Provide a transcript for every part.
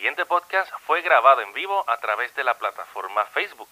siguiente podcast fue grabado en vivo a través de la plataforma Facebook.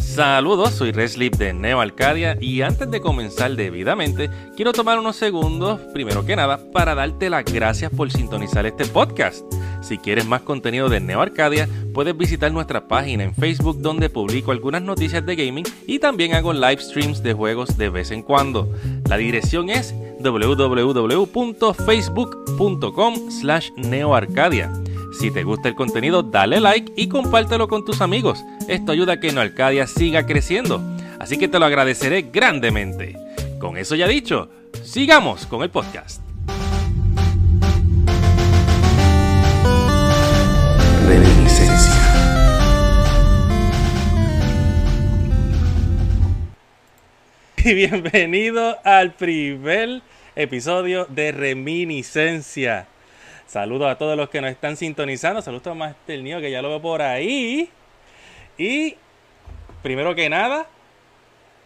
Saludos, soy Reslip de Neo Arcadia y antes de comenzar debidamente, quiero tomar unos segundos, primero que nada, para darte las gracias por sintonizar este podcast. Si quieres más contenido de Neo Arcadia, puedes visitar nuestra página en Facebook donde publico algunas noticias de gaming y también hago live streams de juegos de vez en cuando. La dirección es www.facebook.com slash neoarcadia. Si te gusta el contenido, dale like y compártelo con tus amigos. Esto ayuda a que No Arcadia siga creciendo. Así que te lo agradeceré grandemente. Con eso ya dicho, sigamos con el podcast. Reminiscencia. Y bienvenido al primer episodio de Reminiscencia. Saludos a todos los que nos están sintonizando. Saludos a Master Neo, que ya lo veo por ahí. Y primero que nada,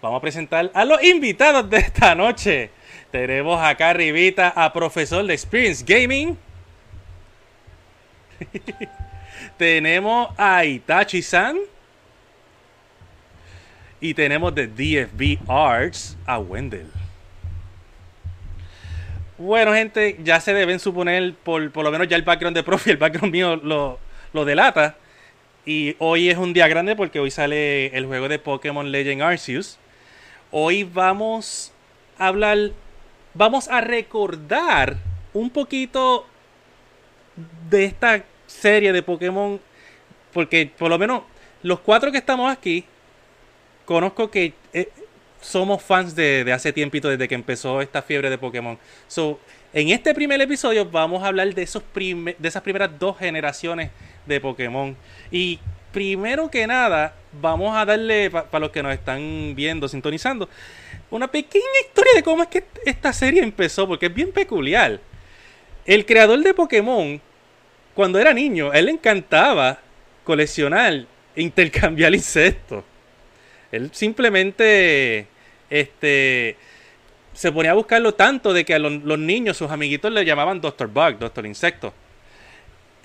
vamos a presentar a los invitados de esta noche. Tenemos acá arribita a profesor de Experience Gaming. tenemos a Itachi-san. Y tenemos de DFB Arts a Wendell. Bueno, gente, ya se deben suponer, por, por lo menos ya el background de profe, el background mío lo, lo delata. Y hoy es un día grande porque hoy sale el juego de Pokémon Legend Arceus. Hoy vamos a hablar, vamos a recordar un poquito de esta serie de Pokémon. Porque por lo menos los cuatro que estamos aquí, conozco que eh, somos fans de, de, hace tiempito, desde que empezó esta fiebre de Pokémon. So, en este primer episodio vamos a hablar de, esos de esas primeras dos generaciones de Pokémon. Y primero que nada, vamos a darle, para pa los que nos están viendo, sintonizando, una pequeña historia de cómo es que esta serie empezó, porque es bien peculiar. El creador de Pokémon, cuando era niño, él le encantaba coleccionar e intercambiar insectos. Él simplemente este, se ponía a buscarlo tanto de que a los, niños, sus amiguitos, le llamaban Doctor Bug, Doctor Insecto.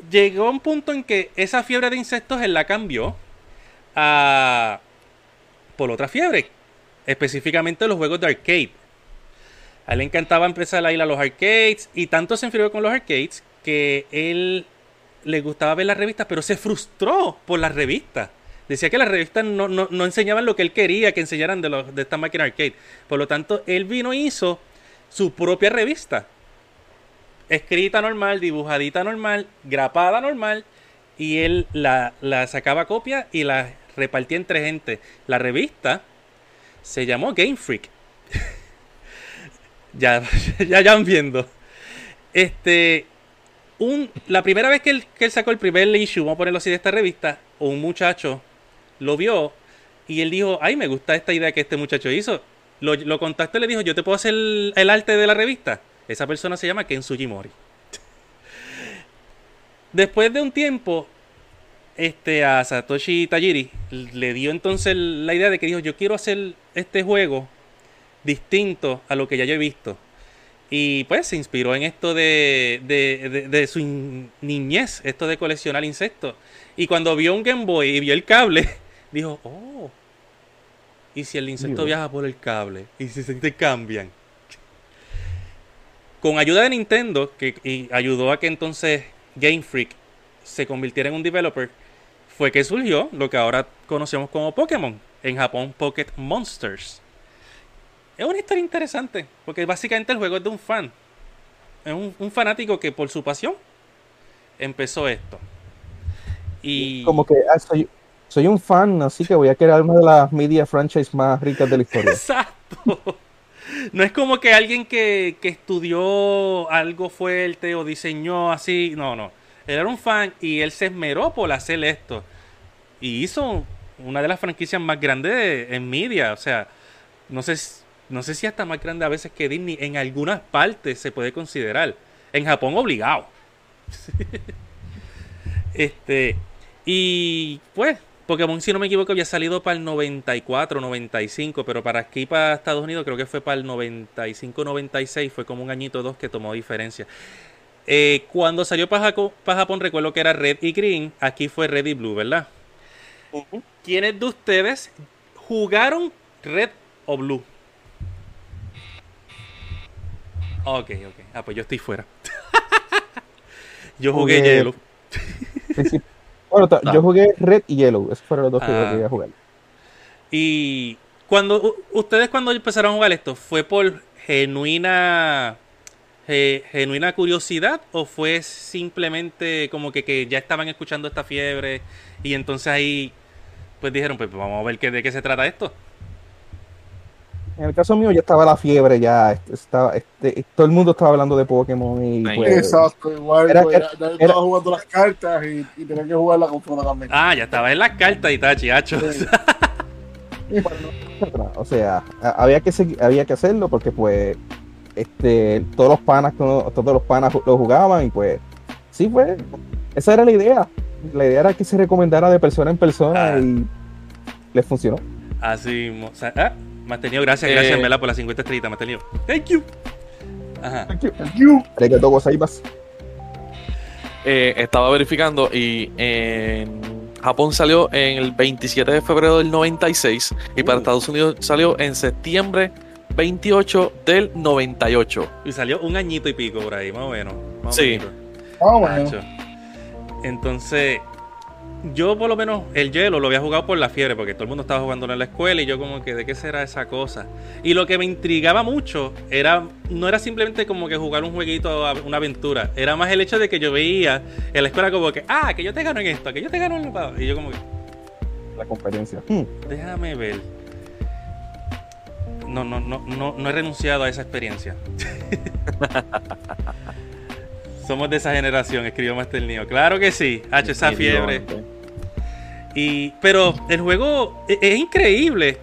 Llegó un punto en que esa fiebre de insectos él la cambió a, por otra fiebre, específicamente los juegos de arcade. A él le encantaba empezar a ir a los arcades y tanto se enfrió con los arcades que él le gustaba ver las revistas, pero se frustró por las revistas decía que las revistas no, no, no, enseñaban lo que él quería que enseñaran de, los, de esta máquina arcade. Por lo tanto, él vino e hizo su propia revista. Escrita normal, dibujadita normal, grapada normal. Y él la, la sacaba copia y la repartía entre gente. La revista se llamó Game Freak. ya, ya, ya van viendo. Este. Un, la primera vez que él, que él sacó el primer issue, vamos a ponerlo así, de esta revista, un muchacho lo vio y él dijo, ay, me gusta esta idea que este muchacho hizo. Lo, contactó y le dijo, yo te puedo hacer el, el, arte de la revista. Esa persona se llama Ken Sugimori. Después de un tiempo, este, a Satoshi Tajiri le dio entonces la idea de que dijo, yo quiero hacer este juego distinto a lo que ya yo he visto. Y pues se inspiró en esto de, de, de, de su niñez, esto de coleccionar insectos. Y cuando vio un Game Boy y vio el cable, dijo, oh, ¿y si el insecto Dios. viaja por el cable? ¿Y si se intercambian? Con ayuda de Nintendo, que y ayudó a que entonces Game Freak se convirtiera en un developer, fue que surgió lo que ahora conocemos como Pokémon. En Japón, Pocket Monsters. Es una historia interesante, porque básicamente el juego es de un fan. Es un, un fanático que por su pasión empezó esto. Y... Como que ah, soy, soy, un fan, así que voy a crear una de las media franchise más ricas de la historia. Exacto. No es como que alguien que, que, estudió algo fuerte o diseñó así. No, no. Él era un fan y él se esmeró por hacer esto. Y hizo una de las franquicias más grandes en media. O sea, no sé, no sé si hasta más grande a veces que Disney. En algunas partes se puede considerar. En Japón obligado. este. Y pues, Pokémon, si no me equivoco, había salido para el 94, 95, pero para aquí, para Estados Unidos, creo que fue para el 95, 96, fue como un añito o dos que tomó diferencia. Eh, cuando salió para Japón, recuerdo que era red y green. Aquí fue red y blue, ¿verdad? ¿Quiénes de ustedes jugaron red o blue? Ok, ok. Ah, pues yo estoy fuera. yo jugué Jugué- hielo. Bueno, yo jugué Red y Yellow. Esos fueron los dos que Ah. yo quería jugar. Y cuando ustedes cuando empezaron a jugar esto, ¿fue por genuina ge- genuina curiosidad o fue simplemente como que, que ya estaban escuchando esta fiebre y entonces ahí pues dijeron, pues vamos a ver qué, de qué se trata esto? En el caso mío ya estaba la fiebre, ya este, estaba, este, todo el mundo estaba hablando de Pokémon y pues, Exacto, igual. Era- pues, era- estaba jugando las cartas y, y tenía que jugar la consola también. Ah, ya estaba en las cartas y tachi, hacho. Sí. o sea, a- había que segui- había que hacerlo porque pues este todos los panas todos los panas lo jugaban y pues sí fue esa era la idea. La idea era que se recomendara de persona en persona Ah. y les funcionó. Así, o sea, ah, me has tenido gracias, gracias Eh. en verdad por las 50 estrellitas, me has tenido. Thank you. Ajá. You. Arigatou gozaimasu. Eh, estaba verificando y en Japón salió en el 27 de febrero del 96 y para Uh. Estados Unidos salió en septiembre 28 del 98. Y salió un añito y pico por ahí, más o menos. más o Sí. menos. Ah, bueno. Nacho. Entonces, yo por lo menos el hielo lo había jugado por la fiebre, porque todo el mundo estaba jugándolo en la escuela y yo como que, ¿de qué será esa cosa? Y lo que me intrigaba mucho era, no era simplemente como que jugar un jueguito, una aventura, era más el hecho de que yo veía en la escuela como que, ah, que yo te gano en esto, que yo te gano en lo Y yo como que, La competencia. Hmm. déjame ver. No, no, no, no, no he renunciado a esa experiencia. Somos de esa generación, escribió Master Neo. Claro que sí, H, esa fiebre. Y, pero el juego e- es, increíble.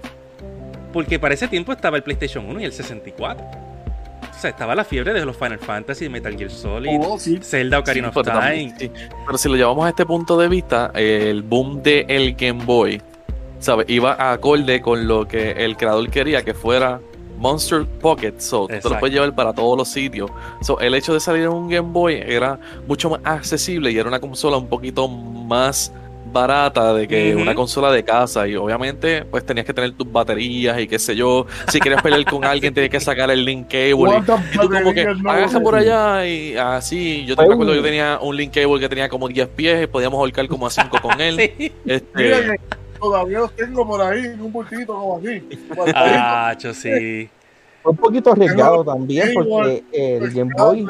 Porque para ese tiempo estaba el PlayStation 1 y el 64. O sea, estaba la fiebre de los Final Fantasy, Metal Gear Solid, Oh, sí. Zelda Ocarina Sí, of pero Time. también- sí. Pero si lo llevamos a este punto de vista, el boom de el Game Boy, ¿sabes? Iba a acorde con lo que el creador quería que fuera Monster Pocket. So, tú te Exacto. lo puedes llevar para todos los sitios. So, el hecho de salir en un Game Boy era mucho más accesible y era una consola un poquito más barata de que una consola de casa y obviamente pues tenías que tener tus baterías y qué sé yo si querías pelear con alguien tenías que sacar el link cable y- ¿Cuántas y tú como que no agaja por allá y así. Yo te acuerdo, yo tenía un link cable que tenía como 10 pies y podíamos holcar como a 5 con él. Sí. Este, todavía los tengo por ahí en un bultito como así. Ah, cho, sí. Fue un poquito arriesgado también porque el Pues, Game Boy,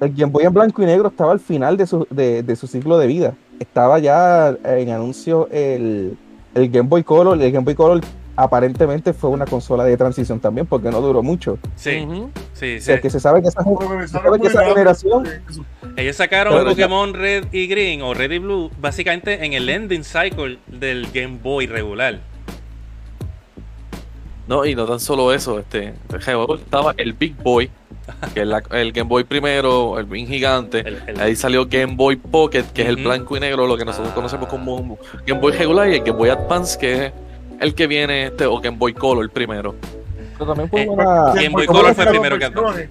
el Game Boy en blanco y negro estaba al final de su, de, de su ciclo de vida. Estaba ya en anuncio el, el Game Boy Color. El Game Boy Color aparentemente fue una consola de transición también porque no duró mucho. Sí, sí, O sea, sí. que se sabe que esa, se sabe que esa generación. Ellos sacaron Pero ya- Pokémon Red y Green o Red y Blue básicamente en el ending cycle del Game Boy regular. No, y no tan solo eso, este, estaba el Big Boy, que es la- el Game Boy primero, el bien gigante. El- el- Ahí salió Game Boy Pocket, que es el blanco y negro, lo que nosotros Ah. conocemos como Game Boy regular, y el Game Boy Advance, que es el que viene, este, o Game Boy Color primero. pero también fue Eh, una. Game Boy ¿Cómo Color es fue que primero que Advance.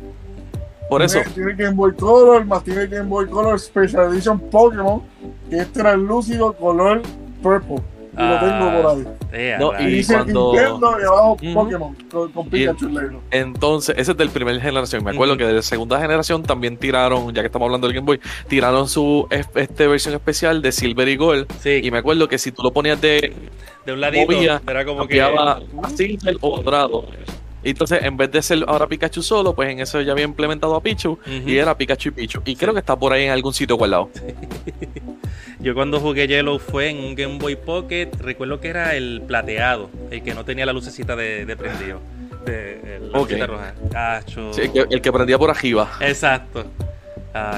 Por eso, Tiene, Game Boy Color, más tiene Game Boy Color Special Edition Pokémon, que este era el lúcido color purple. Y lo tengo por ahí. Eh, No, a y Y rayos. dice cuando- Nintendo y abajo Ujú. Pokémon con, con Pikachu negro. Entonces, ese es del primer generación. Me acuerdo que de la segunda generación también tiraron, ya que estamos hablando del Game Boy, tiraron su es- este versión especial de Silver y Gold. Sí, Y me acuerdo que si tú lo ponías de de un ladito movía, era como que Silver o dorado. Y entonces, en vez de ser ahora Pikachu solo, pues en eso ya había implementado a Pichu y era Pikachu y Pichu. Y creo que está por ahí en algún sitio guardado. Yo cuando jugué Yellow fue en un Game Boy Pocket, recuerdo que era el plateado, el que no tenía la lucecita de, de prendido. De, el- la Ok. lucecita roja. Sí, el, que, el que prendía por arriba. Exacto.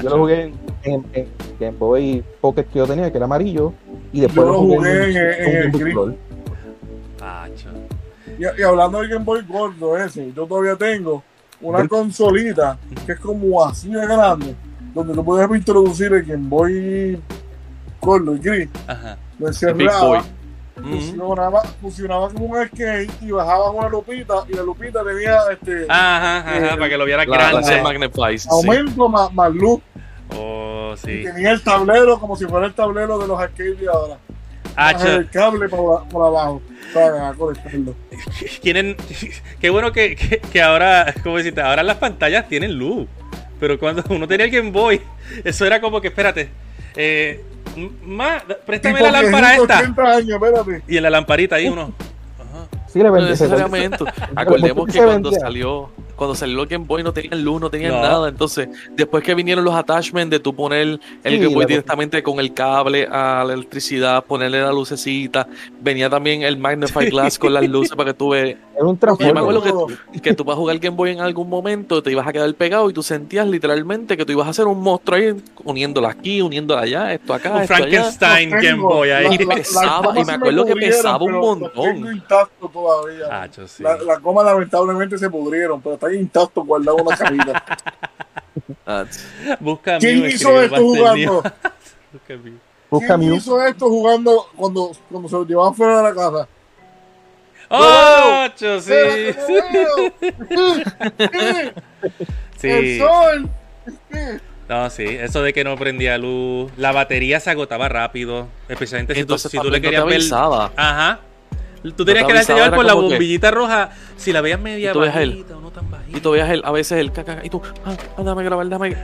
Yo lo jugué en, en- en Game Boy Pocket que yo tenía, que era amarillo. Y después Yo lo jugué jugué en- el Game Boy gris. Y, y hablando del Game Boy gordo ese, yo todavía tengo una consolita que es como así de grande, donde tú puedes introducir el Game Boy gordo, el gris, Ajá. lo Boy. encerraba Mm. funcionaba, funcionaba como un arcade y bajabas una lupita y la lupita tenía este Ajá, ajá, Eh, para que lo viera grande. magnifies, sí. aumento más, más luz. Oh, Y sí. tenía el tablero como si fuera el tablero de los arcades de ahora. Ah, el cable por, por abajo para conectarlo. tienen qué bueno que, que, que ahora ¿cómo decirte? ahora las pantallas tienen luz pero cuando uno tenía el Game Boy eso era como que espérate eh, ma, préstame la lámpara esta 80 años, espérate. y en la lamparita ahí uno ajá. Sí, le No vendí. se- necesariamente. Acordemos que cuando salió, cuando salió el Game Boy no tenían luz, no tenían No. nada. Entonces, después que vinieron los attachments de tú poner el Sí, Game Boy la- directamente con el cable a la electricidad, ponerle la lucecita, venía también el Magnify Glass con las luces para que tú veas. Era un Yo me acuerdo que, que tú vas a jugar Game Boy en algún momento, te ibas a quedar pegado y tú sentías literalmente que tú ibas a hacer un monstruo ahí, uniéndola aquí, uniéndola allá, esto acá, un esto allá. Frankenstein Los Game. Boy ahí Y pesaba, y me acuerdo que pesaba un montón. todavía. Ah, yo sí. La- Las gomas lamentablemente se pudrieron, pero están intactos guardados en una cajita. Ah, busca ¿Quién hizo esto jugando? Busca. Busca ¿Quién hizo esto jugando cuando, cuando se lo llevaban fuera de la casa? ¡Oh, yo sí! sí. El Sí. sol. No, sí, eso de que no prendía luz, la batería se agotaba rápido, especialmente si tú, si tú le no querías te ver. avisaba. Ajá. Tú tenías te que darte avisaba, llevar por la como que- bombillita roja, si la veías media Y bajita o no tan bajita. Y tú veías el, a veces el caca y tú, ah, ah, dame grabar, dame.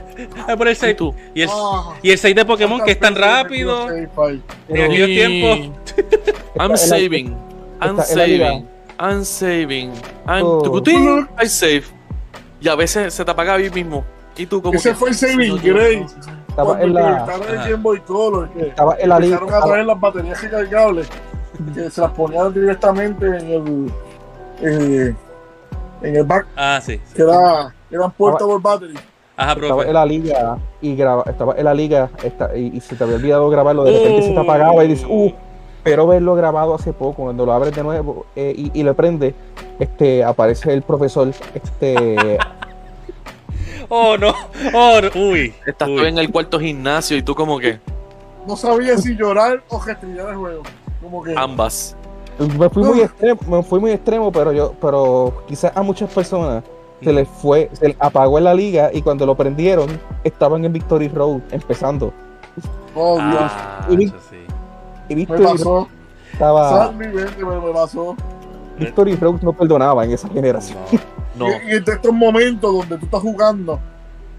Ah, por el Y 6. tú, Y el, Ah. y el 6 de Pokémon que es tan rápido. En aquellos tiempos. I'm saving. I'm en la saving. I'm saving. I'm Oh. I save. Y a veces se te apaga ahí mismo. Y tú como Ese que, fue el saving grace. Estaba en la, el Ajá. Game Boy Color, que estaba en la liga. empezaron a traer las baterías recargables, se las ponían directamente en el, eh, en el back, Ah, sí. sí. que era, eran portable battery. Ajá, Estaba en profe. la liga y graba, estaba en la liga esta- y, y se te había olvidado grabarlo. De repente se te apagaba y dices, uh, pero verlo grabado hace poco, cuando lo abres de nuevo eh, y, y lo prendes, este, aparece el profesor, este, Oh, no. Oh, no. Uy. Estás tú en el cuarto gimnasio y tú como que No sabía si llorar o restringir el juego. Como que ambas. me fui muy extremo, me fui muy extremo, pero yo, pero quizás a muchas personas se les fue, se les apagó en la liga y cuando lo prendieron estaban en Victory Road empezando. oh Dios, Ah, Y vi- yo sí. Y me Victory Road pasó. estaba, mi mente, pero me pasó. Victory Road no perdonaba en esa generación. No. No. Y, y entre estos momentos donde tú estás jugando,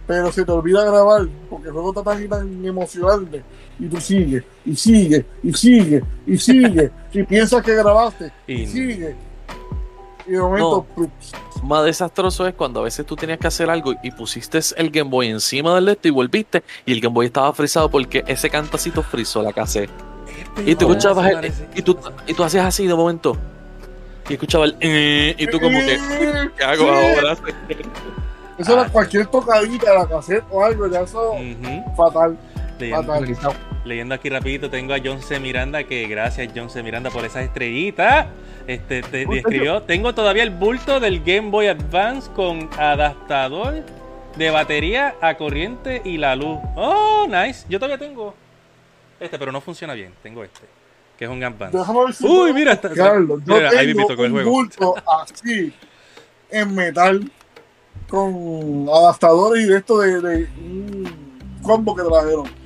pero se te olvida grabar, porque el juego está tan, tan emocionante, y tú sigues, y sigues, y sigues, y sigues, y piensas que grabaste, Y y no. sigues. Y de momento, plups. Más desastroso es cuando a veces tú tenías que hacer algo y pusiste el Game Boy encima del esto y volviste y el Game Boy estaba frisado porque ese cantacito frizó la casé. Y tú No, escuchabas el- y tú y tú hacías así de momento. Y escuchabas el eh, y tú como que ¿qué hago Sí. ahora? Eso era Ah. cualquier tocadita de la cassette o algo, ya eso fatal. Fatal. Leyendo aquí rapidito, tengo a John C. Miranda, que gracias John C. Miranda por esas estrellitas. Este, te, te escribió, tengo todavía el bulto del Game Boy Advance con adaptador de batería a corriente y la luz. Oh, nice. Yo todavía tengo este, pero no funciona bien. Tengo este, que es un Advance. Déjame ver si Uy, mira, está- explicarlo. Yo mira, ahí el juego. bulto así, en metal, con adaptadores y de esto de, de un combo que trajeron.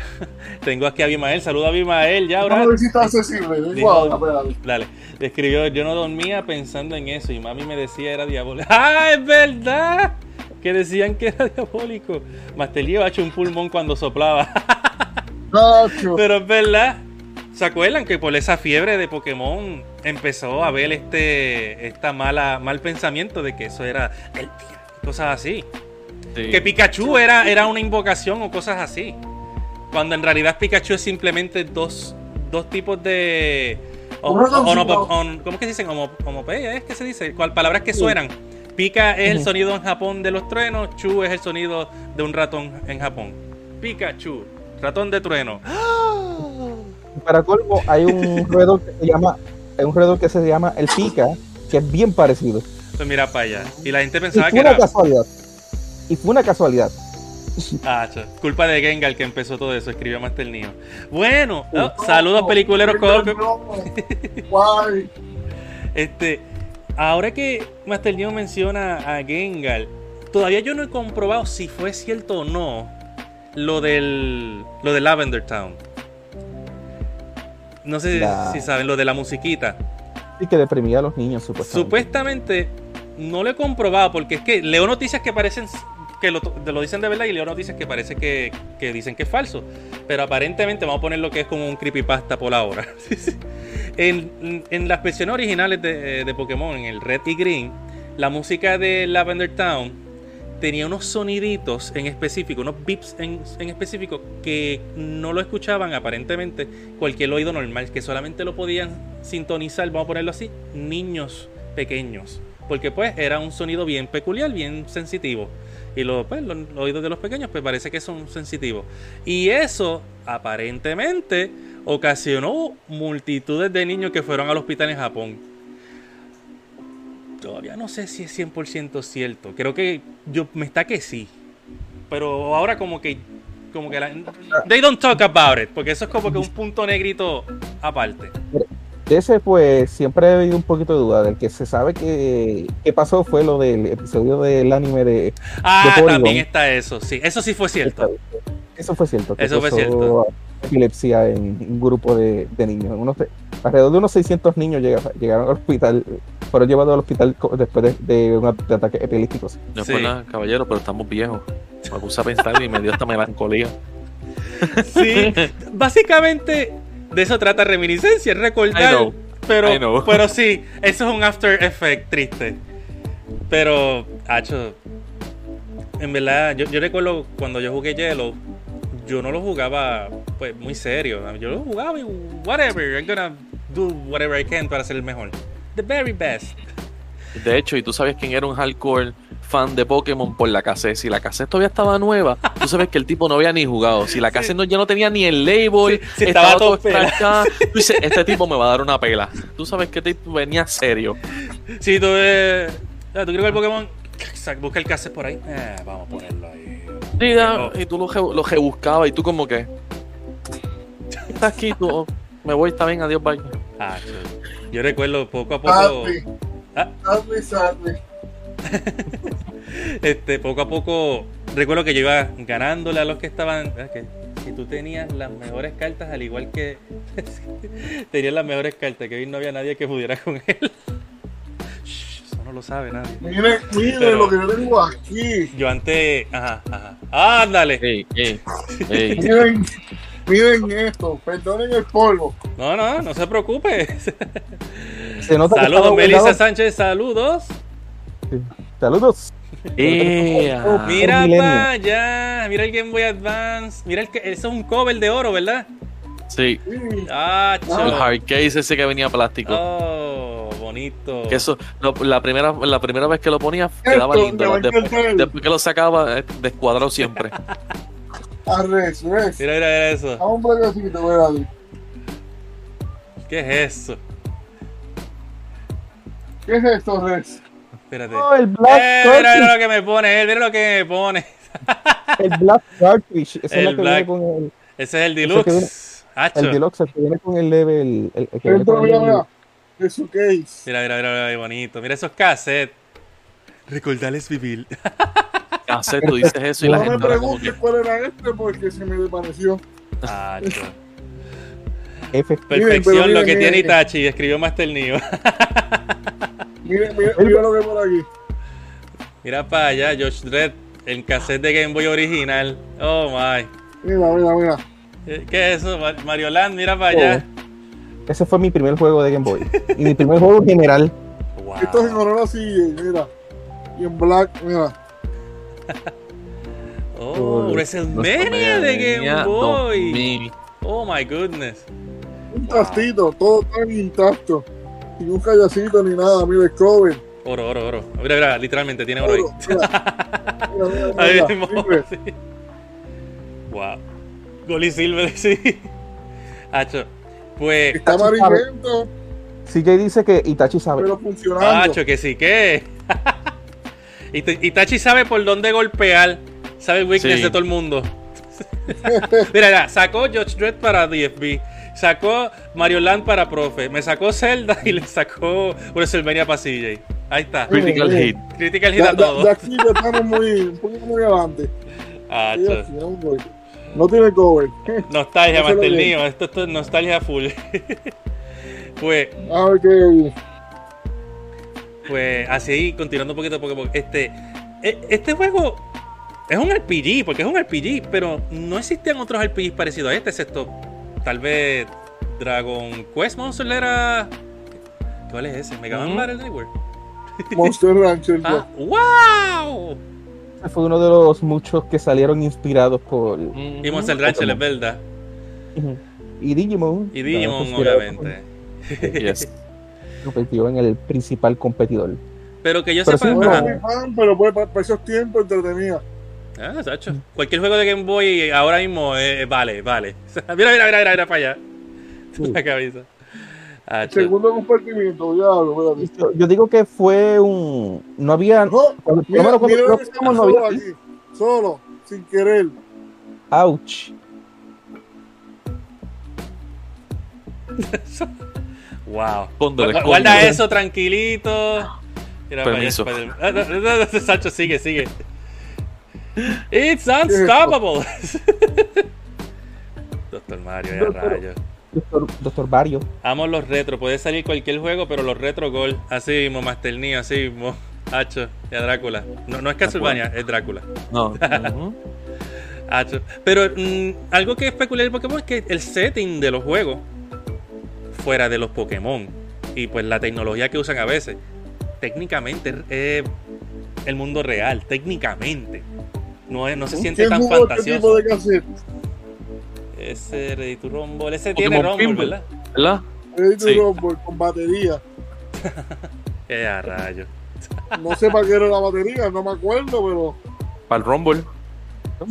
Tengo aquí a Abimael. Saluda a Abimael. Ya, ahora. Vamos a ver si está accesible. Vengo Dijo- ahora, espérate. Dale, escribió, yo no dormía pensando en eso y mami me decía era diabólico. ¡Ah, es verdad! Que decían que era diabólico. Master iba hecho un pulmón cuando soplaba. Pero es verdad. ¿Se acuerdan que por esa fiebre de Pokémon empezó a ver este esta mala mal pensamiento de que eso era el cosas así? Sí. Que Pikachu era, era una invocación o cosas así. Cuando en realidad Pikachu es simplemente dos, dos tipos de. o- o- on- ¿Cómo es que se dicen? Homo- Homopeya, ¿es que se dice? ¿Cuál palabras que suenan? Pika es el Ujú. sonido en Japón de los truenos, Chu es el sonido de un ratón en Japón. Pikachu, ratón de trueno. Para colmo, hay un roedor que se llama, hay un roedor que se llama el pica, que es bien parecido. Pues mira para allá. Y la gente Y pensaba fue que una era. casualidad. Y fue una casualidad. Ah, cho, culpa de Gengar que empezó todo eso, escribió Master Neo. Bueno, oh, saludos peliculeros. Este, ahora que Master Neo menciona a Gengar, todavía yo no he comprobado si fue cierto o no lo del lo de Lavender Town. No sé La- si saben lo de la musiquita. Y que deprimía a los niños, supuestamente. Supuestamente no lo he comprobado porque es que leo noticias que parecen que lo, dicen de verdad y leo noticias que parece que, dicen que es falso. Pero aparentemente vamos a poner lo que es como un creepypasta por ahora. en, en las versiones originales de, de Pokémon, en el Red y Green, la música de Lavender Town tenía unos soniditos en específico, unos beeps en específico que no lo escuchaban aparentemente cualquier oído normal, que solamente lo podían sintonizar, vamos a ponerlo así, niños pequeños. Porque pues era un sonido bien peculiar, bien sensitivo. Y lo, pues, los, los oídos de los pequeños pues parece que son sensitivos. Y eso aparentemente ocasionó multitudes de niños que fueron al hospital en Japón. Todavía no sé si es 100% cierto. Creo que yo me está que sí. Pero ahora como que como que la, they don't talk about it, porque eso es como que un punto negrito aparte. De ese, pues, siempre he habido un poquito de duda. Del que se sabe que, que pasó fue lo del episodio del anime de. Ah, también está eso, sí. Eso sí fue cierto. Eso fue cierto. que Eso fue cierto. Epilepsia en un grupo de, de niños. Unos, alrededor de unos 600 niños llega- llegaron al hospital. Fueron llevados al hospital después de, de un de ataques epilépticos. No es Sí. por nada, caballero, pero estamos viejos. Me puse a pensar y me dio esta melancolía. Sí, básicamente de eso trata reminiscencia, es I recordar. know, Pero, I know. pero sí, eso es un after effect triste. Pero, hacho, en verdad, yo, yo recuerdo cuando yo jugué Yellow, yo no lo jugaba pues muy serio. Yo lo jugaba y whatever, I'm gonna do whatever I can para ser el mejor. The very best. De hecho, y tú sabes quién era un hardcore fan de Pokémon por la cassette. Si la cassette todavía estaba nueva, tú sabes que el tipo no había ni jugado. Si la cassette no, ya no tenía ni el label, Sí, sí, estaba todo escrachado, tú dices, este tipo me va a dar una pela. Tú sabes que tipo venía serio. Si tú, eh, ah, ¿tú quieres ver Pokémon, busca el cassette por ahí. Eh, vamos a ponerlo ahí. Sí, ya, y tú lo, lo rebuscabas y tú como que... Estás aquí, tú... oh, me voy, está bien, adiós, bye. Hacho, Yo recuerdo poco a poco. Sadly. Ah. Sadly, sadly. este, poco a poco recuerdo que yo iba ganándole a los que estaban. ah, Que, que tú tenías las mejores cartas, al igual que. tenías las mejores cartas, que hoy no había nadie que pudiera con él. Shh, Eso no lo sabe nadie. Miren, miren Pero- lo que yo tengo aquí. Yo antes. Ajá, ajá. ¡Ándale! Ey, ey, ey. Miren, miren esto. Perdonen el polvo. No, no, no se preocupe. Se nota que Saludos, Melissa Sánchez, saludos. Saludos. Ea. Mira Milenio. para allá, mira el Game Boy Advance. Mira, el que, eso es un cover de oro, ¿verdad? Sí. Ah, el chulo. hard case ese que venía plástico. Oh, bonito. Que eso, la, primera, la primera vez que lo ponía quedaba Esto lindo. Después, que lo sacaba, eh, descuadrado siempre. A res. Mira, mira, mira eso. A un voy. ¿Qué es eso? ¿Qué es esto, res? Espérate. Oh, el Black Eh, mira, mira lo que me pone él, mira lo que me pone. El Black Cartridge. Esa es El la que Black- viene con el, Ese es el viene- deluxe. Hacho. el Deluxe, el que viene con el level. El, el que viene con mira, el- mira. De su case. Mira, mira, mira, mira, qué bonito. Mira esos cassettes. Recordarles vivir. Hace, tú dices eso y la No me gente ahora como preguntes cuál era este porque se me desvaneció. Hacho. F. Perfección Miren, lo que miren, tiene miren. Itachi. Escribió Master Neo. Miren, miren, miren lo que hay por aquí. Mira para allá, Josh Dredd. El cassette de Game Boy original. Oh my. Mira, mira, mira. ¿Qué es eso? Mar- Mario Land, mira para allá. Ese fue mi primer juego de Game Boy. Y mi primer juego en general. Wow. Esto es en honor a CJ, mira. Y en black, mira. Oh, WrestleMania de Game Boy. 2000. Oh my goodness. Un trastito, todo tan intacto. Sin un callacito ni nada, mira el cover. Oro, oro, oro. Mira, mira, literalmente tiene oro ahí. Oro, Mira, mira, mira, Ahí mira, mismo, sí. Wow. Gold y Silver, sí. Hacho. Pues. Está amarillento, CJ dice que Itachi sabe. pero funcionando. Hacho, que sí, que. Ita- Itachi sabe por dónde golpear Sabe el weakness Sí. de todo el mundo. mira, mira, sacó Judge Dredd para DFB. Sacó Mario Land para Profe. Me sacó Zelda y le sacó WrestleMania para CJ. Ahí está. Critical hate. Critical hit a de- todo. de aquí ya estamos muy, un poquito muy adelante. Ah. No tiene cover. Nostalgia, que- Neo. Esto, esto es nostalgia full. pues, qué. pues así, continuando un poquito, porque porque este, e- este juego es un RPG, porque es un RPG, pero no existían otros RPGs parecidos a este, excepto tal vez Dragon Quest Monster era. ¿Cuál es ese? Mega Man. Battle Network. Monster Rancher. Ah, ¡Wow! Ese Fue uno de los muchos que salieron inspirados por. Y Monster Rancher, es verdad. Y Digimon. Y Digimon, fue obviamente. Yes. Competió en el principal competidor. Pero que yo Pero sepa. sí, No pero pues, para, para esos tiempos entretenía. Ah, Sacho. Cualquier juego de Game Boy ahora mismo eh, vale, vale. mira, mira, mira, mira, mira para allá. Sí. La cabeza. Ah, cho. Segundo compartimiento, ya lo voy a Yo, yo digo que fue un. No había. No, cuando- mira, mira no solo había- aquí. Solo, sin querer. Ouch. Wow. Guarda eso tranquilito. Mira para allá, Permiso. No, Sacho, sigue, sigue. It's unstoppable. Doctor Mario, ya rayos. Doctor, Doctor Barrio. Amo los retro. Puede salir cualquier juego, pero los retro gol. Así mismo, Master Neo, así mismo. Hacho, y a Drácula. No, no es Castlevania, es Drácula. No. Hacho. Pero mm, algo que es peculiar de Pokémon es que el setting de los juegos, fuera de los Pokémon, y pues la tecnología que usan a veces, técnicamente es el mundo real, técnicamente. No, es- no se siente ¿Quién tan fantasioso. tipo de? Ese Ready to Rumble, ese Pokémon tiene Rumble. ¿verdad? ¿Verdad? Edith Sí. Rumble con batería. Eh, a rayo. No sé para qué era la batería, no me acuerdo, pero. Para el Rumble.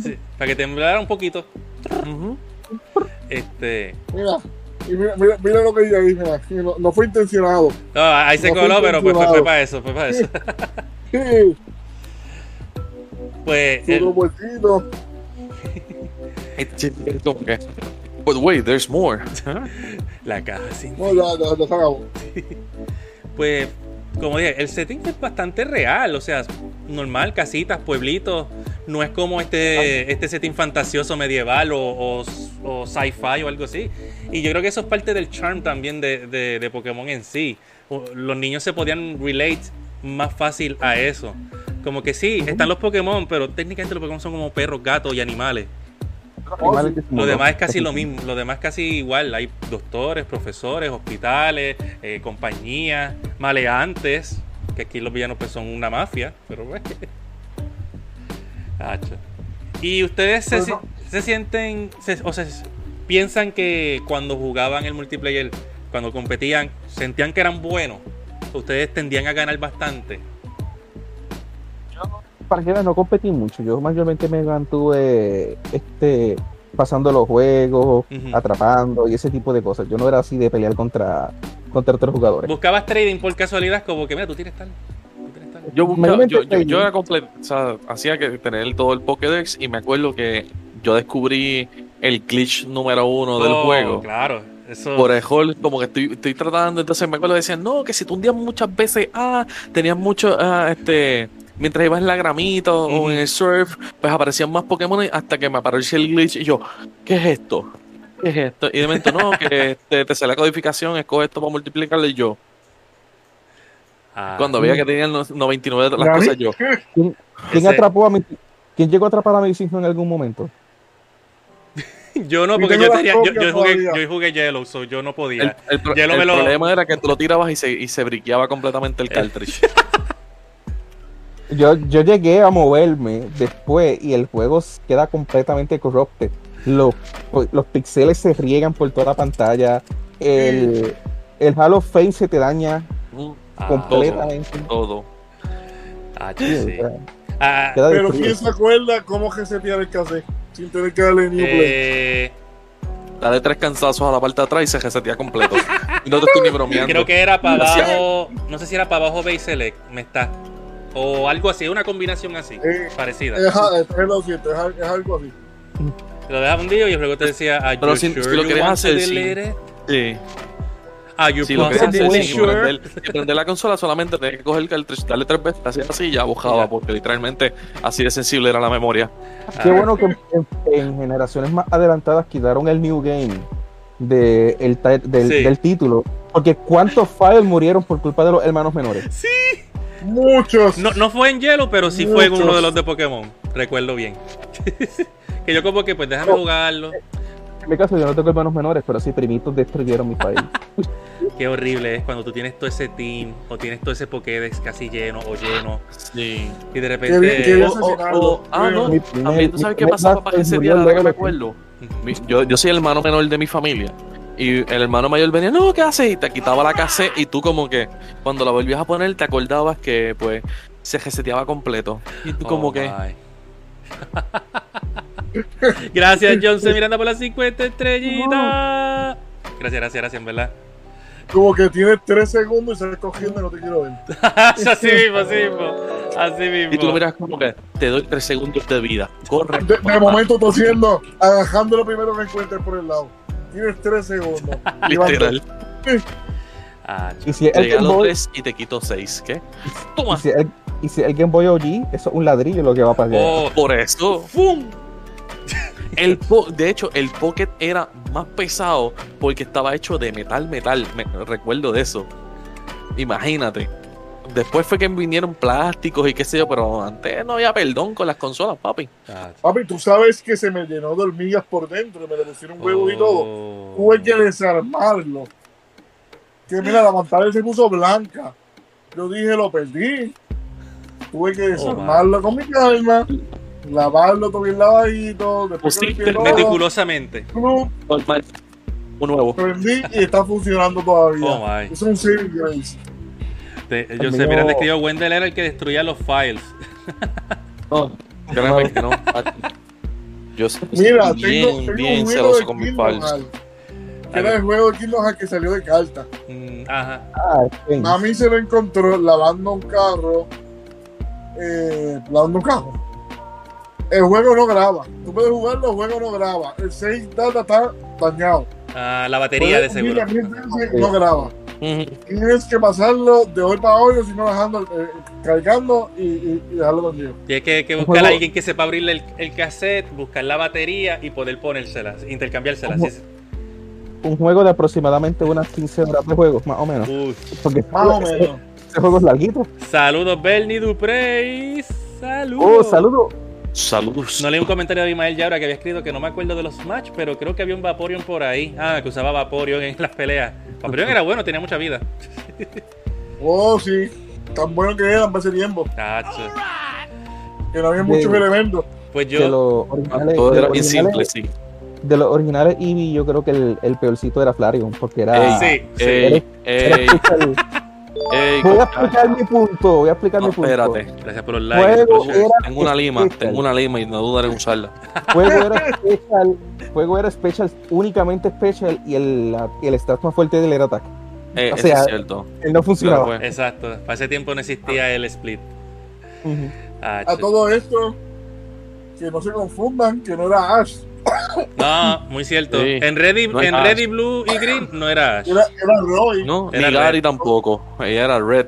Sí, para que temblara un poquito. Este. Mira, y mira, mira, mira lo que mira. y No, no fue intencionado. No, ahí se No fue coló, pero pues, fue, intencionado. fue para eso, fue para eso. Sí, Pues como que, But wait, there's more. la caja sin No, ya, ya, ya se acabó. Pues, como dije, el setting es bastante real, o sea, normal, casitas, pueblitos, no es como este, este setting fantasioso medieval o, o- o sci-fi o algo así. Y yo creo que eso es parte del charm también de, de- de Pokémon en sí. Los niños se podían relate más fácil a eso. Como que sí, están los Pokémon, pero técnicamente los Pokémon son como perros, gatos y animales. Lo demás es casi lo mismo, lo demás casi igual. Hay doctores, profesores, hospitales, eh, compañías, maleantes, que aquí los villanos pues son una mafia, pero. Hacho. Y ustedes se, Pues no. se sienten, se- o sea, piensan que cuando jugaban el multiplayer, cuando competían, sentían que eran buenos. Ustedes tendían a ganar bastante. Para que veas, no competí mucho. Yo mayormente me mantuve este, pasando los juegos, atrapando y ese tipo de cosas. Yo no era así de pelear contra, contra otros jugadores. Buscabas trading por casualidad, como que mira, tú tienes tal. Yo, buscaba- yo, yo, yo era completo, o sea, hacía que tener todo el Pokédex y me acuerdo que yo descubrí el glitch número uno del Oh, juego. Claro, eso. Por el hall, como que estoy, estoy tratando, entonces me acuerdo que decían, no, que si tú hundías muchas veces, ah, tenías mucho, ah, este, mientras ibas en la gramita o en el surf, pues aparecían más Pokémon hasta que me apareció el glitch y yo, ¿qué es esto? ¿Qué es esto? Y de momento, no, que te, te sale la codificación, escoge esto para multiplicarlo y yo, Ah, cuando veía que tenían los 99 de las cosas, yo, ¿Quién, quién Ese- atrapó a mi, ¿Quién llegó a atrapar a mi en algún momento? Yo no, porque yo, tenía, yo, jugué, yo jugué Yellow, so yo no podía. el, el pro- Hielo el me lo- problema era que tú lo tirabas y se, y se briqueaba completamente el cartridge. Yo, yo llegué a moverme después y el juego queda completamente corrupted. Los, los pixeles se riegan por toda la pantalla. El, el Halo Fame se te daña Mm, Ah, completamente. todo. ah, Sí, sí. Ah, Pero. ¿quién se acuerda cómo resetear el cassette? Sin tener que darle new play. eh, Dale tres cansazos a la parte de atrás y se resetea completo. y no te estoy ni bromeando. creo que era para abajo. No sé si era para abajo Base Select. Me está. O algo así, una combinación así, Eh, parecida. Es, es, es lo siento, es, es algo así. Te lo dejaba hundido y luego te decía, ¿Are Pero you si- sure si lo you want hacer, to sí. it? Sí. Are you Si lo quieres hacer sin sure? prender, prender la consola, solamente tenés que coger el darle tres veces así, así y ya bajaba, Ya. porque literalmente así de sensible era la memoria. Qué Ah, bueno que en, en generaciones más adelantadas quitaron el New Game de, el, del, Sí. del título. Porque cuántos files murieron por culpa de los hermanos menores. Muchos. No, no fue en hielo, pero sí fue en uno de los de Pokémon. Recuerdo bien. que yo como que pues déjame jugarlo. En mi caso yo no tengo hermanos menores, pero sí primitos destruyeron mi país. Qué horrible es cuando tú tienes todo ese team o tienes todo ese Pokédex casi lleno o lleno Sí. y de repente... bien, qué bien. O- o- o- ah, no. Mi primer- También tú sabes mi qué pasaba para que Master se murió viera, ahora que luego me acuerdo. Yo, yo soy el hermano menor de mi familia. Y el hermano mayor venía, no, ¿qué haces? Y te quitaba la cassette y tú como que cuando la volvías a poner te acordabas que pues se reseteaba completo. Y tú como Oh, que... gracias, Johnson Miranda, por las 50 estrellitas. Gracias, gracias, gracias, en verdad. Como que tienes tres segundos y sales cogiendo y no te quiero ver. así mismo, así mismo. Así mismo. Y tú lo miras como que te doy tres segundos de vida. Corre. De, de momento tosiendo, agajando lo primero que encuentres por el lado. Tienes tres segundos. Y vas- Literal. Ah, Y si Te el Game regalo Boy, tres y te quito seis. ¿Qué? y Toma. si el, y si el Game Boy OG, eso es un ladrillo lo que va a pasar. oh, Por eso. ¡fum! El po- de hecho, el Pocket era más pesado porque estaba hecho de metal, metal. Me recuerdo de eso. Imagínate. Después fue que vinieron plásticos y qué sé yo, pero antes no había perdón con las consolas, papi. Papi, tú sabes que se me llenó de hormigas por dentro, me le pusieron huevos y todo. oh. Tuve que desarmarlo. Que mira, la pantalla se puso blanca. Yo dije, lo perdí. Tuve que desarmarlo con mi calma, lavarlo todo bien lavadito, Pusiste Meticulosamente. club. Un nuevo. prendí y está funcionando todavía. Oh my. es un saving grace. Te- El yo sé, Miranda escribió Wendell era el que destruía los files. No, créeme que no. Yo soy Mira, bien, tengo, tengo bien un juego celoso de con mis files. Que era el juego de Kingdom que salió de carta. Mm, ajá. Ah, sí. Mami se lo encontró lavando un carro. Eh, lavando un carro. El juego no graba. Tú puedes jugarlo, el juego no graba. El 6 data está dañado. Ah, la batería de seguro. a No graba. Tienes que pasarlo de hoy para hoy, o si no dejando, eh, cargando y, y, y dejarlo vendido. Tienes que, que Un buscar a alguien que sepa abrirle el, el cassette, buscar la batería y poder ponérsela, intercambiársela. Ojo. Sí. Un juego de aproximadamente unas 15 horas de juego, más o menos. Uy. Porque Más o menos. ese juego es larguito. Saludos, Bernie Duprey. Saludos. Oh, saludos. Saludos. No leí un comentario de Imael Yabra que había escrito que no me acuerdo de los match, pero creo que había un Vaporeon por ahí. Ah, que usaba Vaporeon en las peleas. Vaporeon era bueno, tenía mucha vida. Oh, sí. Tan bueno que eran para ese tiempo. Tacho. Que no había De- muchos elementos. Pues De yo. los originales, Todo de era los bien originales, simple, sí. de los originales Eevee, yo creo que el, el peorcito era Flareon, porque era. Sí, sí. Ey, era ey, especial. Ey, Voy a explicar mi punto, voy a explicar No, mi punto. espérate. Gracias por shares. era Tengo una lima, especial. tengo una lima y no dudaré en usarla. Juego era special, juego era special, únicamente special y el, el stat más fuerte del era ataque. Eh, O eso sea, es cierto. Él no funcionaba. Claro, pues. Exacto. Para ese tiempo no existía el split. Tacho. A todo esto, que no se confundan, que no era Ash. No, muy cierto. Sí. En Red, y- No en Ash. Red y Blue y Green no era Ash. Era, era Roy. No, Era ni Gary red. tampoco. Ella era Red.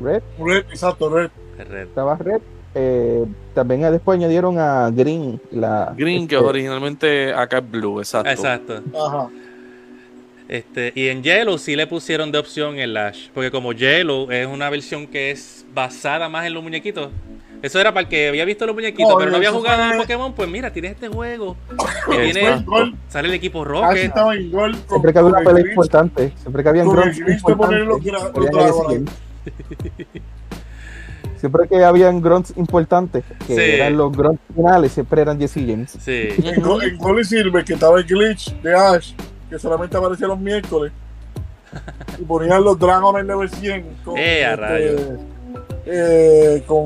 Red, Red, exacto, Red. Red. estaba Red. eh, también después añadieron a Green. La, Green, que este, originalmente acá es Blue, exacto. Exacto. Ajá. Este, y en Yellow sí le pusieron de opción el Ash. Porque como Yellow es una versión que es basada más en los muñequitos. Eso era para el que había visto los muñequitos, No, pero no había jugado fue- a Pokémon. Pues mira, tienes este juego. Que tiene, sale el equipo Ash Rocket. estaba en gol. con- Siempre que había una pelea Grinch- importante, siempre que había game. Siempre que habían grunts importantes, que Sí. eran los grunts finales, siempre eran Jesse James. Sí. En, Go- en Gol y Silver, que estaba el glitch de Ash, que solamente aparecía los miércoles. Y ponían los dragones level 100 con, Eh, a rayos. Eh, con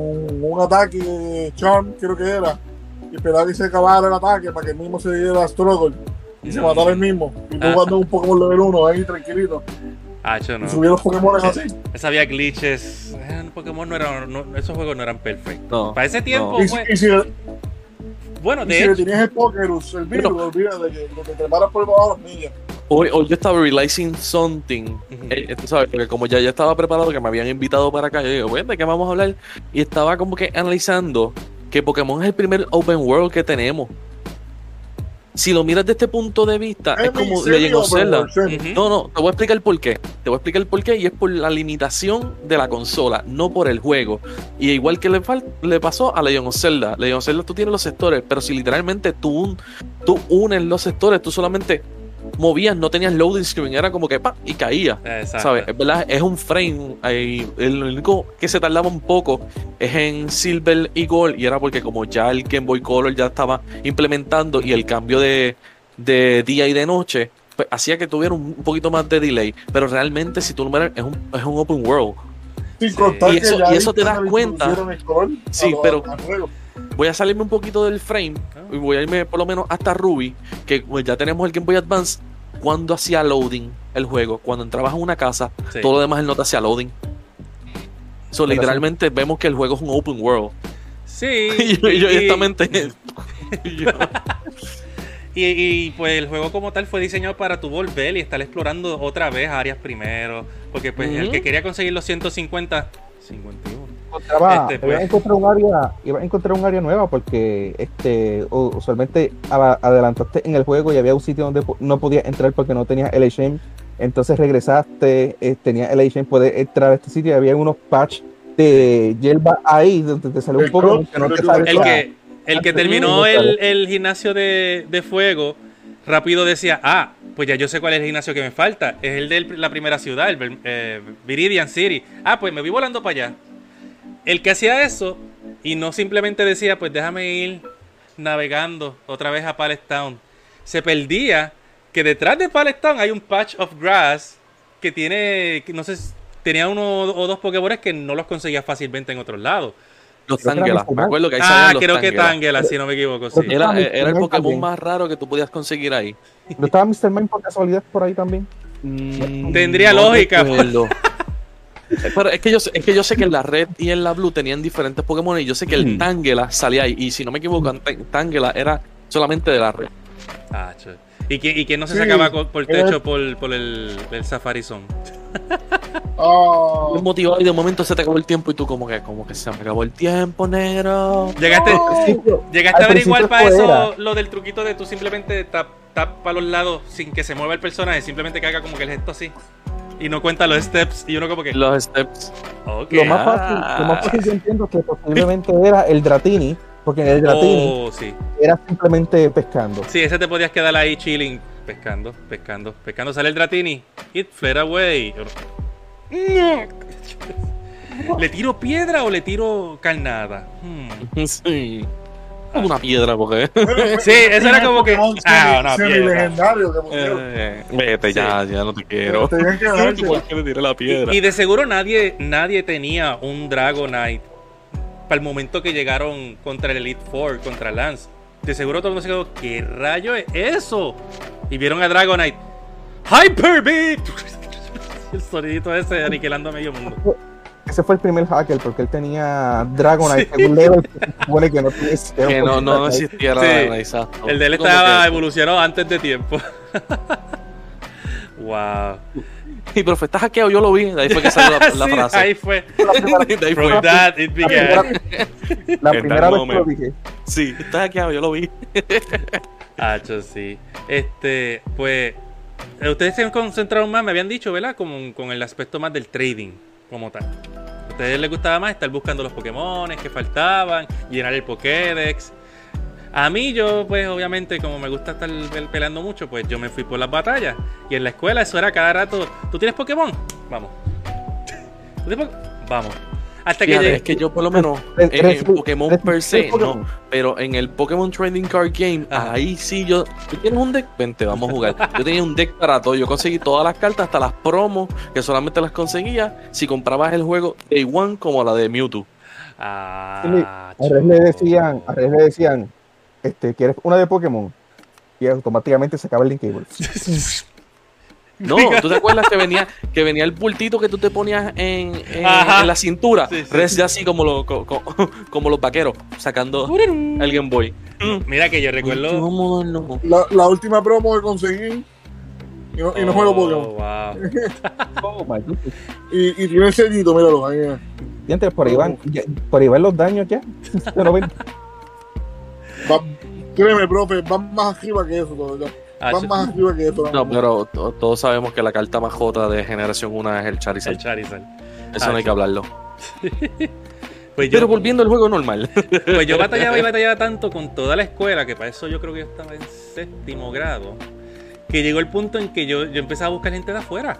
un ataque de Charm, creo que era. Y esperaba que se acabara el ataque para que el mismo se diera struggle y se matara el mismo. Y tú Ah. jugando un Pokémon level 1 ahí tranquilito. Hacho, no. Y subí los Pokémon así. Esa había glitches. eh, Pokémon no eran, no- esos juegos no eran perfectos. No, Para ese tiempo, no. Y, si- fue- y si, y bueno, si de le hecho, tenías el Pokerus, el virus, olvídate que lo que te paras por debajo de las millas. Hoy, hoy yo estaba realizing something. Eh, tú sabes, porque como ya, ya estaba preparado, que me habían invitado para acá, yo digo, bueno, ¿de qué vamos a hablar? Y estaba como que analizando que Pokémon es el primer open world que tenemos. Si lo miras desde este punto de vista, es como Legend of Zelda. No, no, te voy a explicar por qué. Te voy a explicar por qué y es por la limitación de la consola, no por el juego. Y igual que le, le pasó a Legend of Zelda. Legend of Zelda tú tienes los sectores, pero si literalmente tú, un- tú unes los sectores, tú solamente movías, no tenías loading screen, era como que pa y caía. Exacto. ¿Sabes? Es verdad, es un frame. ahí, el único que se tardaba un poco es en Silver y Gold. Y era porque como ya el Game Boy Color ya estaba implementando y el cambio de, de día y de noche, pues hacía que tuviera un poquito más de delay. Pero realmente, si tú lo miras, es un, es un open world. Sin Sí. contar Y eso- ya y eso te das cuenta. Sí, pero-. Voy a salirme un poquito del frame Ah. y voy a irme por lo menos hasta Ruby, que pues, ya tenemos el Game Boy Advance. Cuando hacía loading el juego, cuando entrabas en una casa, Sí. todo lo demás él no te hacía loading. So, literalmente vemos que el juego es un open world. Sí. y yo, y yo y- honestamente. y yo- Y, y, pues el juego como tal fue diseñado para tu volver y estar explorando otra vez áreas primero. Porque pues el que quería conseguir los 150, 51. Encontraba, Este, pues. iba a encontrar un área, iba a encontrar un área nueva porque este usualmente adelantaste en el juego y había un sitio donde no podías entrar porque no tenías LHM. Entonces regresaste, eh, tenías LHM, puedes entrar a este sitio y había unos patch de hierba ahí donde te salió un El poco crop, que no te el El que, el que terminó el, el gimnasio de, de fuego, rápido decía, ah, pues ya yo sé cuál es el gimnasio que me falta. Es el de la primera ciudad, el eh, Viridian City. Ah, pues me voy volando para allá. El que hacía eso y no simplemente decía, pues déjame ir navegando otra vez a Pallet Town, se perdía que detrás de Pallet Town hay un patch of grass que tiene, que no sé, tenía uno o dos Pokéballs que no los conseguía fácilmente en otros lados. Los Tangela. Me acuerdo que ahí Ah, los creo que Tangela. Tangela, si no me equivoco, sí. Era, era el. Pokémon también. más raro que tú podías conseguir ahí. ¿No estaba Mr. Mime por casualidad por ahí también? Tendría No lógica. Pero es que, yo, sé- es que yo sé que en la red y en la blue tenían diferentes Pokémon y yo sé que el Mm. Tangela salía ahí. Y si no me equivoco, Tan- Tangela era solamente de la red. Ah, che. ¿Y quién, y quién no se sacaba por era- techo por, por el, el Safari Zone? Ah, Muy motivado y de momento se te acabó el tiempo y tú como que, como que se me acabó el tiempo, negro. Llegaste, llegaste a averiguar para eso eso era. lo del truquito de tú simplemente tap, tap para los lados sin que se mueva el personaje, simplemente que haga como que el gesto así. Y no cuenta los steps y uno como que... Los steps. Lo más fácil, lo más fácil yo entiendo que posiblemente era el Dratini, porque en el Dratini Oh, sí. era simplemente pescando. Sí, ese te podías quedar ahí chilling, pescando, pescando, pescando. Sale el Dratini. It flare away. ¿Le tiro piedra o le tiro carnada? Hmm. Sí. Como una piedra, porque. bueno, Sí, eso era como que- ah, una piedra. semi-legendario que pusieron. Eh, vete ya, ya no te quiero. Y de seguro nadie, nadie tenía un Dragonite para el momento que llegaron contra el Elite Four, contra Lance. De seguro todo el mundo se quedó, ¿qué rayo es eso? Y vieron a Dragonite. Hyper Beat. El sonidito ese aniquilando a medio mundo. Ese fue el primer hacker porque él tenía Dragonite en un level que se supone que no tiene Que no, no, Sí. exacto. El de él estaba que- evolucionado antes de tiempo. wow. Y profe, estás hackeado, yo lo vi. De ahí fue que salió la, la Sí, frase. ahí fue. De ahí From fue. that it La began. primera, la vez que lo moment. dije. Sí, estás hackeado, yo lo vi. Hacho, sí. Este, pues. eh, Ustedes se concentraron más, me habían dicho, ¿verdad? Como con el aspecto más del trading, como tal. A ustedes les gustaba más estar buscando los Pokémon que faltaban, llenar el Pokédex. A mí, yo, pues, obviamente, como me gusta estar pe- peleando mucho, pues yo me fui por las batallas. Y en la escuela eso era cada rato. ¿Tú tienes Pokémon? Vamos. ¿Tú tienes Po- Vamos. Hasta que Fíjate, llegué. es que yo por lo menos en, tres- en Pokémon tres- per se, Pokémon. no. Pero en el Pokémon Trading Card Game, ahí sí yo. ¿Tú tienes un deck? Vente, vamos a jugar. Yo tenía un deck para todo. Yo conseguí todas las cartas, hasta las promos, que solamente las conseguía si comprabas el juego Day One como la de Mewtwo. Ah, A Res le decían, a Res le decían, este, ¿quieres una de Pokémon? Y automáticamente se acaba el Linkable. No, ¿tú te acuerdas que venía, que venía el bultito que tú te ponías en, en- Ajá. en la cintura? Sí, sí, Res sí. ya así como, lo- co- co- como los vaqueros, sacando el Game Boy. Mira que yo recuerdo. La, la última promo que conseguí y no, y no juego Oh, Pokémon. wow. Oh. Y, y tiene el sellito, míralo. Ahí, eh. Por ahí van, ya- por ahí van los daños ya. No ven- Va- créeme, profe, van más arriba que eso. todavía. Ah, Van más arriba que eso. No, pero to- todos sabemos que la carta más jota de generación 1 es el el Charizard. Charizard. Eso no hay que hablarlo. Pues yo, Pero volviendo al juego normal. pues yo batallaba y batallaba tanto con toda la escuela, que para eso yo creo que yo estaba en séptimo grado, que llegó el punto en que yo, yo empecé a buscar gente de afuera.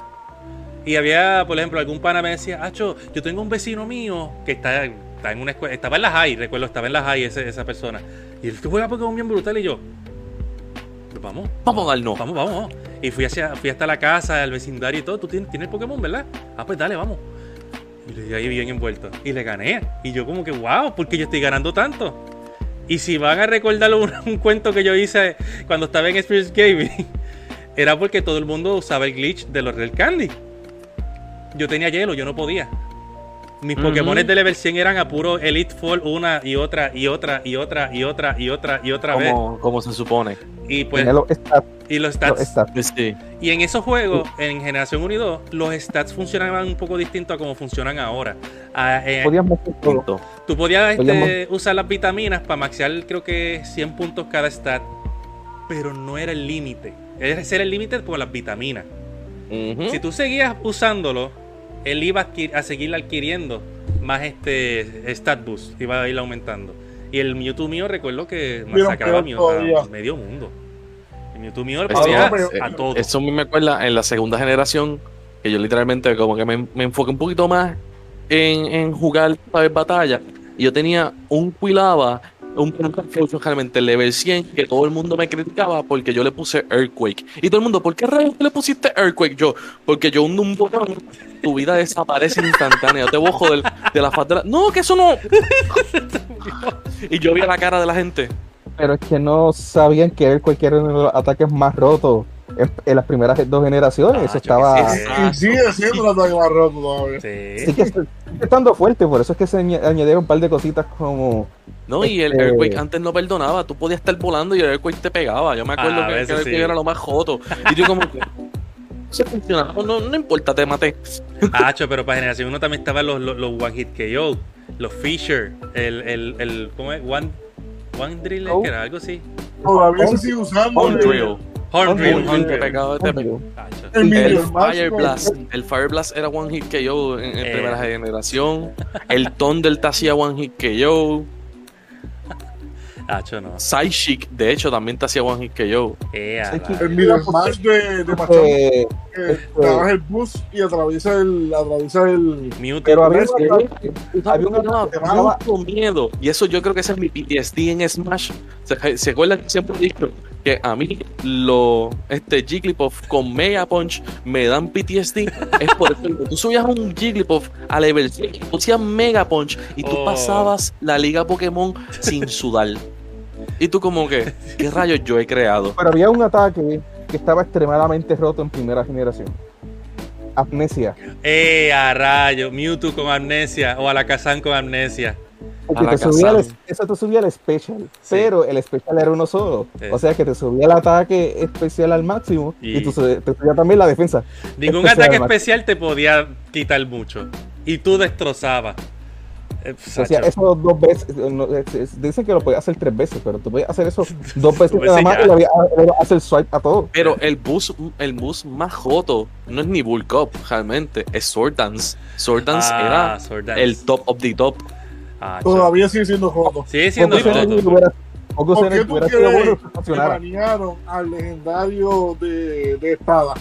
Y había, por ejemplo, algún pana me decía, Acho, yo tengo un vecino mío que está, está en una escuela, estaba en la high, recuerdo, estaba en la high ese- esa persona. Y él, tú juegas Pokémon bien brutal y yo, pues vamos, Vamos a darnos. vamos, vamos, vamos. Y fui, hacia, fui hasta la casa, al vecindario y todo. ¿Tú tienes, tienes Pokémon, verdad? Ah, pues dale, vamos. Y ahí bien envuelto. Y le gané. Y yo como que, wow, porque yo estoy ganando tanto. Y si van a recordar un, un cuento que yo hice cuando estaba en Experience Gaming, era porque todo el mundo usaba el glitch de los Real Candy. Yo tenía hielo, yo no podía. Mis. Pokémon de level 100 eran a puro Elite Fall una y otra y otra y otra y otra y otra y otra vez. Como, se supone. Y pues los stats, y los los stats. Sí. y en esos juegos, en Generación 1 y 2, los stats funcionaban un poco distinto a como funcionan ahora. Ah, eh, Podías todo. Tú podías este, usar las vitaminas para maxear, creo que 100 puntos cada stat, pero no era el límite. Ese era el límite por las vitaminas. Si tú seguías usándolo, él iba a, seguir adquiriendo más este stat boost, iba a ir aumentando. Y el Mewtwo mío, recuerdo que masacraba a, a medio mundo. El Mewtwo mío le Eso- podía a todo. Eso me acuerda en la segunda generación, que yo literalmente como que me, me enfoqué un poquito más en, en jugar ¿sabes? batalla. Y yo tenía un Quilava, un Pikachu realmente level 100, que todo el mundo me criticaba porque yo le puse Earthquake. Y todo el mundo, ¿por qué rayos le pusiste Earthquake? Yo, porque yo hundo un botón, tu vida desaparece instantánea. Yo te voy a joder de la faz de la... No, que eso no... y yo vi la cara de la gente. Pero es que no sabían que era cualquiera de los ataques más rotos en, en las primeras dos generaciones. Ah, Eso yo estaba. Sí. Sí que está- sigue estando fuerte, por eso es que se añ- añadieron un par de cositas como. No, y el Este- Earthquake antes no perdonaba. Tú podías estar volando y el Earthquake te pegaba. Yo me acuerdo Ah, que, que el Earthquake sí. era lo más joto. Y yo como que... Se funcionaba. No, no importa, te maté. Hacho, pero para generación 1 también estaban los, los, los One Hit KO, los Fisher, el, el, el ¿cómo es? One, one Driller, Oh. que era algo así. Todavía se sigue usando. On el- drill. Horn Horn Drill, Drill. Horn Te Drill. pegaba, te pegaba. Hacho. El Fire Blast. El Fire Blast era One Hit KO en, en Eh. primera generación. El Thunder te hacía One Hit KO. Hacho, no. Psychic, de hecho, también te hacía One Hit. Eh, rayos. El Minion Max de, de Machamp, eh, que este- trabaja el bus y atraviesa el. Atraviesa el Mewtwo. pero había, que mucho miedo. Y eso yo creo que ese es mi PTSD en Smash. ¿Se, se acuerdan que siempre he dicho que a mí lo este Jigglypuff con Mega Punch me dan PTSD? es por ejemplo, tú subías un Jigglypuff a level 100, tú hacías Mega Punch y tú Oh. pasabas la liga Pokémon sin sudar. Y tú como que, ¿qué rayos yo he creado? pero había un ataque que estaba extremadamente roto en primera generación. Amnesia. Eh, a rayo. Mewtwo con amnesia o Alakazam con amnesia. Porque la te subía el, eso te subía el special, pero el special era uno solo. Sí. O sea que te subía el ataque especial al máximo y, Y- tú te subía también la defensa. Ningún Especial, ataque especial te podía quitar mucho. Y tú destrozabas. Eh, O sea, eso dos veces. no, es- es- dicen que lo podías hacer tres veces, pero tú podías hacer eso dos veces Dos nada más ya. y le a hacer swipe a todo. Pero el bus, el bus más joto no es ni Bulk Up realmente, es Sword Dance. Sword Dance Ah, era Sword Dance. el top of the top. Hacho. Todavía sigue siendo joto. Sigue siendo Poco ¿Por qué tú crees que banearon al legendario de, de espada?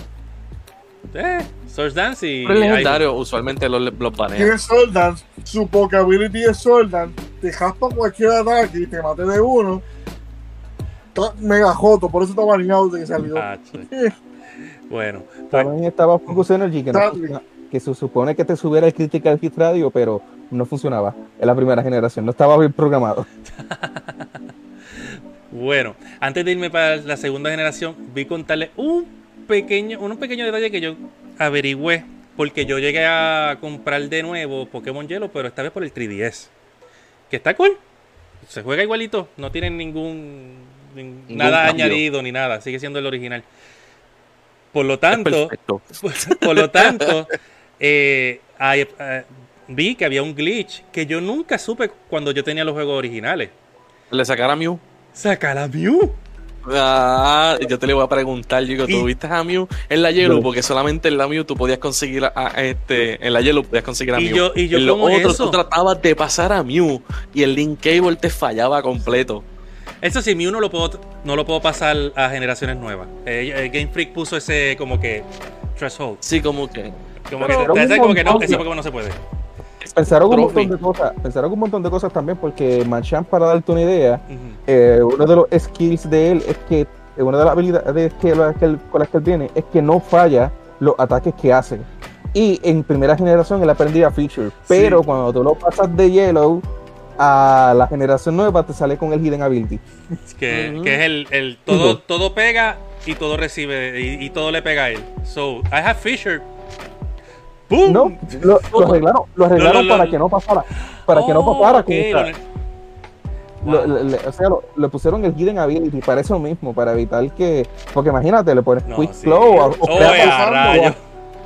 Eh, Source Dance y. Pero el legendario usualmente los, los banean. Soul Dance, su Pokability es Soul Dance, te jaspa cualquier ataque y te mate de uno. Está mega joto, por eso está baneado desde que salió. Hacho. Bueno, pues, También estaba Focus Energy, que, no que se supone que te subiera el Critical Hit Radio, pero no funcionaba en la primera generación. No estaba bien programado. bueno, antes de irme para la segunda generación, vi contarle un pequeño, un pequeño detalle que yo averigüé, porque yo llegué a comprar de nuevo Pokémon Hielo, pero esta vez por el 3DS. Que está cool. Se juega igualito, no tienen ningún, nin- Ningún nada cambio. añadido ni nada, sigue siendo el original. Por lo tanto, por lo tanto, eh, eh, vi que había un glitch que yo nunca supe cuando yo tenía los juegos originales. Le sacara a Mew. Saca la Mew. Ah, yo te le voy a preguntar, yo digo, Y- ¿tú viste a Mew en la Yellow? No. Porque solamente en la Mew tú podías conseguir a, a este, en la Yellow podías conseguir a Y Mew. yo- y yo en los como otros eso. tú tratabas de pasar a Mew y el link cable te fallaba completo. Eso sí, Mew no lo puedo, no lo puedo pasar a generaciones nuevas. Eh, eh, Game Freak puso ese como que threshold. Sí, como que. Como Pero que, como que no, ese Pokémon no se puede. Pensaron un montón de cosas, pensaron un montón de cosas también porque Machamp, para darte una idea, Ujú. eh, uno de los skills de él es que, eh, una de las habilidades que, las que él- con las que él viene es que no falla los ataques que hacen. Y en primera generación él aprendía feature, pero cuando tú lo pasas de Yellow a la generación nueva te sale con el Hidden Ability. Que, Ujú. que es el, el todo, todo pega y todo recibe y, y todo le pega a él. So, I have Fisher. ¡Boom! No, lo, lo arreglaron, lo arreglaron lo- para lo- que no pasara, para que no Oh, pasara ok, con esta- lo- Lo- Wow. le- le- o sea, lo- le pusieron el Hidden Ability para eso mismo, para evitar que. Porque imagínate, le pones No, Quick sí. Flow o, o Oh, Crash a.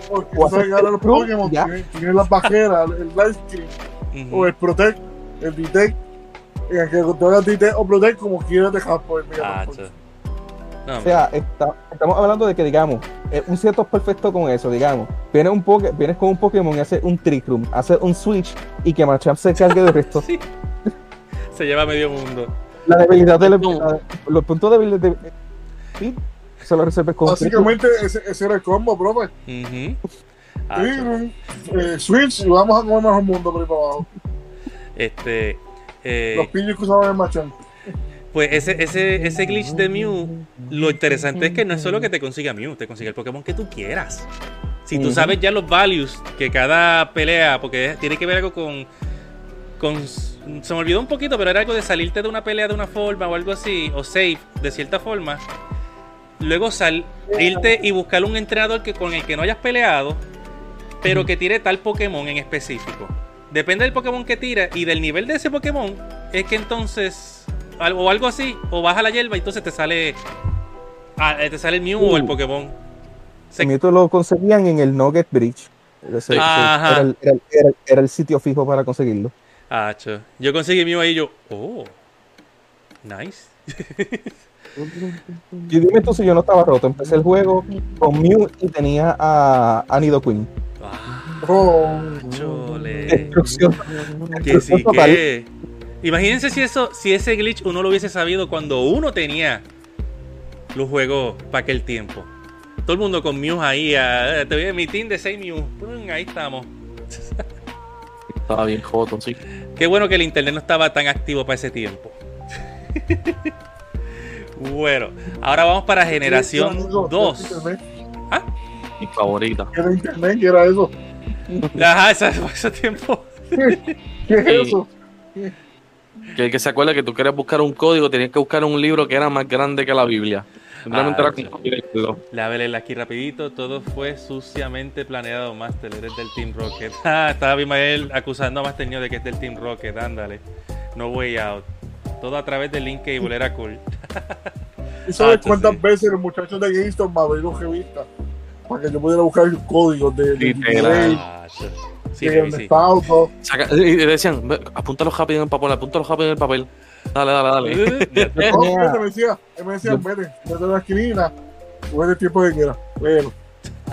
Porque O que ahora los Pokémon ya. tienen, tienen las bajeras, el Life Screen, Ujú. o el Protect, el Detect. En el que tú hagas Detect o Protect como quieras dejar por el Mega. No, O sea, está- estamos hablando de que, digamos, eh, un cierto es perfecto con eso, digamos. Vienes, un poke- vienes con un Pokémon y hace un Trick Room, hace un Switch y que Machamp se cargue del resto. sí. Se lleva medio mundo. La debilidad de No. los puntos débiles de. Sí, se lo resuelves con. Básicamente ese, ese era el combo, profe. Ah. Room, eh, Switch y vamos a comer mejor mundo por ahí para abajo. Este. eh, Los pillos que usaban el Machamp. Pues ese, ese, ese glitch de Mew, lo interesante es que no es solo que te consiga Mew, te consigue el Pokémon que tú quieras. Si tú sabes ya los values que cada pelea, porque tiene que ver algo con, con. Se me olvidó un poquito, pero era algo de salirte de una pelea de una forma o algo así, o save de cierta forma. Luego sal, irte y buscar un entrenador que, con el que no hayas peleado, pero que tire tal Pokémon en específico. Depende del Pokémon que tira y del nivel de ese Pokémon, es que entonces, o algo así, o baja la hierba y entonces te sale, ah, eh, te sale el Mew o el Uh. Pokémon. Se- A mí esto lo conseguían en el Nugget Bridge. Ese- Ajá. Era, el, era el- era el- era el sitio fijo para conseguirlo. Ah, cho. Yo conseguí Mew ahí y yo, oh, nice. Y dime tú si yo no estaba roto. Empecé el juego con Mew y tenía a, a Nidoqueen. Ah, Oh, chole. Destrucción. Que sí, que. Imagínense si eso, si ese glitch uno lo hubiese sabido cuando uno tenía los juegos para aquel tiempo. Todo el mundo con Mew ahí, ah, te voy mi team de 6 Mew. Pum, Ahí estamos. Estaba bien joto, sí. Qué bueno que el internet no estaba tan activo para ese tiempo. bueno, ahora vamos para generación sí, sí, 2. Internet. Mi favorita. ¿Qué era internet? ¿Qué era eso? Ajá, ese, ese tiempo. ¿Qué es Sí. eso? Que el que se acuerda que tú querías buscar un código, tenías que buscar un libro que era más grande que la Biblia. Ah, era sí. como leerlo. La aquí rapidito, todo fue suciamente planeado, Master, eres del Team Rocket. Ah, estaba Bimael acusando a Master Neo de que es del Team Rocket, ándale. No way out. Todo a través del link Cable, era cool. ¿Y sabes Ah, cuántas sí. veces los muchachos de GameStop me abrieron revistas? Para que yo pudiera buscar los códigos de, de Literal. Sí, sí, Grand sí. Auto. Saca- y le decían, "Ve, apúntalo rápido en el papel, apúntalo rápido en el papel. Dale, dale, dale. Tenía- él me decía, me decía, vete, vete a la esquina, vete el tiempo que quieras. Pero,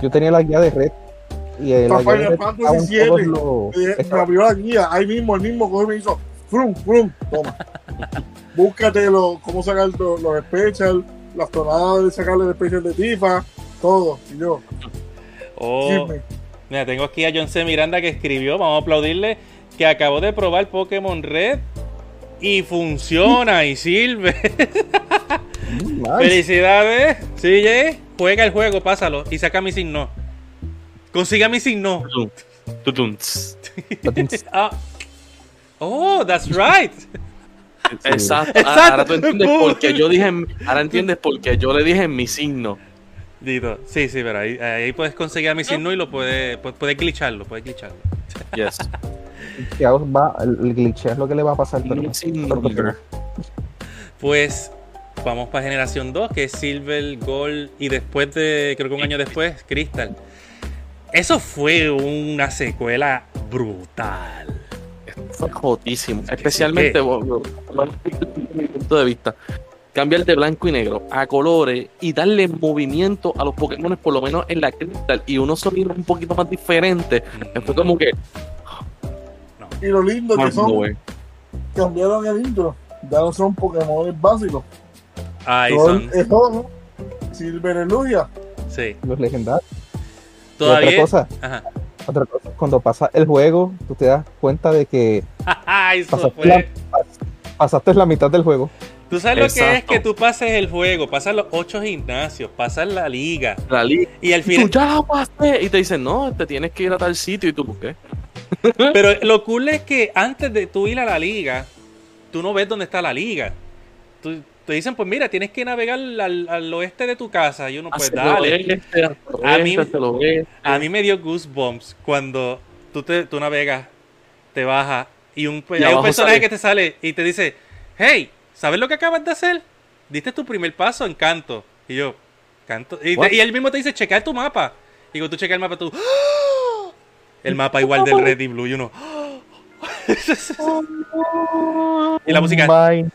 Yo tenía la guía de red. Y eh, el red Fantasy los- eh, me abrió la guía, ahí mismo, el mismo coge y me hizo, frum, frum, toma. Búscate lo, cómo sacar lo- los special, las tonadas de sacarle el special de Tifa, todo. Y yo, Oh, dime, mira, tengo aquí a John C. Miranda que escribió, vamos a aplaudirle, que acabó de probar Pokémon Red y funciona y sirve. Nice. Felicidades, CJ. Juega el juego, pásalo y saca mi signo. Consiga mi signo. Ah. Oh, that's right. Exacto. Exacto. Ahora tú entiendes por qué yo dije, ahora entiendes por qué yo le dije mi signo. Dito. Sí, sí, pero ahí, ahí puedes conseguir a Missing No y lo puedes, puedes, puedes glitcharlo, puedes glitcharlo. Yes. Va, el, glitch es lo que le va a pasar. Pero. Pues vamos para generación 2, que es Silver, Gold y después de, creo que un año después, Crystal. Eso fue una secuela brutal. Fue jotísimo. Especialmente, desde mi punto de vista, cambiar de blanco y negro a colores y darle movimiento a los Pokémon, por lo menos en la Crystal, y unos sonidos un poquito más diferentes. Fue como que. Y lo lindo que son, cambiaron el intro. Ya no son Pokémon básicos. Ahí son. es rojo, Silver es Lugia. Sí. los legendarios. Todavía. otra cosa, Ajá. otra cosa, cuando pasa el juego, tú te das cuenta de que Eso pasaste fue. pasaste la mitad del juego. Tú sabes lo que es que tú pases el juego, pasas los ocho gimnasios, pasas la liga. La liga. Y al Y tú final. ya la pasé. Y te dicen, no, te tienes que ir a tal sitio. Y tú, ¿qué? Pero lo cool es que antes de tú ir a la liga, tú no ves dónde está la liga. Tú, te dicen, pues mira, tienes que navegar al, al oeste de tu casa. Y uno, pues Hace dale. este, A mí- este. A me dio goosebumps cuando tú, te, tú navegas, te bajas y un, Y hay un personaje sale- que te sale y te dice, hey, ¿sabes lo que acabas de hacer? Diste tu primer paso en canto. Y yo, canto. Y, te- What? y él mismo te dice, checar tu mapa. Y cuando tú checas el mapa, tú, el mapa igual del red y blue y uno, Y la música-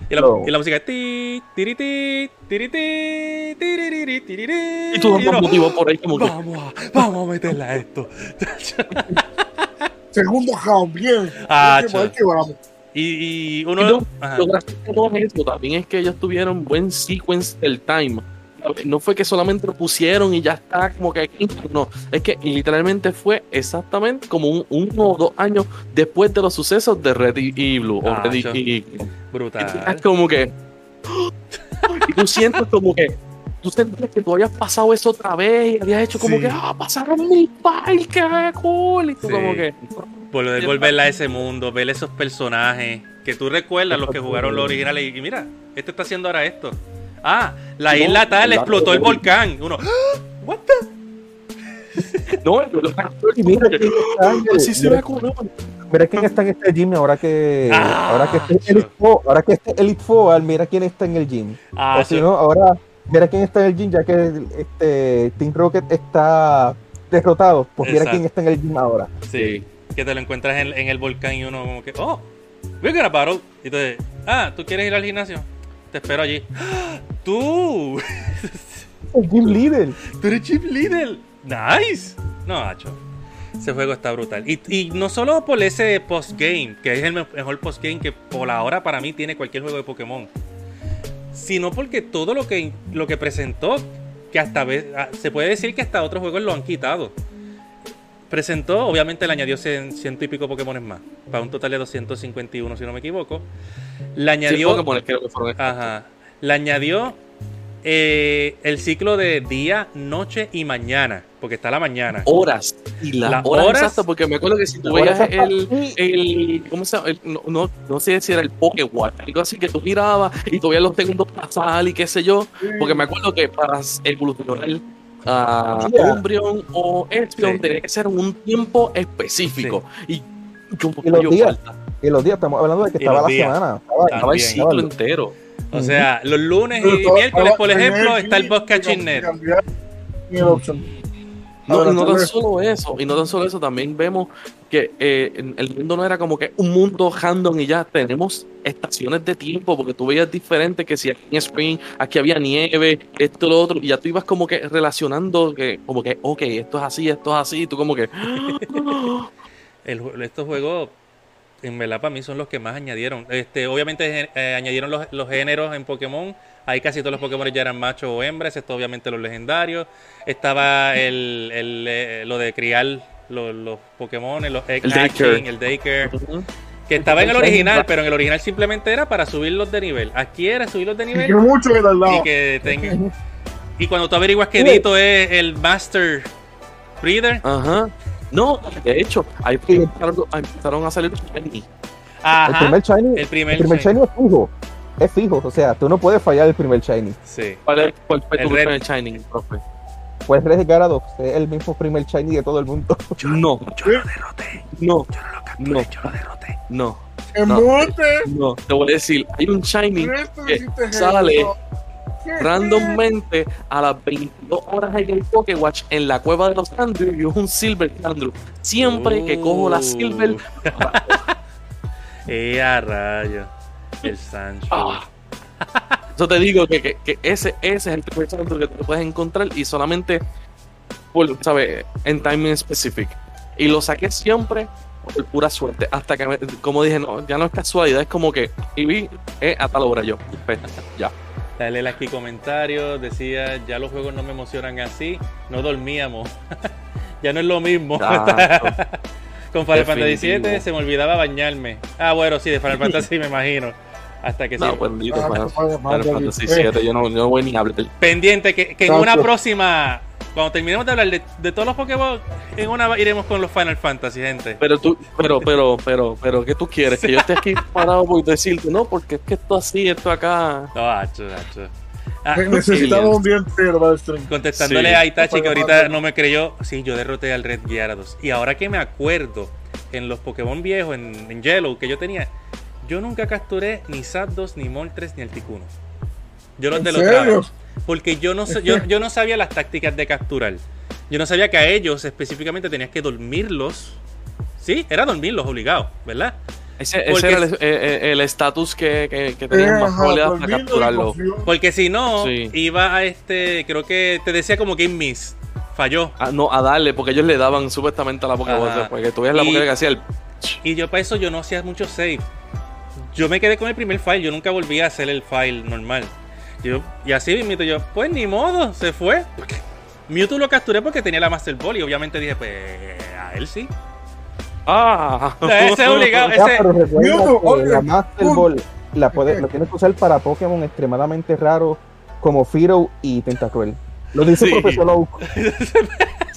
y la, y la música, ti, tiri, ti, tiri, ti, tiriri, tiriri, Y tú y uno, por ahí como que. Vamos a, vamos a meterla a esto. Segundo round, bien. Ah, que vamos. Y, y Y uno. lo, ajá. lo gracioso no es eso, también es que ellos tuvieron buen sequence del time. No fue que solamente lo pusieron y ya está como que. No, es que literalmente fue exactamente como un, uno o dos años después de los sucesos de Red y, y Blue. o Ah, Red y- y- Brutal. es como que. Y tú sientes como que. Tú sientes que tú habías pasado eso otra vez y habías hecho como Sí. que. ¡Ah, pasaron mi parque! ¡Qué cool! Y tú Sí. como que. Poder volverla a ese mundo, ver esos personajes que tú recuerdas, los que jugaron los originales. Y mira, este está haciendo ahora esto. Ah, la No, isla tal la- explotó el volcán. Uno, ¡Ah! ¿what the? No, Y mira quién está en el- sí se mira- ve como. Mira quién está en este gym ahora que Ah, ahora que este. Elite Four, ahora que este Elite Four, mira quién está en el gym. Ah, o si no, ahora mira quién está en el gym ya que este Team Rocket está derrotado. Pues mira Exacto. quién está en el gym ahora. sí, que te lo encuentras en, en el volcán y uno como que, oh, we're gonna battle. Y entonces, ah, ¿tú quieres ir al gimnasio? Te espero allí. ¡Ah! ¡Tú! El gym leader. ¡Tú eres Chip Leader! ¡Nice! No, Hacho. Ese juego está brutal. Y, y no solo por ese postgame, que es el me- mejor postgame que por ahora para mí tiene cualquier juego de Pokémon. Sino porque todo lo que, lo que presentó, que hasta ah, se puede decir que hasta otros juegos lo han quitado. Presentó, obviamente le añadió cien- ciento y pico Pokémon más. Para un total de 251 si no me equivoco. Le Sí, añadió... Pokémon, creo que fueron. Ajá. Le añadió eh, el ciclo de día, noche y mañana. Porque está la mañana. horas y las Las horas, horas- exactas porque me acuerdo que si tú veías el, el cómo se llama El- no, no, no sé si era el Pokewatch algo así que tú girabas y veías los segundos pasar y qué sé yo porque me acuerdo que para evolucionar a Yeah. Umbreon o Espion Sí. tenía que ser un tiempo específico y yo Y los yo días. falta. Y los días, estamos hablando de que estaba la días. semana. Estaba, el ciclo Estaba- entero O sea, los lunes y todo- miércoles, por ejemplo, está el el Boss gym, Catching Net. cambiar en el option. No, y no tan solo eso, y no tan solo eso, también vemos que eh, el mundo no era como que un mundo random y ya tenemos estaciones de tiempo, porque tú veías diferente que si aquí en Spring, aquí había nieve, esto, lo otro, y ya tú ibas como que relacionando que, como que, ok, esto es así, esto es así, y tú como que, El estos juegos, en verdad, para mí son los que más añadieron. Este, obviamente, eh, añadieron los, los géneros en Pokémon. Ahí casi todos los Pokémon ya eran machos o hembras, excepto obviamente los legendarios. Estaba el, el, eh, lo de criar los, los Pokémon, los egg El hatching, daycare. el daycare. Que estaba en el original, pero en el original simplemente era para subirlos de nivel. Aquí era subirlos de Y nivel mucho que y que tengan. Y cuando tú averiguas que Dito es el Master Breeder, ajá. No, de hecho, ahí empezaron, empezaron a salir los shiny. El ajá, primer shiny, el primer, el primer shiny. shiny es fijo. Es fijo. O sea, tú no puedes fallar el primer shiny. Sí. ¿Cuál, es- cuál fue El tu red. primer shining, profe? Puedes arriesgar a dos. Es el mismo primer shiny de todo el mundo. No, Yo lo derroté. no, Yo no lo capturé. No. Yo lo derroté. no, no. Te voy a decir, hay un shiny que sale eso. ¿Qué randommente a las 22 horas en el Pokewatch en la cueva de los Andrew y es un Silver Andrew. Siempre que cojo la Silver, Eh, a rayo. El Sancho. ah. Yo te digo que, que- que ese, ese es el primer Andrew que te puedes encontrar y solamente por, ¿sabes? En timing specific. Y lo saqué siempre por pura suerte. Hasta que, me- como dije, no, ya no es casualidad, es como que, y vi, eh, a tal hora yo. Pues, ya. Dale aquí comentarios. Decía, ya los juegos no me emocionan así. No dormíamos. ya no es lo mismo. Con Final Fantasy. VII se me olvidaba bañarme. Ah, bueno, sí, de Final Fantasy me imagino. Hasta que sí. No, bendito, Ah, Final- Final Final Fantasy. Fantasy VII, yo no, yo no voy ni a hablar. Pendiente, que, que en una próxima, cuando terminemos de hablar de, de todos los Pokémon, en una iremos con los Final Fantasy, gente. Pero tú, pero, pero, pero, pero, ¿qué tú quieres? Que yo esté aquí parado por decirte, no, porque es que esto así, esto acá. No, hacho, hacho. Ah, Necesitaba un día entero para stream. contestándole Sí. a Itachi que ahorita no me creyó, sí, yo derroté al Red Gyarados. Y ahora que me acuerdo, en los Pokémon viejos, en, en Yellow, que yo tenía, yo nunca capturé ni Zapdos, ni Moltres, ni Articuno. Yo los ¿En derrotaba. serio? Porque yo no, sé- yo, yo no sabía las tácticas de capturar. Yo no sabía que a ellos específicamente tenías que dormirlos. Sí, era dormirlos obligados, ¿verdad? Ese, Porque- ese era el- eh, eh, el estatus que, que, que tenías más probabilidad para capturarlo. Porque si no, Sí. iba a este, creo que te decía como game miss. Falló. Ah, no, a darle, porque ellos le daban supuestamente a la Pokéball. Ajá. Porque tú ves la Y- Pokéball que hacía el. Y yo para eso yo no hacía mucho save. Yo me quedé con el primer file, yo nunca volví a hacer el file normal. Yo, y así mismo yo, pues ni modo, se fue. Mewtwo lo capturé porque tenía la Master Ball y obviamente dije, pues a él sí. ¡Ah! O sea, ese es obligado, Ya, ese, pero recuerda Mewtwo, que la Master Ball la puede- lo tienes que usar para Pokémon extremadamente raros como Firo y Tentacruel. Lo dice Sí. el profesor Oak.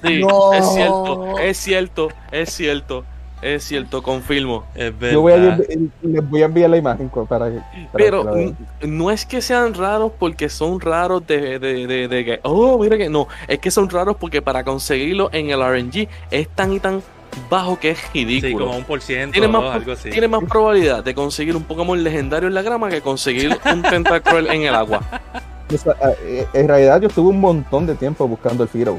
Sí, No. es cierto, es cierto, es cierto, es cierto, confirmo. es Yo voy a, les voy a enviar la imagen para que. para Pero que no es que sean raros porque son raros de, de, de, de que, oh, mira que no, es que son raros porque para conseguirlo en el RNG es tan y tan bajo que es Sí, ridículo. como un por ciento tiene, o más, algo así. tiene más probabilidad de conseguir un Pokémon legendario en la grama que conseguir un Tentacruel en el agua. Sea, eh, en realidad yo estuve un montón de tiempo buscando el Firo.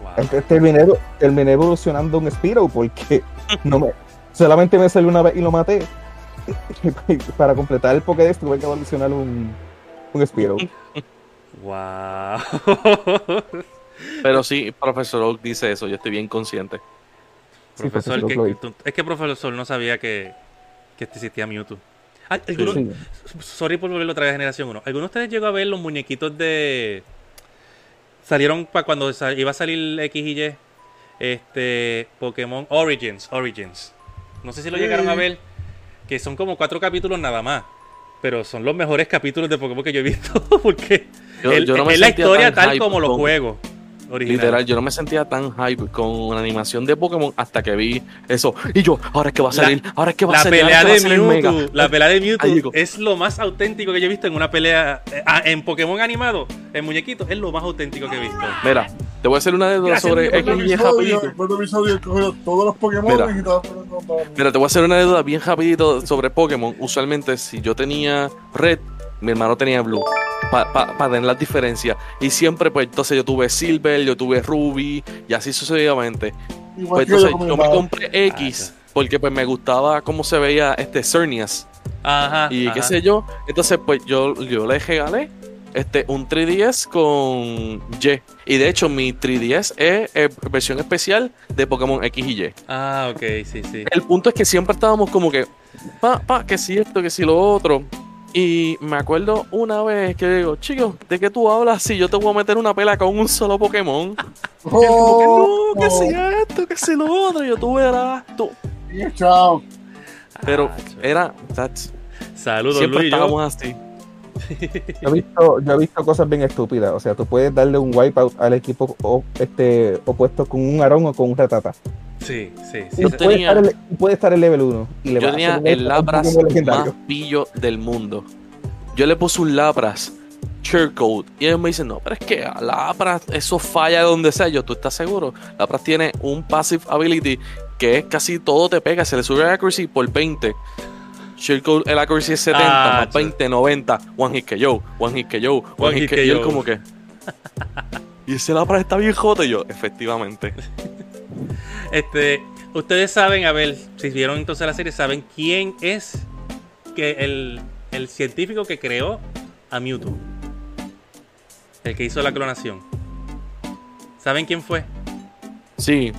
Wow. Terminé, terminé evolucionando un Spiro porque no me, solamente me salió una vez y lo maté. Para completar el Pokédex tuve que evolucionar un, un Spiro. Wow. Pero sí, Profesor Oak dice eso, yo estoy bien consciente. Sí, profesor, profesor, que- es que profesor no sabía que, que existía Mewtwo. Ah, ¿alguno- Sí. Sorry por volverlo otra vez a generación 1. ¿Alguno de ustedes llegó a ver los muñequitos de. Salieron para cuando iba a salir X y Y? Este. Pokémon Origins. Origins. No sé si lo Sí. llegaron a ver. Que son como cuatro capítulos nada más. Pero son los mejores capítulos de Pokémon que yo he visto. Porque Yo- el- yo no me es la historia tal como los juegos. Literal, yo no me sentía tan hype con la animación de Pokémon hasta que vi eso. Y yo, ahora es que va a salir, ahora es que va a La salir. pelea de Mega. Mewtwo, la pelea de Mewtwo es lo más auténtico que yo he visto en una pelea eh, ah, en Pokémon animado, en muñequitos, es lo más auténtico que he visto. Mira, te voy a hacer una Gracias, sobre X Cuando y Y episodio, rapidito. todos los Pokémon Mira. y Mira, te voy a hacer una anécdota bien rapidito sobre Pokémon. Usualmente, si yo tenía Red, mi hermano tenía Blue. Para tener las diferencias. Y siempre, pues, entonces yo tuve Silver, yo tuve Ruby, y así sucesivamente. Igual Pues entonces yo me compré X, porque pues me gustaba cómo se veía este Cernias. Ajá. Y ajá. qué sé yo. Entonces, pues yo, yo le regalé este, un 3DS con Y. Y de hecho, mi 3DS es eh, versión especial de Pokémon X y Y. Ah, ok, sí, sí. El punto es que siempre estábamos como que, pa, pa, que si esto, que si lo otro. Y me acuerdo una vez que digo, chicos, ¿de qué tú hablas si yo te voy a meter una pela con un solo Pokémon? Y él como Oh, que no, que si esto, que si lo otro. Y yo, tú verás, tú. chao. Pero Ah, era, that's, Saludos, siempre Luis. yo- estábamos así. Yo he, visto, yo he visto cosas bien estúpidas. O sea, tú puedes darle un wipeout al equipo o- este, opuesto con un Arón o con un Ratata. Sí, sí, sí. Yo Y puede, tenía- estar el, puede estar el level 1. Y le Yo a tenía el a Lapras más pillo del mundo. Yo le puse un Lapras Share Code. Y ellos me dicen, no, pero es que la APRA, eso falla donde sea. Yo, ¿tú estás seguro? La APRA tiene un passive ability que es casi todo te pega, se le sube el accuracy por 20. Share Code, el accuracy es 70, Ah, más 20, 90. One hit que yo, one hit que yo, one, hit que yo. como que. y ese la APRA está bien jota. Y yo, efectivamente. Este, ustedes saben, a ver, si vieron entonces la serie, saben quién es que el, el científico que creó a Mewtwo. El que hizo la clonación. ¿Saben quién fue? Sí.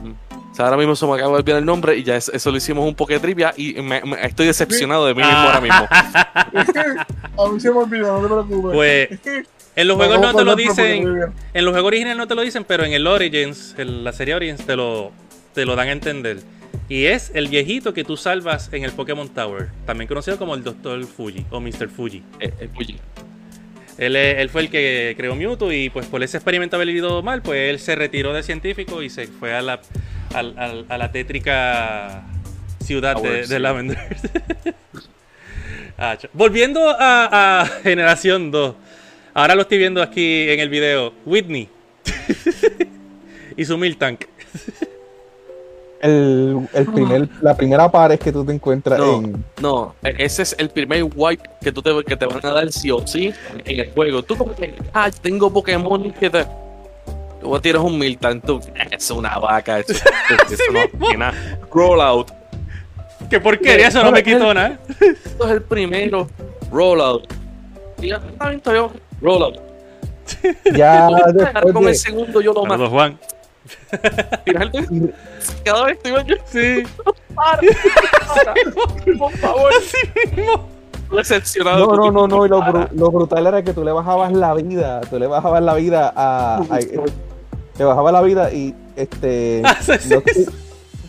O sea, ahora mismo se me acaba de olvidar el nombre y ya es- eso lo hicimos un poco de trivia y me- me- estoy decepcionado de mí mismo ahora mismo. A mí se me olvidó, no te preocupes. Pues en los juegos no te lo dicen. En los juegos originales no te lo dicen, pero en el Origins, en la serie Origins, te lo, te lo dan a entender. Y es el viejito que tú salvas en el Pokémon Tower, también conocido como el Dr. Fuji o Mr. Fuji. Eh, eh, oye, Él, él fue el que creó Mewtwo y pues por ese experimento haber ido mal, pues él se retiró de científico y se fue a la, a la tétrica ciudad de, Tower, de sí. Lavender. Ah, Volviendo a, a Generación 2. Ahora lo estoy viendo aquí en el video. Whitney. y su Miltank. El, el primer, la primera pared que tú te encuentras No, en. no, e- ese es el primer wipe que, tú te, que te van a dar sí o sí en el juego. Tú como que, ah, tengo Pokémon que te... Tú tirar un Miltank, tú, es una vaca, eso, eso no tiene nada. Rollout, ¡Qué porquería! Eso no me quitó nada. esto es el primero. Rollout. Y ya, bien, Rollout. Ya después con el de, segundo yo lo mato. Saludos, Juan. Cada vez estoy yo. Sí. Para, para, por favor. Decepcionado. No, no, no, no. Y lo, lo brutal era que tú le bajabas la vida. Tú le bajabas la vida a. a- le bajabas la vida y este. Ah, sí, sí, no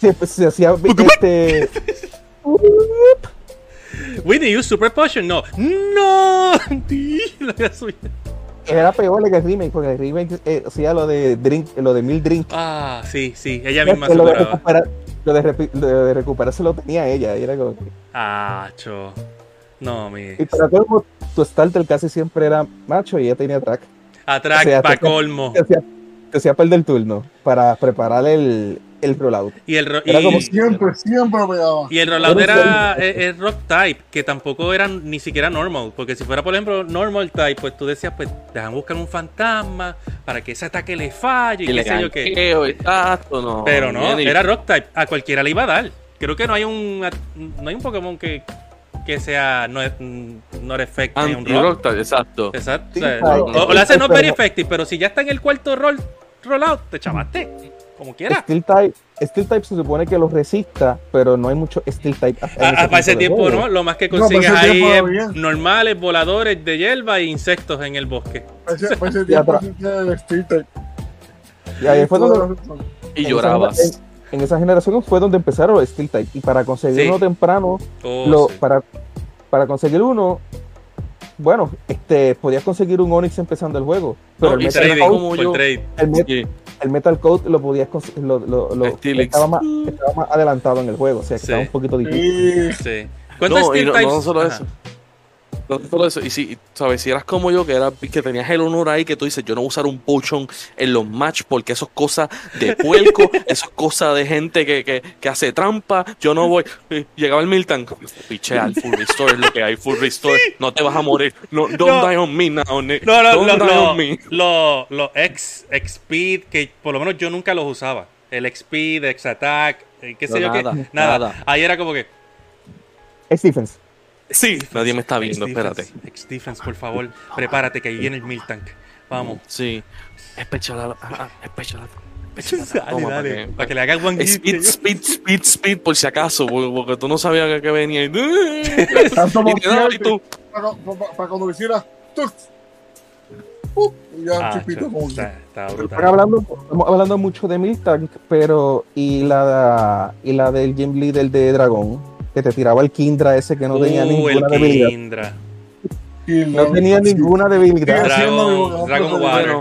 se, pues, se hacía este. Whitney, use Super Potion. No. ¡No! Era peor que el remake, porque el remake eh, hacía lo de drink, lo de mil drink. Ah, sí, sí. Ella misma lo, de superaba. recuperar, lo, de lo de recuperarse lo tenía ella. Y era como que- Ah, cho. No, mi. y para todo tu starter casi siempre era macho y ella tenía track. Atrack o sea, pa' colmo. Te hacía, perder turno para preparar el, el rollout. Y el, ro- Era y- como Siempre, siempre pegaba. Y el rollout era eh, eh, rock type, que tampoco era ni siquiera normal. Porque si fuera, por ejemplo, normal type, pues tú decías, pues dejan buscar un fantasma para que ese ataque le falle y, qué sé yo qué. exacto, no. Pero no, Bien, era rock type. A cualquiera le iba a dar. Creo que no hay un no hay un Pokémon que, que sea no, no effective un rock. Anti-rock, exacto. Exacto. Sí, o, sea, ay, o- o le hace no very effective, pero si ya está en el cuarto roll, rollout, te chavaste. Como quiera. Steel type, Steel type se supone que lo resista, pero no hay mucho Steel type. en Ah, ah, para ese de tiempo juego. no, lo más que No, consigues ese ahí es normales, voladores de hierba e insectos en el bosque. Para ese, para ese Ya tiempo el Street Type. Y ahí fue donde, Y llorabas. En, en esa generación fue donde empezaron los Steel type. Y para conseguir Sí. uno temprano, Oh, lo, sí. para, para conseguir uno, bueno, este, podías conseguir un Onix empezando el juego. Pero No, el, y Metal trading, Code, como yo. trade. el, Met- Sí. El Metal Code lo podías lo, lo, lo- Steelix. estaba, más, estaba más adelantado en el juego, o sea que Sí. estaba un poquito difícil. Sí. Sí. ¿Cuántos No, y no, types? no solo Ajá. eso. No solo eso. Y si, ¿sabes? Si eras como yo, que, era, que tenías el honor ahí, que tú dices, yo no voy a usar un potion en los match porque eso es cosa de puerco, eso es cosa de gente que, que, que hace trampa. Yo no voy. Llegaba el Milton. Piche al full restore, es lo que hay, full restore. No te vas a morir. No, don't No. die on me now, Nick. No, no, Don't lo- die lo- on me. lo- los X, X-Speed, que por lo menos yo nunca los usaba. El X-Speed, X-Attack, eh, qué sé No, yo qué. nada, Nada. nada. Ahí era como que. Es defense. Sí, nadie me está viendo, espérate. X-Defense, por favor. Prepárate que ahí viene el Miltank. Vamos. Sí. Espechala. ah, Espechala. Espechala. Dale, dale. para que- Para que le hagas one hit. Speed, speed, speed, speed, por si acaso, porque, tú no sabías que, que venía. Y, Tanto y y tú, Para, para- para cuando lo hiciera. ¡tuc! ¡Pup! Y ya Ah, que- está, está Están hablando, estamos hablando mucho de Miltank, pero y la y la del Gym Leader de Dragón, que te tiraba el Kindra ese que no tenía Uh, ninguna el debilidad. Kindra. Y No tenía sí. ninguna debilidad. Sí. Dragon, Dragon Water.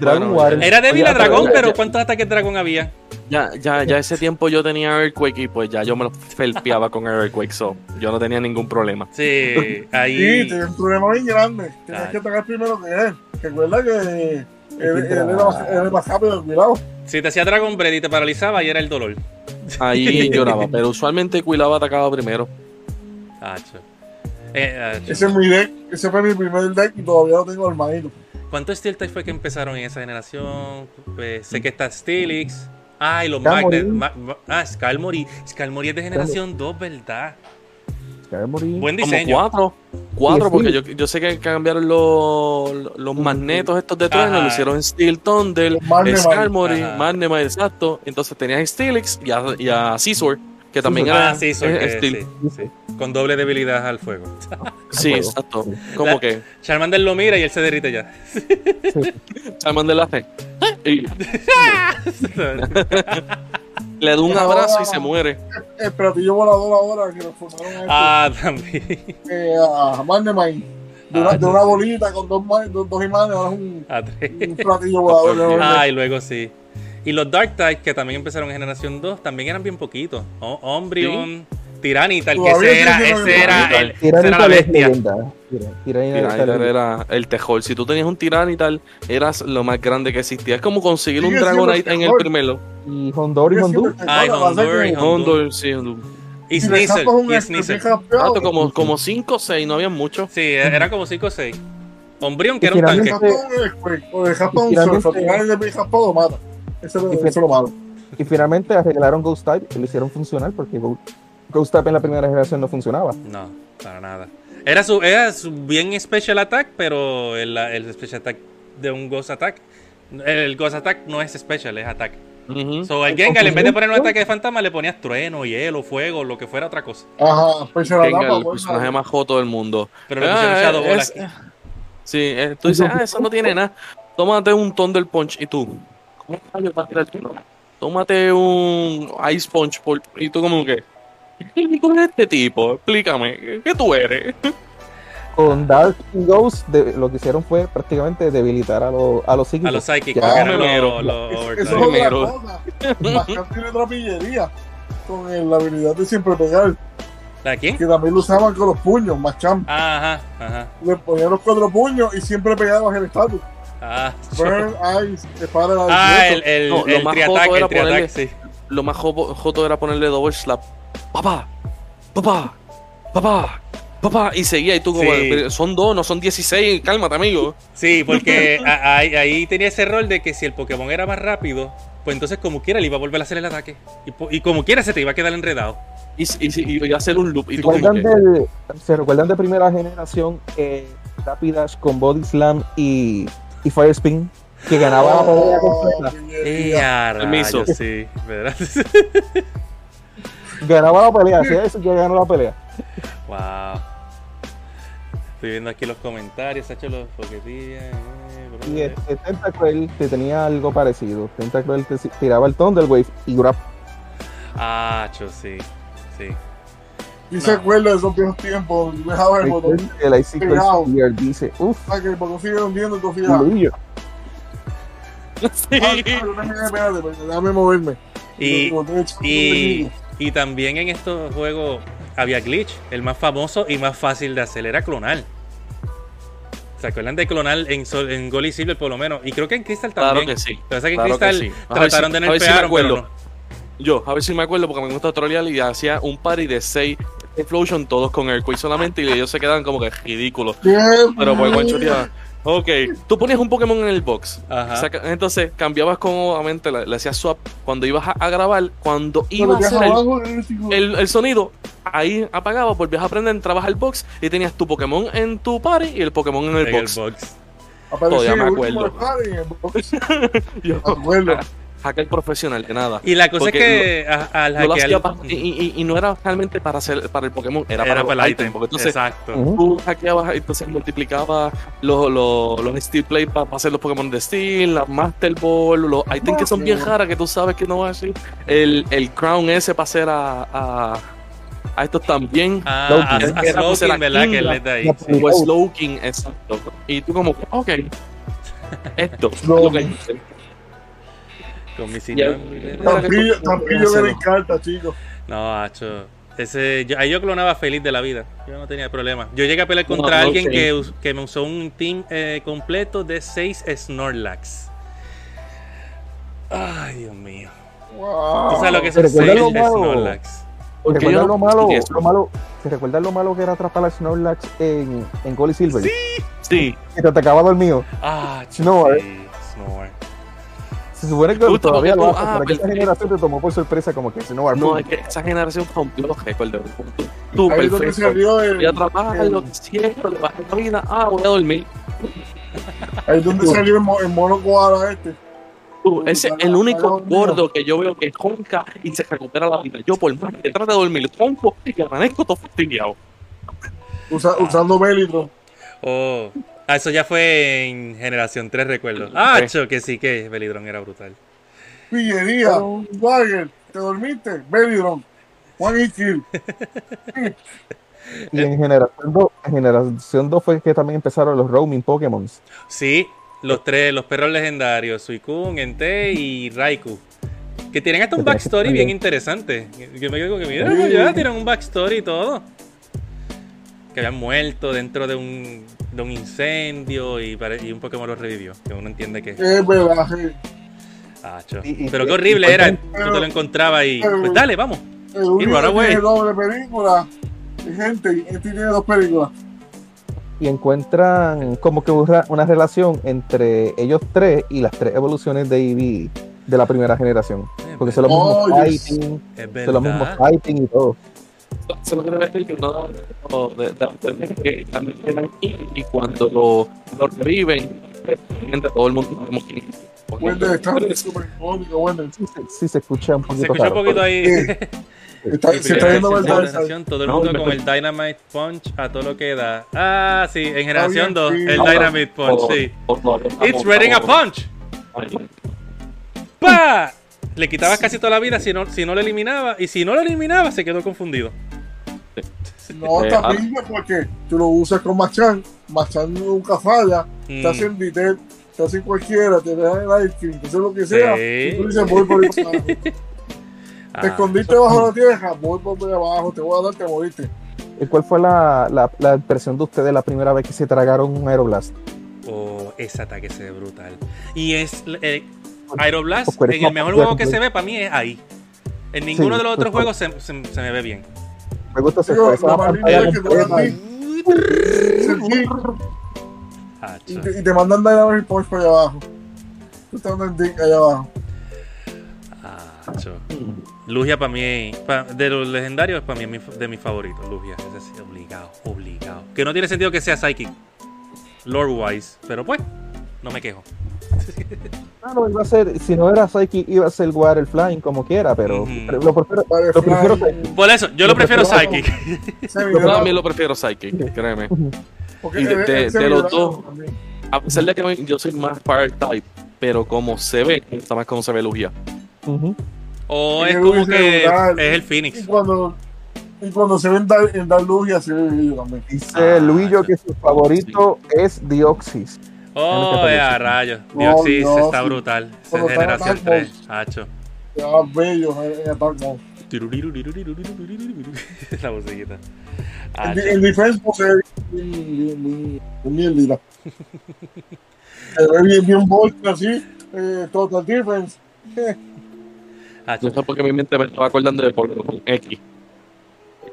Dragon Bueno. Era débil a dragón, pero- ¿cuántos ataques dragón había? Ya, ya, ya ese tiempo yo tenía Earthquake y pues ya yo me lo felpeaba con Earthquake, so yo no tenía ningún problema. Sí, Sí, ahí. tiene un problema bien grande. Tienes Ah. que atacar primero que él. Recuerda que él, él que era más, él era más rápido, cuidado. Si te hacía Dragon Breath y te paralizaba, ahí era el dolor. Ahí lloraba, pero usualmente Quilava atacaba primero. Eh. Ese es mi deck, ese fue mi primer deck y todavía lo tengo armadito. ¿Cuántos Steel Type fue que empezaron en esa generación? Pues, sé que está Steelix. Ah, y los. Magnet. Ma- ma- ah, Skalmory. Skalmory es de generación 2, ¿verdad? Buen Como diseño. cuatro. Cuatro, Sí, porque sí. yo, yo sé que cambiaron los, los magnetos estos de trueno, lo hicieron en Steel Thunder. Skarmory. Magnemite, exacto. Entonces tenías Steelix y a, y a Scizor, que también era Ah, sí, son que- Steel. sí, sí. Con doble debilidad al fuego. Sí, exacto. Como que Charmander lo mira y él se derrite ya. Charmander la hace. Y le da un abrazo y se muere. El platillo volador ahora que lo formaron a, este, ah, también. eh, a Magnemite. De una, Ah, de una bolita con dos, dos, dos imanes, ahora es un, A tres. un platillo volador. Ah, y luego sí. Y los Dark Types, que también empezaron en generación 2, también eran bien poquitos. O- Ombrion, Tiranitar, que ese era, ese era, el, ese era la bestia. Tiranitar era el tejol. Si tú tenías un Tiranitar, eras lo más grande que existía. Es como conseguir un Dragonite en el primero. Y Hondor y Hondur. Ay, Hondur que y Hondur. Hondo, sí, Hondo. Y Sneasel, y Sneasel. Exacto, como, como 5 o 6, no había mucho. Sí, era como 5 o 6. Ombrion, que era un tanque. o final el de jaspado lo mata. Ese es lo- Y eso es lo malo. Y finalmente arreglaron Ghost Type y lo hicieron funcionar porque Ghost Type en la primera generación no funcionaba. No, para nada. Era su, era su bien special attack, pero el, el special attack de un Ghost Attack. El Ghost Attack no es special, es attack. So, al Gengar, en vez de poner un ataque de fantasma, le ponías trueno, hielo, fuego, lo que fuera otra cosa. Ajá, pues la Venga, tapa, el pues, personaje más joto del mundo. Pero le pusieron Ah, Shadow Ball es- aquí. Sí, eh, tú dices, ah, eso no tiene nada. Tómate un Thunder Punch y tú. ¿Cómo rayos vas a tirar? Tómate un Ice Punch por- y tú como que. ¿Qué es este tipo? Explícame, ¿qué, tú eres? Con Dark Ghost de- lo que hicieron fue prácticamente debilitar a, los a los psíquicos. A los Psychics, Ya. eran Primero. los, los Eso es otra cosa. Mascar tiene otra pillería con el- la habilidad de siempre pegar, ¿La quién? que también lo usaban con los puños, Machamp. Ajá, ajá. Le ponían los cuatro puños y siempre pegabas el estatus. Ah, Burn, Ice, espada de ah el, el, No, lo el más triataque, el sí. Lo más joto era ponerle double slap. Papá, papá, papá, papá. Y seguía y tú como, Sí. "Pero son dos, no son 16, cálmate amigo. Sí, porque a- ahí, ahí tenía ese rol de que si el Pokémon era más rápido, pues entonces como quiera le iba a volver a hacer el ataque. Y, como quiera se te iba a quedar enredado. Y, y, y, y hacer un loop. Y ¿Se tú recuerdan, que, del- ¿Se recuerdan de primera generación eh, Rapidash con Body Slam y, y Fire Spin? Que ganaba la pelea completa. Eh, a Permiso. sí, ¿verdad? Ganaba la pelea, hacía eso que ganó la pelea. wow. Estoy viendo aquí los comentarios, se ha hecho los foquetillas. eh, bro. Y este, Tentacruel te tenía algo parecido. Tentacruel te tiraba el Thunder Wave y Grab. Ah, cho, sí, sí. Y se acuerda de esos viejos tiempos, dejaba el botón, El Icicle. Spear dice, uff, para que el botón sigue hundiendo y tú fijas. Luillo. Ah, espérate, espérate, espérate, déjame moverme. Y, y, y también en estos juegos había glitch. El más famoso y más fácil de hacer era clonar. ¿Se acuerdan de clonar en, Sol- en Gold y Silver por lo menos? Y creo que en Crystal Claro también. que sí. Lo que que en claro que Crystal sí. A ver trataron si- de si nerfear, pero no. Yo, a ver si me acuerdo porque me gusta trolear y hacía un party de 6 Explosion todos con Earthquake solamente y ellos se quedaban como que ridículos. Pero pues bien. Ok, tú ponías un Pokémon en el box. Ajá. Saca- entonces cambiabas cómodamente, le, le hacías swap cuando ibas a, a grabar, cuando Pero iba a hacer el, abajo, el el, sonido, ahí apagabas, volvías a aprender, entrabas al box y tenías tu Pokémon en tu party y el Pokémon en el En el box. todavía me acuerdo. party en el box. Yo, Me acuerdo. hacker profesional, de nada. Y la cosa es que a- al No lo hacía hackear. y, y- y no era realmente para hacer para el Pokémon, era, Era para, el item. porque entonces Exacto. Tú hackeabas, entonces multiplicabas los, los, los Steel Play para hacer los Pokémon de Steel, las Master Ball, los items que son bien raras que tú sabes que no va a decir. El, el Crown ese para hacer a, a, a estos también. Ah, Slowking. a, a Era pues Slowking, la ¿verdad? Que Kinga. él es de ahí. La- sí. O Slowking, exacto. Y tú como, ok. Esto es lo que. Con mi Ya. señor. Tampillo, tampillo que encanta, chicos. No, hacho. Ese, yo, ahí yo clonaba feliz de la vida. Yo no tenía problema. Yo llegué a pelear No, contra no, alguien sí. que, que me usó un team eh, completo de 6 Snorlax. Ay, Dios mío. Wow. ¿Tú sabes lo que un 6 recuerda lo malo. Snorlax? Porque ¿Recuerdas yo lo no malo, lo malo, ¿Te recuerdas lo malo que era atrapar a Snorlax en, en Gold y Silver? Sí, Que te atacaba dormido. Ah, Snore. sí, Snore. Se supone que Justo todavía lo hace, ah, pero que esa generación te tomó por sorpresa como que Snore. no, es que esa generación rompió los récords. de- Tú, perfecto. Voy a trabajar, lo que siento, le bajé la vida. Ah, voy a dormir. Ahí es donde salió el, mo- el mono koala este. Tú, ese es el único Dios mío. gordo que yo veo que ronca y se recupera la vida. Yo, por más que trate de dormir, ronco y amanezco todo fastidiado. Usa- usando Melitron. Oh. Ah, eso ya fue en generación 3, recuerdo. Ah, cho, que sí, que Belidrón era brutal. Pillería. Swagger. ¿Te dormiste? One hit kill. Y en generación 2, en generación 2 fue que también empezaron los roaming Pokémon. Sí, los tres, los perros legendarios, Suicune, Entei y Raikou. Que tienen hasta un backstory bien interesante. Yo me quedo que mira, Sí. ya tienen un backstory y todo. Que habían muerto dentro de un, de un incendio y, y un Pokémon los revivió. Que uno entiende que. Es verdad. sí. Ah, cho. Y- y- Pero qué horrible y- era. pero- Tú te lo encontrabas y. pero- Pues dale, vamos. El único run que away. tiene doble película. Y gente, este tiene dos películas. Y encuentran como que una, una relación entre ellos tres y las tres evoluciones de Eevee de la primera generación. Porque son los Oh, mismos yes. fighting, son los mismos fighting y todo. Se y cuando lo, lo reviven, todo el mundo como que. Sí, se- sí se escucha un Se poquito escucha un poquito ahí. Está, se está viendo generación, todo el No, mundo me- con el Dynamite Punch a todo lo que da. Ah, sí, en generación bien, 2, sí. el Dynamite Punch, sí. It's ready a punch. ¡Pa! Le quitabas casi toda la vida si no, si no lo eliminaba. Y si no lo eliminaba, se quedó confundido. No, Eh, está ah. porque tú lo usas con Machan. Machan nunca falla. Mm. Te hacen deter, te hacen cualquiera, te dejan el ice cream, te hacen lo que sea. Sí. Y tú dices, voy por abajo. Te Ah, escondiste bajo la tierra, voy por abajo, te voy a dar, te moriste. ¿Y cuál fue la, la, la impresión de ustedes la primera vez que se tragaron un Aeroblast? Oh, ese ataque se ve brutal. Y es. Eh, Aeroblast, en el mejor juego que se ve, para mí es ahí. En ninguno de los otros juegos se, se- se me ve bien. Me gusta esa, Digo, esa lo más lindo pantalla es que te dan completa. así, sentí, Ah, y, te, y te mandan Dynamite Punch para allá abajo. Tú estás dando el dick allá abajo. Ah, cho. Lugia para mí, pa- de los legendarios, para mí es mi fa- de mis favoritos. Lugia, ese sí, obligado, obligado. Que no tiene sentido que sea Psychic, lore wise, pero pues, no me quejo. No, iba a ser, si no era Psychic, iba a ser Flying como quiera, pero, lo prefiero, lo prefiero. Por eso, yo lo Lo prefiero prefiero- Psychic. Yo también lo prefiero Psychic, créeme. y de- es de los dos. A pesar de que yo soy más Fire Type, pero como se ve, gusta más como se ve Lugia. O es como Lugia que brutal. es el Y Phoenix. cuando, y cuando se ven dar, en dar luz y así yo también. Dice Ah, Luillo que su favorito es Dioxis. Oh, ya, rayos. No, Dioxis no, está sí. brutal. Esa es generación Dark 3. Mode. Hacho. Ya más bellos en, Attack Mode. La musiquita. En, Hacho. en Defense pues, se ve bien, bien, bien, bien, bien lila. Se ve bien, bien Bolt así, eh, Total Defense. Hacho. No sé por qué mi mente me estaba acordando de Polygon X.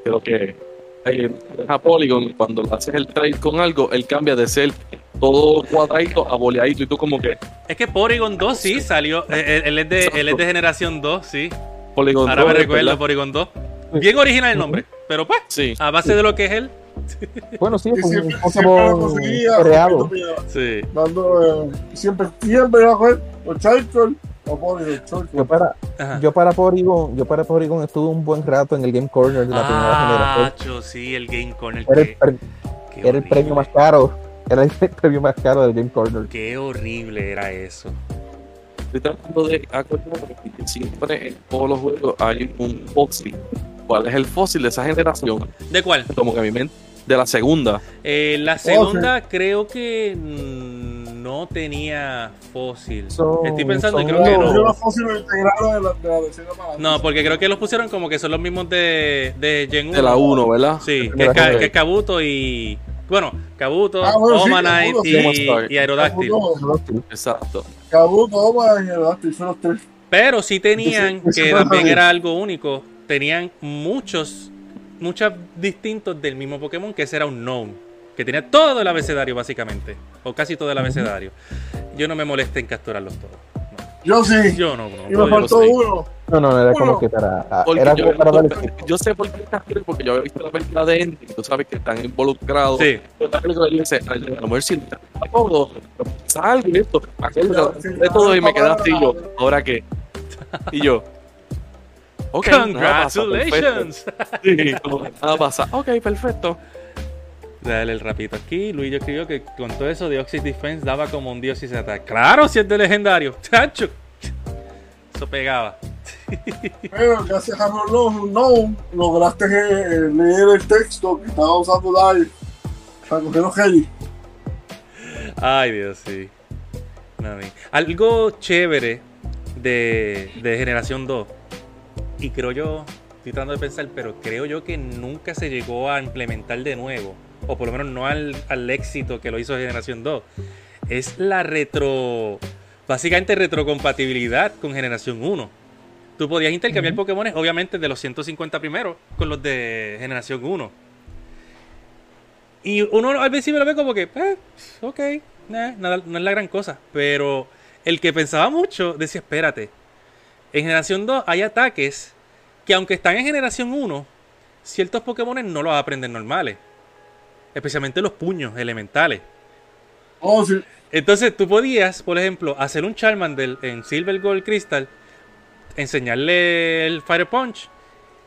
Creo que eh, a Polygon, cuando haces el trade con algo, él cambia de ser todo cuadradito a boleadito y tú como que Es que Porygon 2 sí salió. eh, Él, él es de, él es de generación 2, sí. Polygon Ahora me 2, recuerdo ¿verdad? Porygon 2. Bien original el nombre, pero pues, Sí. a base de lo que es él. Bueno, sí, un Pokémon creado. Sí. Dando, eh, siempre, siempre iba a coger o Charcoal o Polygon. Yo para, Ajá. yo para Porygon, yo para Porygon estuve un buen rato en el Game Corner de la primera Ah, generación. sí, el Game Corner. Era el, pre- era premio más caro. Era el premio más caro del Game Corner. Qué horrible era eso. Estoy tratando de acordarme que siempre en todos los juegos hay un fósil. ¿Cuál es el fósil de esa generación? ¿De cuál? Como que a mi mente, de la segunda. Eh, la segunda creo que mm, no tenía fósil. Estoy pensando y son- creo que No, no. de la, de la porque creo que los pusieron como que son los mismos de, de Gen 1. De la 1, ¿verdad? Sí, que es, que es Kabuto y. Bueno, Kabuto, Ah, bueno, Omanite y, sí. y Aerodactyl. Kabuto, Exacto. Kabuto, Oma y Aerodactyl son los tres. Pero sí tenían, que también era algo único, tenían muchos, muchos distintos del mismo Pokémon, que ese era un known, que tenía todo el abecedario básicamente, o casi todo el abecedario. Yo no me molesté en capturarlos todos. no. Yo sí. Yo no, no. y me yo- faltó uno. No, no, no, era como Uno. que para. ah, Era yo, como para darle. yo sé por qué capturé, porque yo había visto la película de Andy, tú sabes que están involucrados. Sí, a lo mejor si da todo, salgo y esto, aquello, Sí, de todo, y me quedé así yo, ¿ahora qué? Y yo, ok, nada pasa, congratulations. Sí, como, nada pasa, ok, perfecto. Dale el rapito aquí. Luis escribió que con todo eso de Oxid Defense daba como un dios y se ataca. Claro, si es de legendario. Chacho. Eso pegaba. Pero gracias a no, no lograste eh, leer el texto que estaba usando Dai para coger los Heli. Ay, Dios, sí. Algo chévere de, de Generación 2. Y creo yo, estoy tratando de pensar, pero creo yo que nunca se llegó a implementar de nuevo. O por lo menos no al, al éxito que lo hizo Generación 2. Es la retro. Básicamente retrocompatibilidad con Generación 1. Tú podías intercambiar Pokémon, obviamente, de los 150 primeros con los de Generación 1. Y uno al principio lo ve como que, eh, ok, eh, nada, no es la gran cosa. Pero el que pensaba mucho decía, espérate, en generación 2 hay ataques que aunque están en generación 1, ciertos Pokémon no los aprenden normales. Especialmente los puños elementales. Oh, sí. Entonces tú podías, por ejemplo, hacer un Charmander en Silver Gold Crystal, enseñarle el Fire Punch,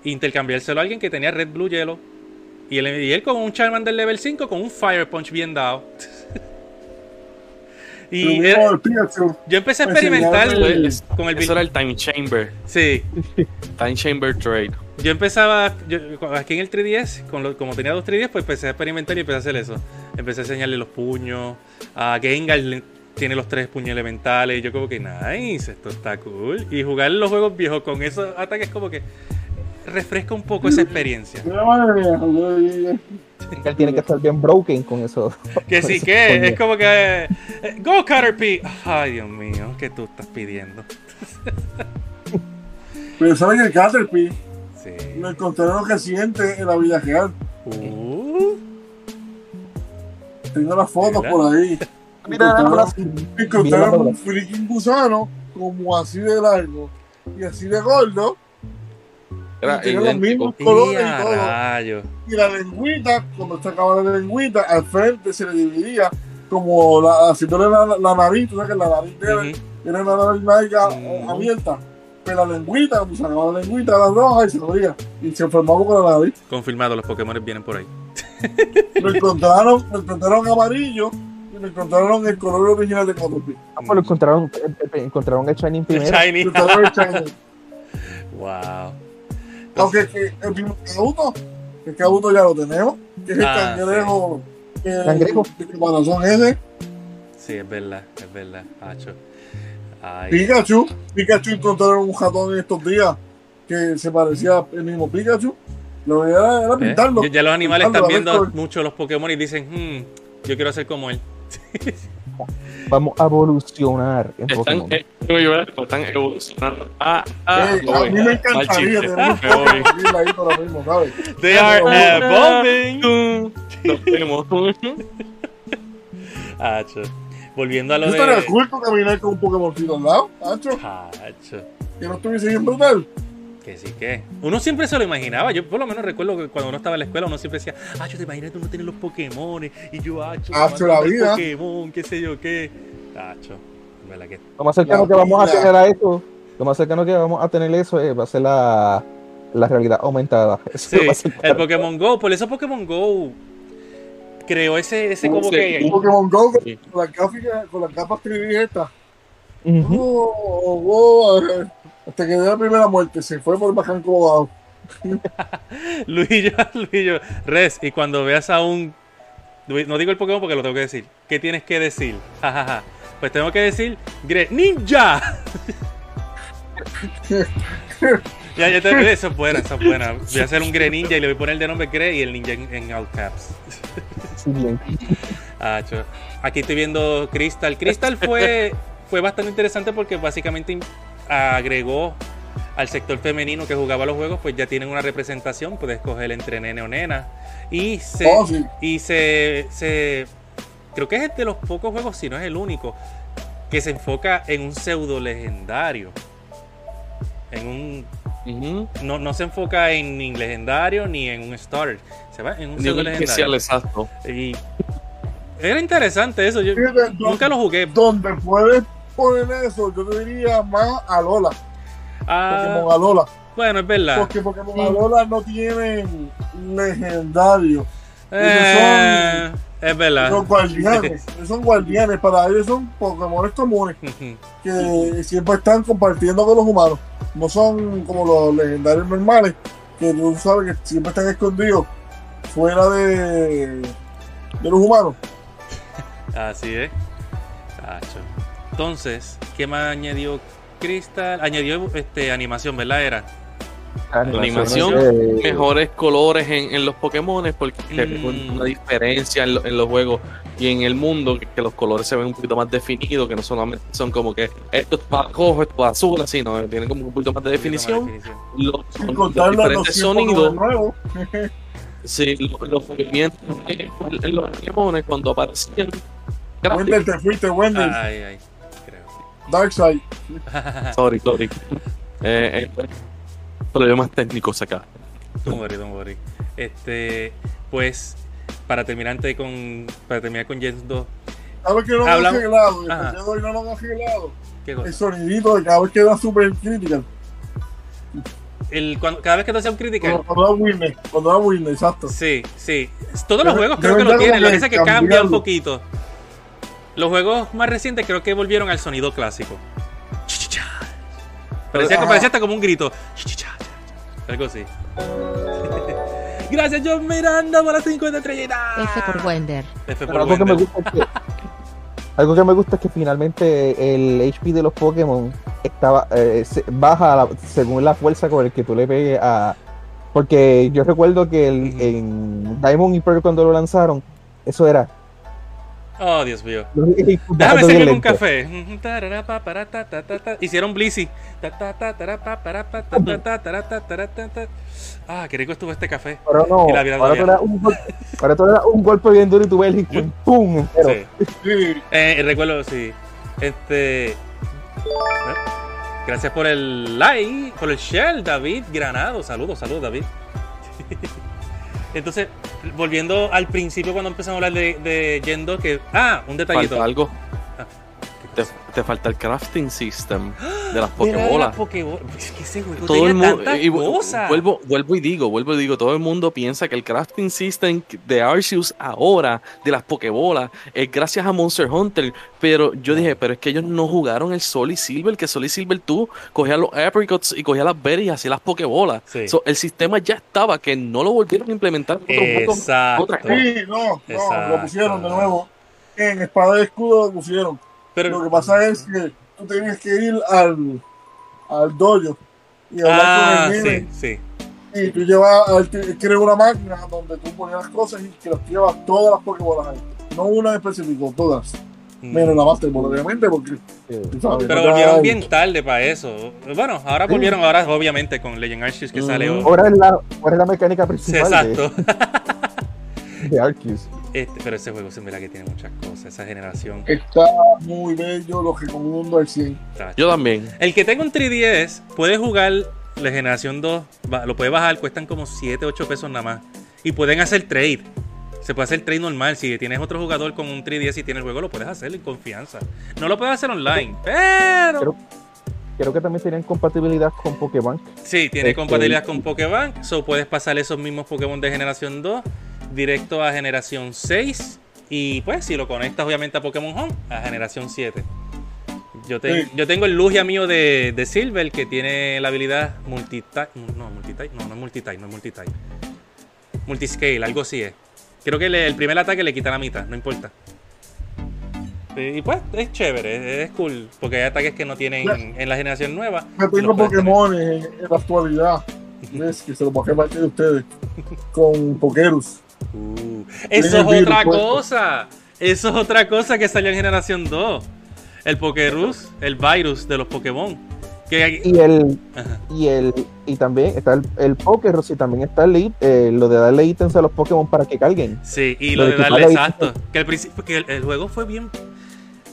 e intercambiárselo a alguien que tenía Red Blue Yellow. Y él, y él con un Charmander level 5 con un Fire Punch bien dado. y era- yo empecé a Pues experimentar sí, Eso, ya es- con el eso era el Time Chamber, Sí, Time Chamber Trade. yo empezaba, yo- aquí en el 3DS, con lo- como tenía dos 3DS, pues empecé a experimentar y empecé a hacer eso. Empecé a enseñarle los puños. A Gengar tiene los tres puños elementales. Y yo como que, nice, esto está cool. Y jugar los juegos viejos con esos ataques como que refresca un poco esa experiencia. Él tiene que estar bien broken con eso. Que sí, que es como que... eh, Go Caterpie. Ay, Dios mío, ¿qué tú estás pidiendo? Pero saben que el Caterpie Sí. lo encontraron reciente en la vida real. Uh, Tengo las fotos Mira. por ahí. Mira, Encontraron, ahora- encontraron mira, un freaking gusano como así de largo y así de gordo. Era Y tiene los mismos colores y todo. Y la lengüita, cuando se acababa la lengüita, al frente se le dividía como la, haciéndole la, la nariz, tú sabes que la nariz de era una nariz narica, Mm. abierta. Pero la lengüita, cuando se acababa la lengüita, era roja y se jodía. Y se enfermaba con la nariz. Confirmado, los Pokémon vienen por ahí. Lo encontraron, lo encontraron amarillo y lo encontraron el color original de Caterpie. Ah, pues lo encontraron, eh, eh, encontraron el Shining primero. Shiny. Lo encontraron el shiny. wow. Aunque que el primer cabuto, el cabuto ya lo tenemos, que es el Ah, cangrejo. El, Cangrejo. El caparazón ese. Sí, es verdad, es verdad, Hacho. Ay, Pikachu. Pikachu encontraron un ratón en estos días que se parecía al mismo Pikachu. Lo que era, era ¿eh? pintarlo. Ya- Ya los animales Pintarlo, están viendo mucho los Pokémon y dicen, hmm, yo quiero ser como él. Vamos a evolucionar en Están, Pokémon. eh, están evolucionando. Ah, ah, me a mí me encantaría chiste. tener un. Pokémon ahí ahora mismo, ¿sabes? They are evolving. Nos vemos. Hacho. Volviendo a lo estaría de. cool con caminar con un Pokémoncito al lado, Nacho, Hacho. que no estuviese bien brutal. Que sí que. Uno siempre se lo imaginaba. Yo por lo menos recuerdo que cuando uno estaba en la escuela, uno siempre decía, Hacho, te imaginas tú no tienes los Pokémon. Y yo, Hacho, Hacho, me la vida. Pokémon, qué sé yo qué. Verdad que. Lo más cercano que vamos a tener a eso, lo más cercano que vamos a tener eso es, va a ser la, la realidad aumentada. Eso Sí, el Pokémon Go. Por eso Pokémon Go creó ese, ese como Sí. que. Pokémon Go Sí. con las gráficas, con las capas 3D estas. Ujú. Oh, oh, eh, hasta que dio la primera muerte, se fue por el baján como abajo. Luillo, Luillo, Res, y cuando veas a un. No digo el Pokémon porque lo tengo que decir. ¿Qué tienes que decir? Jajaja. Pues tengo que decir Greninja. ya, ya te, eso es buena, eso es buena. Voy a hacer un Greninja y le voy a poner de nombre Gre y el ninja en, en all caps. Ah. Aquí estoy viendo Crystal. Crystal fue, fue bastante interesante porque básicamente agregó al sector femenino que jugaba los juegos, pues ya tienen una representación, puedes escoger entre nene o nena. Y se, Oh, sí. y se, se- creo que es de los pocos juegos, si no es el único, que se enfoca en un pseudo legendario. En un no, no se enfoca en ni legendario ni en un starter. Se va en un Ni pseudo un especial, legendario. exacto. Y era interesante eso. Yo Fíjate, nunca lo jugué. Donde puedes poner eso, yo te diría más a Lola. Ah, Pokémon Alola. bueno, es verdad. Porque Pokémon Alola no tienen legendario. Eh, es verdad. Son guardianes. Ellos son guardianes. Para ellos son Pokémon comunes que siempre están compartiendo con los humanos. No son como los legendarios normales, que tú sabes que siempre están escondidos fuera de, de los humanos. Así es. Tacho. Entonces, ¿qué más añadió Crystal? Añadió este animación, ¿verdad? Era. animación, Mejores colores en, en los Pokémon porque Mm. una diferencia en, lo- en los juegos y en el mundo que, que los colores se ven un poquito más definidos, que no solamente son como que esto es para rojo, esto es para azul, así, ¿no? Tienen como un poquito más de definición. Los, Sin los diferentes 200 sonidos, nuevos. sí, los, los movimientos en los Pokémon cuando aparecían. Wendell, te fuiste, Wendell. Ay, ay. Darkseid. Sorry, sorry. Eh, eh, problemas técnicos acá. Don't worry, don't worry. Este, pues, para terminar antes con. Para terminar con Gens 2. ¿Sabes que no lo han Hablamos- arreglado? Y Ajá. el no lo han arreglado. ¿Qué cosa? El sonidito de cada vez que da super critical. El, cuando- cada vez que tú haces un critical. Cuando, da Winner. Cuando da Winner, exacto. Sí, sí. Todos los juegos creo que lo tienen. Lo que pasa es que cambia un poquito. Los juegos más recientes creo que volvieron al sonido clásico. Chichicha. Parecía, parecía hasta como un grito. Chichicha. Algo así. Gracias, John Miranda, por las 50 estrellitas. F por Wender. F por Pero algo que me gusta es que algo que me gusta es que finalmente el HP de los Pokémon estaba eh, baja la- según la fuerza con el que tú le pegues a porque yo recuerdo que el- en Diamond y Pearl cuando lo lanzaron eso era Oh, Dios mío. Déjame servirme un café. Hicieron Blissey. Ah, qué rico estuvo este café. Pero no, Y la vida ahora tú, le das un golpe, ahora tú le das un golpe bien duro y tú ves el ¡pum! Sí. Sí. Eh, recuerdo, sí. Este. Gracias por el like, por el share, David Granado. Saludos, saludos, David. Entonces, volviendo al principio cuando empezamos a hablar de, de Yendo, que. Ah, un detallito. Falta algo. Te, te falta el crafting system de las ¿Verdad de Pokébolas. las Pokébolas? Es que ese juego todo el mundo y vuelvo vuelvo y digo vuelvo y digo todo el mundo piensa que el crafting system de Arceus ahora de las Pokébolas es gracias a Monster Hunter pero yo dije pero es que ellos no jugaron el Sol y Silver que Sol y Silver tú cogías los apricots y cogías las berries y hacías las Pokébolas Sí. So, el sistema ya estaba que no lo volvieron a implementar. Exacto. otra- Sí, no, no, Exacto. lo pusieron de nuevo. En espada de escudo lo pusieron. Pero, Lo que pasa es que tú tenías que ir al, al dojo y hablar ah, con el sí, nene. sí. Y tú llevas, creas una máquina donde tú ponías las cosas y que las llevas todas las Pokébolas ahí. No una en específico, todas. Mm. Menos la Master Ball, obviamente, porque Sí. sabes. Pero volvieron bien tarde para eso. Bueno, ahora volvieron, ahora obviamente con Legend Arceus que Ujú. sale hoy. ahora es la, ahora es la mecánica Sí, principal de, exacto. de Arceus Este, pero ese juego se verá que tiene muchas cosas, esa generación. Está muy bello, lo recomiendo al 100. tacho. yo también El que tenga un 3DS puede jugar la generación 2, ba- lo puede bajar, cuestan como 7, 8 pesos nada más. Y pueden hacer trade. Se puede hacer trade normal. Si tienes otro jugador con un 3DS y tiene el juego, lo puedes hacer en confianza. No lo puedes hacer online, pero. Pero- creo que también tenían compatibilidad con Pokémon Sí, tiene Este- compatibilidad con Pokébank. So puedes pasar esos mismos Pokémon de generación 2 directo a generación 6. Y pues, si lo conectas obviamente a Pokémon Home, a generación 7. Yo, te- Sí. yo tengo el Lugia mío de, de Silver que tiene la habilidad multitype. No, multitype. No, no es multitype, no es multitype. Multiscale, algo así es. Creo que le- el primer ataque le quita la mitad, no importa. Sí, Y pues es chévere, es, cool, porque hay ataques que no tienen en la generación nueva. Yo tengo. Pokémon en, en la actualidad. ¿Ves? Que se los bajé parte de ustedes. Con Pokerus. Uh, eso es virus otra puesto. cosa. Eso es otra cosa que salió en generación 2. El Pokerus, el virus de los Pokémon. Que, Y el, Ajá. y el y también está el, el Poker y también está el, eh, lo de darle ítems a los Pokémon para que carguen. Sí, y Lo lo de de darle exacto. Que al principio, que el, el juego fue bien.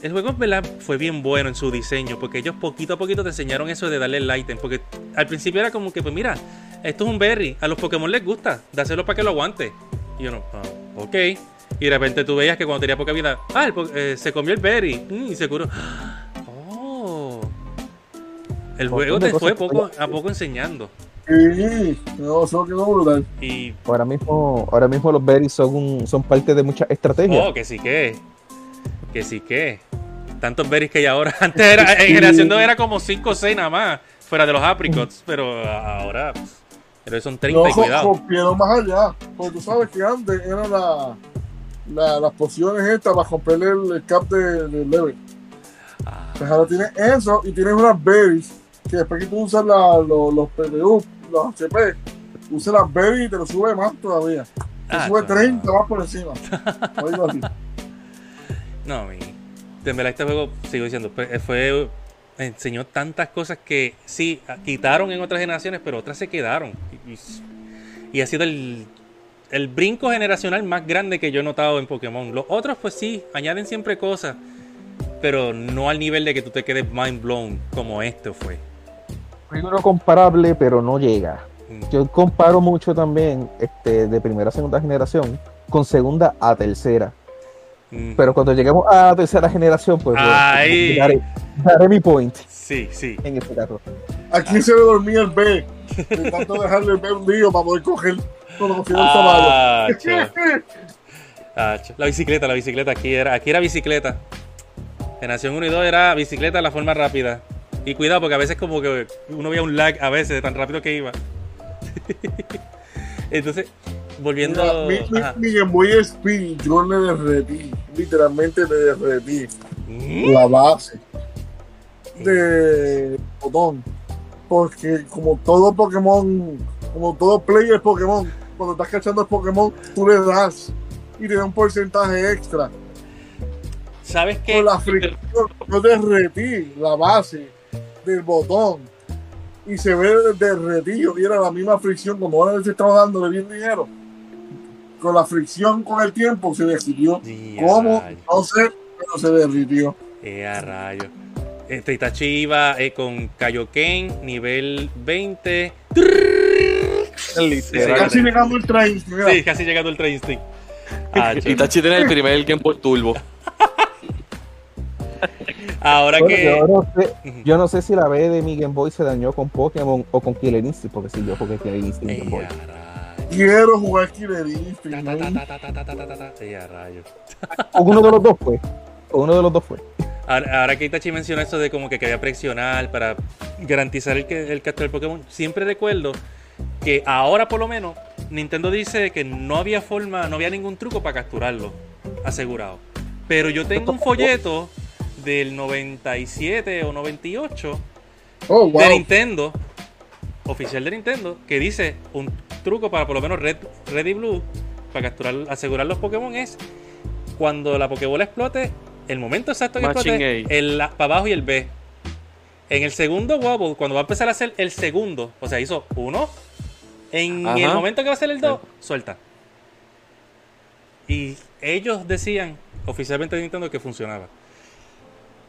El juego en verdad fue bien bueno en su diseño, porque ellos poquito a poquito te enseñaron eso de darle el item. Porque al principio era como que, pues mira, esto es un berry, a los Pokémon les gusta, dáselo para que lo aguante. Y yo no, ah, ok. Y de repente tú veías que cuando tenía poca vida, ah, el eh, se comió el berry mm, y se curó. Oh. El juego te fue que poco a poco enseñando. Sí, no, eso quedó brutal. Y Ahora mismo, ahora mismo los berries son, un- son parte de muchas estrategias. Oh, que sí que. Que sí que. Tantos berries que hay ahora. Antes era, en generación 2 era como 5 o 6 nada más. Fuera de los apricots. Pero ahora. pff, Pero son 30 No, y cuidado. rompieron más allá. Porque tú sabes que antes eran la, la- las pociones estas para comprarle el, el cap de, de level. Ah, Pues ahora tienes eso y tienes unas berries que después que tú usas la- lo- los PDU, los HP, usas las berries y te lo sube más todavía. Te Ah, sube no. 30 más por encima. O algo así. No, mi. De verdad, este juego, sigo diciendo, fue. Enseñó tantas cosas que sí, quitaron en otras generaciones, pero otras se quedaron. Y, ha sido el, el brinco generacional más grande que yo he notado en Pokémon. Los otros, pues sí, añaden siempre cosas, pero no al nivel de que tú te quedes mind blown como este fue. Uno comparable, pero no llega. Mm. Yo comparo mucho también este, de primera a segunda generación con segunda a tercera. Mm. Pero cuando lleguemos a la tercera generación, pues Ay. daré, daré mi point Sí, sí. en este caso. Aquí se le dormía el B. De tanto dejarle el B un lío para poder coger cuando cogieron el caballo. Ah. Ah. La bicicleta, la bicicleta. Aquí era, aquí era bicicleta. Generación 1 y 2 era bicicleta la forma rápida. Y cuidado, porque a veces como que uno veía un lag a veces de tan rápido que iba. Entonces, volviendo. Mira, mi, mi- mi Game Boy Speed, yo le derretí, literalmente le derretí Mm. la base de botón. Porque como todo Pokémon, como todo player Pokémon, cuando estás cachando el Pokémon, tú le das y te da un porcentaje extra. ¿Sabes qué? Con la fricción, yo derretí la base del botón y se ve derretido y era la misma fricción como ahora se estaba dándole bien dinero. Con la fricción con el tiempo se derritió. ¿Cómo? No sé, pero se derritió. Eh, a rayo. Este Itachi iba eh, con Kaioken, nivel 20. Literal. Casi llegando el train. Sí, casi llegando el Train Instinct. Ah. Itachi tiene el primer Game Boy Turbo. Ahora Bueno, que. yo, no sé, Ujú. yo no sé si la B de mi Game Boy se dañó con Pokémon o con Killer Instinct, porque si yo jugué Killer Instinct Game Boy. Quiero jugar Killer Instinct. Ta, ta, ¿no? ta, ta, ta, ta, ta, ta, ta, ta. Ey, a rayos. O uno de los dos fue. O uno de los dos fue. Ahora, ahora que Itachi mencionó eso de como que quería presionar para garantizar el, el captura del Pokémon, siempre recuerdo que ahora por lo menos Nintendo dice que no había forma, no había ningún truco para capturarlo, asegurado. Pero yo tengo un folleto del 97 o 98 Oh, wow. de Nintendo, oficial de Nintendo, que dice un truco para por lo menos Red, Red y Blue, para capturar, asegurar los Pokémon es cuando la Pokébola explote, el momento exacto que Matching explote, A. el la- para abajo y el B. En el segundo Wobble, cuando va a empezar a hacer el segundo, o sea, hizo uno, en Ajá. el momento que va a hacer el dos, suelta. Y ellos decían, oficialmente de Nintendo, que funcionaba.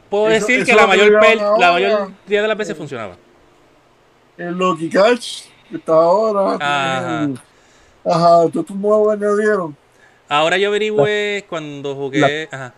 Puedo Eso- decir eso que la mayor, la ahora. mayoría de las veces funcionaba. El Lucky Catch, que está ahora. Ajá. el- Ajá, estos nuevos añadieron. Ahora yo averigüé cuando jugué. Ajá.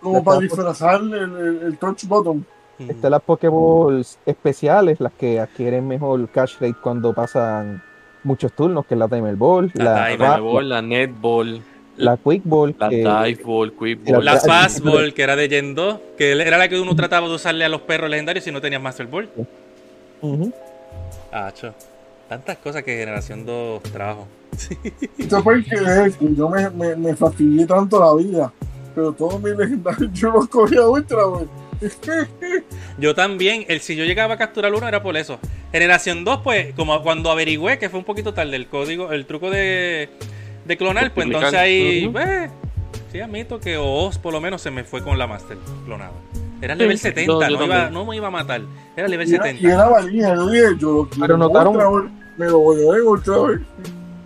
Como La para disfrazar el, el, el touch button. Están las Pokéballs especiales, las que adquieren mejor cash rate cuando pasan muchos turnos, que es la Timer Ball, La la, Timer Fa- La Ball, la Netball, la Quick Ball, la que- Dive Ball, Quick la- Ball. La la- Fastball, que era de Gen 2, que era la que uno trataba de usarle a los perros legendarios si no tenías Master Ball. Ah, cho. Tantas cosas que Generación 2 trajo. Esto fue que es que yo me, me, me fastidié tanto la vida. pero todos mis legendarios yo los cogía ultra, güey. Yo también, el, si yo llegaba a capturar uno era por eso. Generación 2, pues, como cuando averigüé que fue un poquito tarde el código, el truco de, de clonar, pues entonces ahí, pues, sí admito que Oz por lo menos se me fue con la Master clonada. Era level 70, No, no, yo iba, también. no me iba a matar. Era level Y era, 70. y era valía, yo dije, yo lo quiero Pero notaron-. Me lo voy a.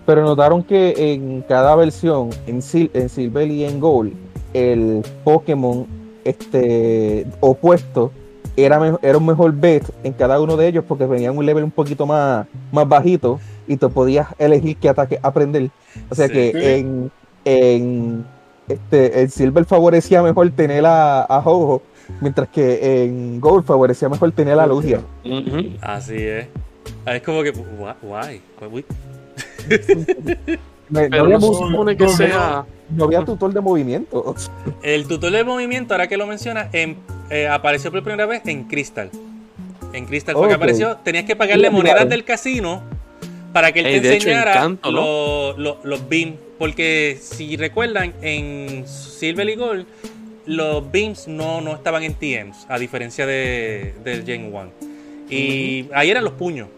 Pero notaron que en cada versión, en, Sil- en Silver y en Gold, el Pokémon este, opuesto era, era un mejor bet en cada uno de ellos porque venían un level un poquito más, más bajito y tú podías elegir qué ataque aprender. O sea Sí. que en, en este, el Silver favorecía mejor tener a, a Ho-Oh, mientras que en Gold favorecía mejor tener a Lugia. Ujú. Así es. Ah, Es como que, why? why? Why? No, no había, supone que no, no, sea. no había tutor de movimiento. El tutor de movimiento, ahora que lo mencionas, en- eh, apareció por primera vez en Crystal. En Crystal fue que apareció. Tenías que pagarle monedas del casino para que él Ey, te hecho, enseñara Encanto, ¿no? lo- lo- los beams. Porque si recuerdan, en Silver y Gold, los beams no, no estaban en TMs, a diferencia de, del Gen 1. Y ahí eran los puños.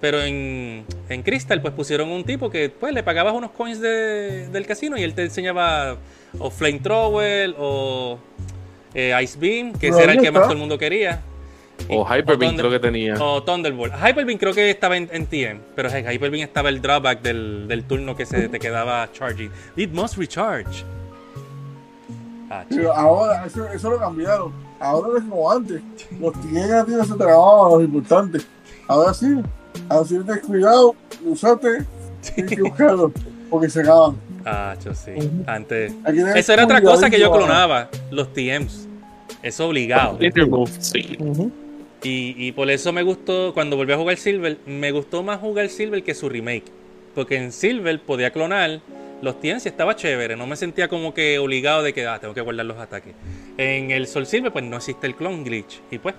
Pero en, en Crystal, pues pusieron un tipo que pues le pagabas unos coins de- del casino y él te enseñaba o Flamethrower o eh, Ice Beam, que ese era el que más todo el mundo quería. Y- O Hyper Beam creo que tenía. o Thunderbolt. Hyperbeam creo que estaba en, en TM, pero en Hyperbeam estaba el drawback del, del turno que se te quedaba charging. It must recharge. Ah, Pero ahora, eso, eso lo cambiaron. Ahora no es como antes. Los tigres no se trabajaban los importantes. Ahora sí, ahora sí descuidado, lo usaste, tienes que buscarlo, porque se acaban. ah, cho, sí. Antes. Eso era otra cosa que yo clonaba, los TMs. Eso obligado. Sí. Y, y por eso me gustó, cuando volví a jugar Silver, me gustó más jugar Silver que su remake. Porque en Silver podía clonar los TNs y estaba chévere. No me sentía como que obligado de que ah, tengo que guardar los ataques. En el Sol Silver, pues no existe el clone glitch. Y pues,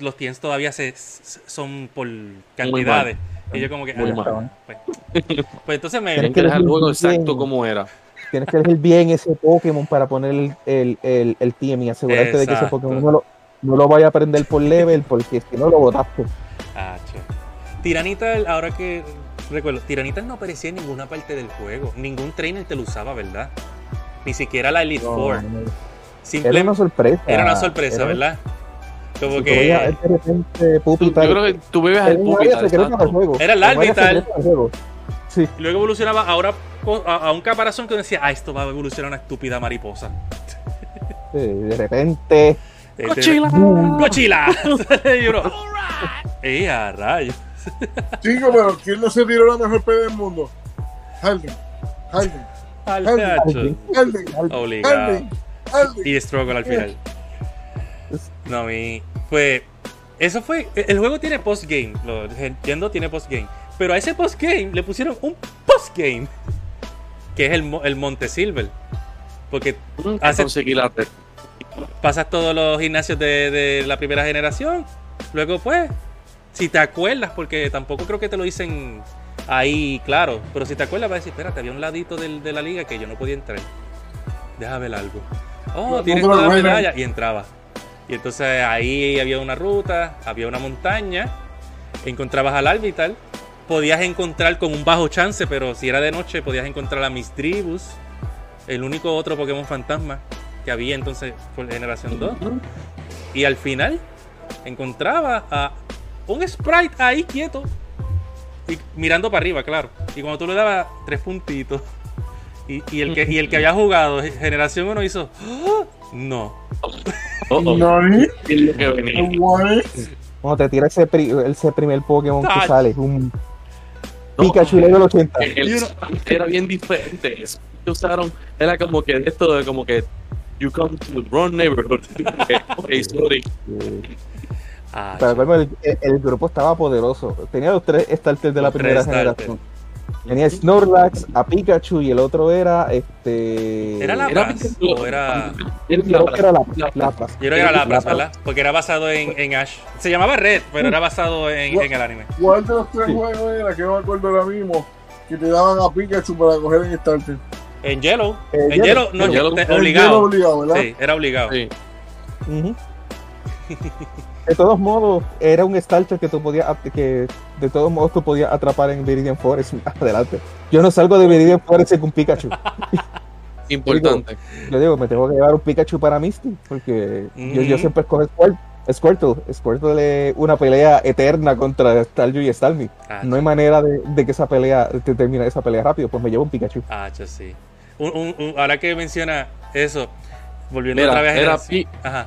los TNs todavía se, son por cantidades. Y yo como que, Muy ah, mal. pues, pues entonces me... Tienes que dejar Bien. exacto como era. Tienes que elegir bien ese Pokémon para poner el, el, el, el TM y asegurarte de que ese. Pokémon no lo, no lo vaya a aprender por level porque si no lo botaste. Ah, che. Tiranital, ahora que recuerdo, Tiranital no aparecía en ninguna parte del juego. Ningún trainer te lo usaba, ¿verdad? Ni siquiera la Elite No, Four. no, Era Simplemente una sorpresa. era una sorpresa, Era- ¿verdad? Como si que de repente Yo creo que tú vives al era Pupitar. Era el juego. Sí, luego evolucionaba ahora a, a un caparazón que uno decía, ah, esto va a evolucionar a una estúpida mariposa. sí, de repente. Este, ¡Cochila! ¡Cochila! y uno, ¡eh, a rayos! Chico, pero ¿quién no se tiró la mejor pelea del mundo? Harden. Harden. Harden. Harden. Obligado. Harden. Harden. Y Struggle al final. No, mi. Pues. Eso fue. El juego tiene postgame. Lo entiendo, tiene postgame. Pero a ese postgame le pusieron un postgame. Que es el, el Monte Silver. Porque Hace- Conseguí la red. pasas todos los gimnasios de, de la primera generación. Luego, pues. Si te acuerdas, porque tampoco creo que te lo dicen ahí, claro. Pero si te acuerdas, vas a decir: Espérate, había un ladito del- de la liga que yo no podía entrar. Deja ver algo. Oh, No, tienes no toda la medalla. Y entraba. Y entonces ahí había una ruta, había una montaña. Encontrabas al Arbital. Podías encontrar con un bajo chance, pero si era de noche, podías encontrar a Mistribus. El único otro Pokémon fantasma que había entonces por generación 2. Y al final encontraba a un sprite ahí quieto. Y mirando para arriba, claro. Y cuando tú le dabas tres puntitos. Y, y el, que, y el que había jugado generación 1 hizo. "¡Ah! No. Oh, oh. Nani. ¿Qué es lo que venía? Guay. Cuando te tira ese, pri- ese primer Pokémon Ay. que sale, un No, Pikachu level 80. el- el era bien diferente. Eso que usaron era como que esto de como que you come to the wrong neighborhood. ok, sorry. Ah, Pero como el, el- el grupo estaba poderoso. Tenía los tres starters de la Los primera generación. Tenía a Snorlax, a Pikachu y el otro era este. ¿Era la- Era, Lapras o era- Creo que era la, Lapras. Yo creo que era Lapras. ¿verdad? Porque era basado en, en Ash. Se llamaba Red, pero era basado en, en el anime. ¿Cuál de los tres Sí. juegos era que no me acuerdo ahora mismo? Que te daban a Pikachu para coger en starter. En Yellow. Eh, en Yellow, no, Yellow. te- Es hielo obligado. obligado, ¿verdad? Sí, era obligado. Sí. Ujú. De todos modos, era un starter que tú podías que de todos modos tú podías atrapar en Viridian Forest adelante. Yo no salgo de Viridian Forest sin un Pikachu. Importante. Yo digo, me tengo que llevar un Pikachu para Misty, porque yo, yo Ujú. siempre escojo Squirt- Squirtle. Squirtle es una pelea eterna contra Staryu y Starmie. Ah, No hay manera de, de que esa pelea, de terminar esa pelea rápido, pues me llevo un Pikachu. Ah, yo sí. Un- un- un- ahora que menciona eso, volviendo Mira, otra vez a era Ajá.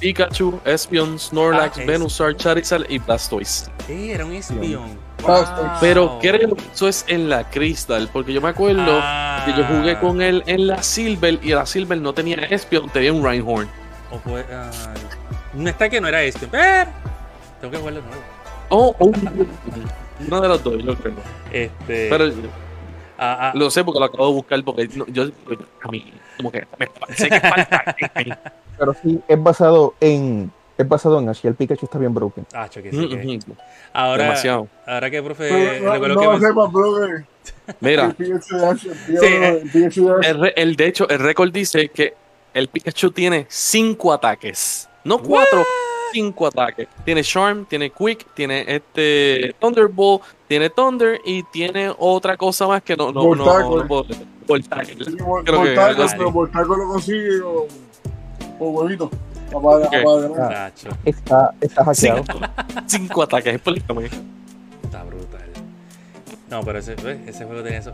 Pikachu, Espion, Snorlax, Ah, Venusaur, Charizard y Blastoise. Sí, era un espion. Ah, Pero creo que eso es en la Crystal, porque yo me acuerdo Ah. que yo jugué con él en la Silver y la Silver no tenía Espion, tenía un Reinhorn. O fue, no está que no era espion, pero tengo que jugarlo de nuevo. O o un- una de las dos, yo creo. Este, Pero ah, ah, lo sé porque lo acabo de buscar porque no- yo a mí como que me parece que falta. Pero sí, es basado en. Es basado en Ash el Pikachu está bien broken. ah, cho, que sí, que- Ujú, Ahora, Demasiado. ahora que profe, Pero no, recuerdo no que que Mira, el Pikachu de Ash, el Pikachu- Sí, el el, el- de hecho, el récord dice que el Pikachu tiene cinco ataques. No cuatro, cinco ataques. Tiene Charm, tiene Quick, tiene este Thunderbolt, tiene Thunder y tiene otra cosa más que no, no, no, no puedo- Voltaco. Creo que Voltaco, pero Voltaco lo consigue con, con huevito. Está, está hackeado. Cinco ataques, explícame. está brutal. No, pero ese, ese juego tenía eso.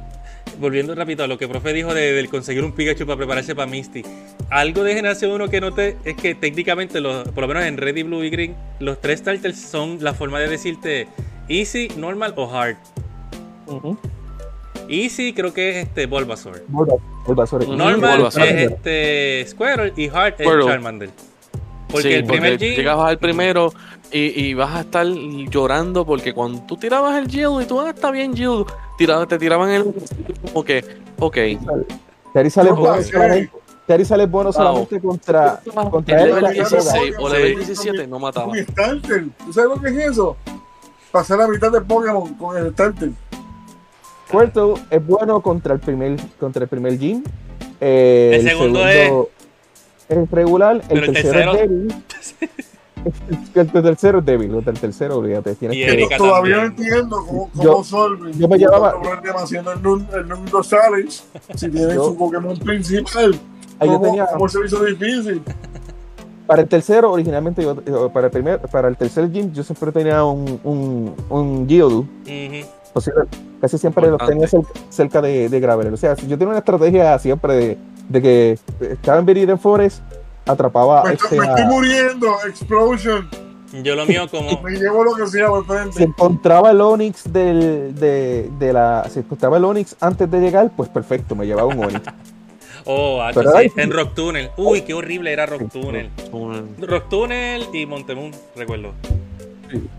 Volviendo rápido a lo que profe dijo de, del conseguir un Pikachu para prepararse para Misty. Algo de generación 1 que noté es que técnicamente, los, por lo menos en Red y Blue y Green, los tres starters son la forma de decirte Easy, Normal o Hard. Ujú. Easy creo que es este Bulbasaur. Bulba- Bulbasaur. Normal Bulbasaur. es este Squirtle y Hard es Squirtle. Charmander. Porque Sí, el primer porque G llegabas al primero y, y vas a estar llorando porque cuando tú tirabas el Jill y tú, ah, está bien Jill, tiraba- te tiraban el... Como que, ok. Es No, bueno. Charizard es bueno Wow. solamente contra, contra El él. level y la- 16 o level Sí. 17 no mataba. Un starter. ¿Tú sabes lo que es eso? Pasar la mitad de Pokémon con el starter. Squirtle es bueno contra el primer, contra el primer gym. Eh, El segundo es- es regular. El Pero el tercero, tercero- es débil. el tercero es débil. El tercero, olvídate. Tienes Y que- Todavía no entiendo cómo, Yo- cómo Solving yo me llevaba- haciendo el, número challenge si tienen Yo- su Pokémon principal. Ahí yo ¿Cómo, tenía- cómo se hizo difícil? Para el tercero, originalmente, yo, yo- para, el primer, para el tercer gym, yo siempre tenía un, un, un Geodude. O sea, casi siempre los tenía cerca, cerca de, de Graveler. O sea, si yo tenía una estrategia siempre de, de que estaba en Viridian Forest, atrapaba Me, estoy- este, me estoy a- muriendo. Explosion. Yo lo mío como Me llevo lo que sea por si frente. encontraba el Onix del, de, de la. Si encontraba el Onix antes de llegar, pues perfecto, me llevaba un Onix. Oh, ah, Pero sí, en Rock Tunnel. Uy, qué horrible era Rock Tunnel. Un- Rock Tunnel y Montemoon, recuerdo.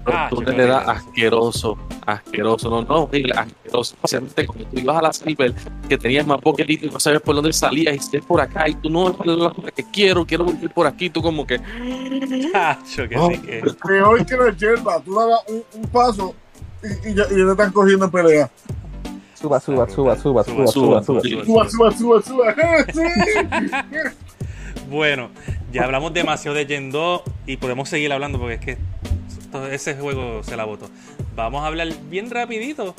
Ah, tú le da asqueroso, asqueroso, no, no, horrible, asqueroso. Especialmente cuando tú ibas a la Silver, que tenías más poquetito y no sabes por dónde salías y si es por acá y tú no es la que quiero, quiero ir por aquí, tú como que Tacho, que Oh. sí que. Peor que la hierba. Tú dabas un, un paso y, y ya, y ya te están cogiendo en pelea. Suba, suba, suba, suba, suba, suba, suba. Suba, suba, suba, suba. Bueno, ya hablamos demasiado de 2 y podemos seguir hablando porque es que ese juego se la botó. Vamos a hablar bien rapidito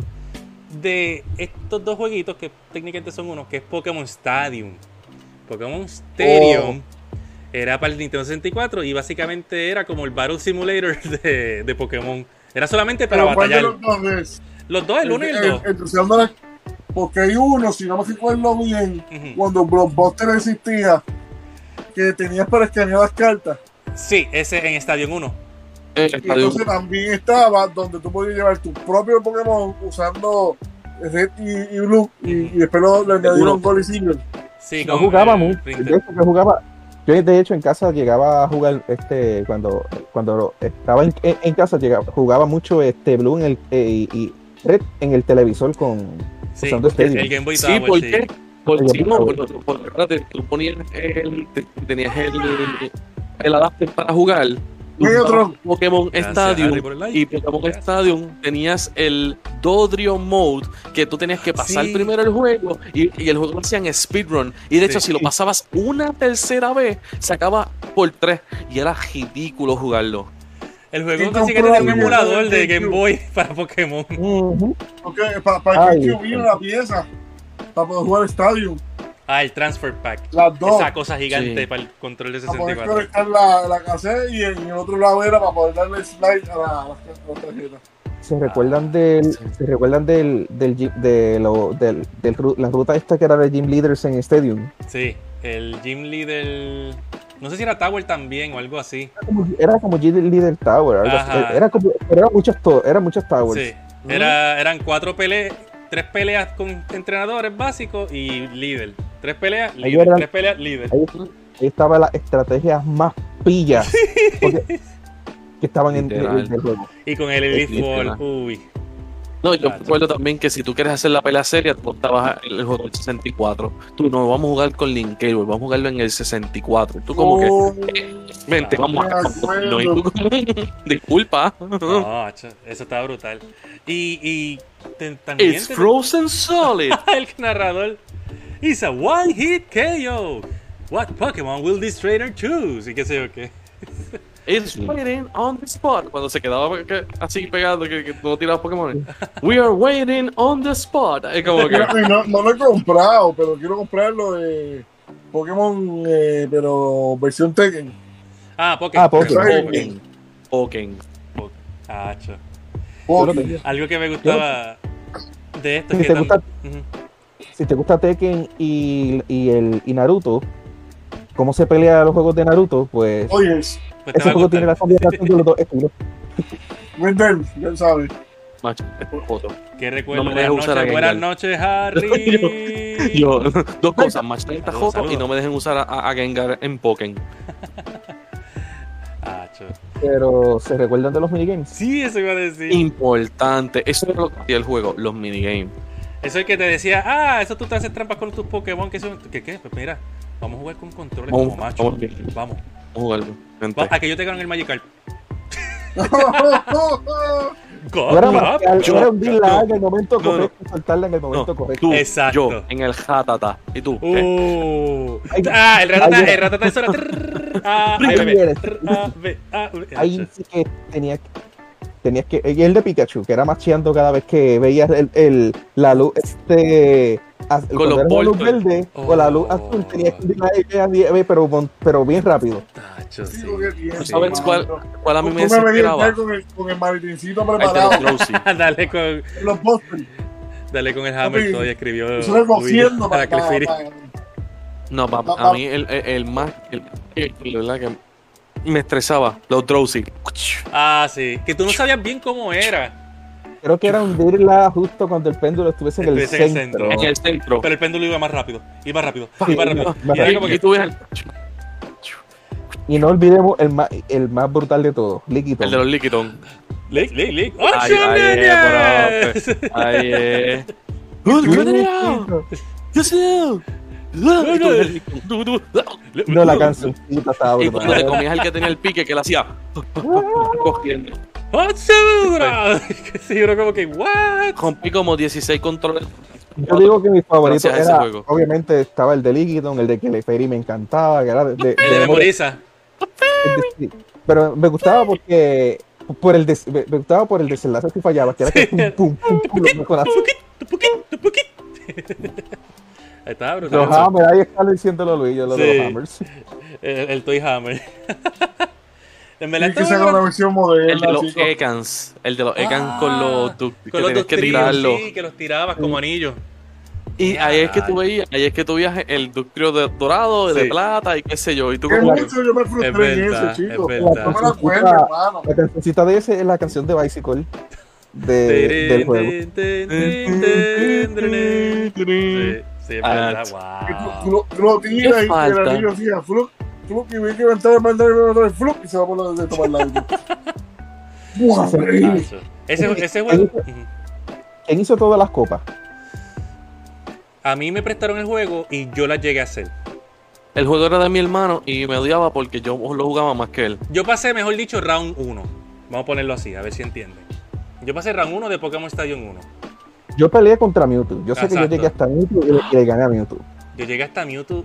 de estos dos jueguitos que técnicamente son unos, que es Pokémon Stadium. Pokémon Stadium era para el Nintendo 64 y básicamente era como el Battle Simulator de, de Pokémon. Era solamente para Pero ¿cuál de batallar. los dos es? Los dos, el uno y el dos. Entusiasmo de- Porque hay uno, si no me recuerdo bien, Ujú. cuando Blockbuster existía, que tenías para escanear las cartas. Sí, ese en Stadium 1. Eh, Y entonces también estaba donde tú podías llevar tu propio Pokémon usando Red y, y Blue. Y, y después lo, le añadieron Gold y Silver. Sí, Yo con jugaba el mucho. printer. De hecho, yo jugaba. Yo de hecho en casa llegaba a jugar este cuando cuando estaba en, en- en casa llegaba, jugaba mucho este Blue en el eh, y, y Red en el televisor con Sí, usando el, Stadium. el Game Boy Sí, Tower, ¿por sí. qué? Por Oye, si no, por por- por- espérate, tú ponías el, te- tenías el, el adapter para jugar Pokémon Gracias, Stadium like. y Pokémon Gracias. Stadium tenías el Dodrio Mode que tú tenías que pasar Sí. primero el juego y, y el juego lo hacían speedrun y de hecho Sí. si lo pasabas una tercera vez se acaba por tres y era ridículo jugarlo El juego ¿Quién casi que tenía un la emulador de? Game Boy para Pokémon. Porque para, para Ay, que vino la pieza para poder jugar Stadium. Ah, el Transfer Pack. Las dos. Esa cosa gigante Sí. para el control de Para poder 64. conectar la, la cassette y en el otro lado era para poder darle slide a la, a la, tarjeta. Se recuerdan del, sí. se recuerdan del, del, de lo, del, del la ruta esta que era de Gym Leaders en Stadium. Sí, el Gym Leader. No sé si era Tower también o algo así. Era como, era como Gym Leader Tower, algo así. Ajá. Era como, pero eran muchas, eran muchas towers. Sí. Era, eran cuatro peleas, tres peleas con entrenadores básicos y líder. Tres peleas, líder. eran- Tres peleas, líder. Ahí, ahí estaban las estrategias más pillas porque- que estaban en, en el juego. Y con el Elite. Four, uy. no yo Ah, recuerdo también que si tú quieres hacer la pelea seria tú estabas el juego del 64 tú no vamos a jugar con Link Cable vamos a jugarlo en el 64 tú como que Oh, vente Ah, vamos a no, y tú como, disculpa No, eso está brutal. Y, también it's te- frozen solid el narrador. It's a one hit KO. What Pokémon will this trainer choose? Y qué sé yo qué. It's waiting on the spot. Cuando se quedaba que- así pegado, que, que no tiraba Pokémon. We are waiting on the spot. Es como que. No, no lo he comprado, pero quiero comprarlo de Pokémon, eh, pero versión Tekken. Ah, Pokémon. Ah, Pokémon. Pokémon. Pokémon. Ah. Algo que me gustaba de esto es Si que te gusta-. Si te gusta Tekken y, y, el, y Naruto, cómo se pelea los juegos de Naruto, pues Pues va ese juego tiene la combinación de los dos estilos. Wendell, ya sabes. Macho, foto. Que recuerdo. No buenas usar noches, buenas noches, Harry. Yo, dos cosas, más 30 Saludos, Joto y no me dejen usar a, a Gengar en Pokémon. Ah. Pero se recuerdan de los minigames. Sí, eso iba a decir. Importante. Eso es lo que hacía el juego, los minigames. Eso es que te decía, ah, eso tú te haces trampas con tus Pokémon. que son... ¿Qué qué? Pues mira, vamos a jugar con controles Vamos, como macho. vamos. Vamos. Vamos a jugarlo. A que yo te gane el Magikarp. No era marcial, Yo- era en el momento No, no. correcto y soltarla en el momento No, correcto. tú, Exacto. yo, en el Hatata. ¿Y tú? Uh. Ah, el ratata, el ratata suena. trrr, A, Ahí sí que tenías que. Tenías que. Y el de Pikachu, que era macheando cada vez que veías el, el- la luz este. az- Con los la luz verde o la luz Oh. azul, tenías que pero, pero bien rápido. Tacho, sí. ¿Sabes cuál, cuál a mí me desesperaba? con el, con el preparado. dale con, los postres. dale con el hammer todavía escribió. Eso es cociendo a la para, para, Clefairy. para- No, a mí el, el, el más. El, el- me estresaba. Los Drowsy. Ah, sí. Que tú no sabías bien cómo era. Creo que era hundirla justo cuando el péndulo estuviese en el Estuviese en el centro. En el centro. Pero el péndulo iba más rápido. Iba rápido. Sí, Iba rápido. más Y era Y, como y que. tú ves el, Y no olvidemos el más, el más brutal de todos, Liquito. el de los Liquiton. Lick, lick, lick. Es. No, la estaba Y cuando le comías el que tenía el pique que le hacía cogiendo. Que sí, como que, ¿what? Rompí como 16 controles. Yo digo que mi favorito Gracias era, obviamente estaba el de Liquiton, el de Clefairy me encantaba, que era de, de- El memoriza. Sí, Pero me gustaba porque por el des- me me gustaba por el desenlace que fallaba, que era que pum pum pum, pum los, con las- Tu poquit, tu poquit. Ahí está, brutal. los hammers, ahí está diciéndolo Luis, yo lo de Sí. los hammers. El, el Toy Hammer. en verdad, que sacar una versión El moderna, de los. Ekans. El de los Ekans Ah, con los duct- con que los tenías que tirarlos. sí, que los tirabas como anillos. Y ahí es que tú veías, ahí es que tú veías el ductrio de dorado, de Sí. plata y qué sé yo. Y tú como mucho yo me frustré Es en verdad, eso, es chicos. verdad. No me la hermano. La cancioncita de ese es la canción de Bicycle de, del juego. Sí, es verdad. Ah, Que tú, Wow. tú lo, tú lo tiras y el anillo hacía fluc, fluc, y ve que levantar, mandar, mandar, fluc, y se va por la de tomar la. Buah. Tacho. Ese, ese juego. ¿Quién hizo todas las copas? A mí me prestaron el juego y yo la llegué a hacer. El juego era de mi hermano y me odiaba porque yo lo jugaba más que él. Yo pasé, mejor dicho, round 1. Vamos a ponerlo así, a ver si entiende. Yo pasé round 1 de Pokémon Stadium 1. Yo peleé contra Mewtwo. Yo sé que yo llegué hasta Mewtwo y le, y le gané a Mewtwo. Yo llegué hasta Mewtwo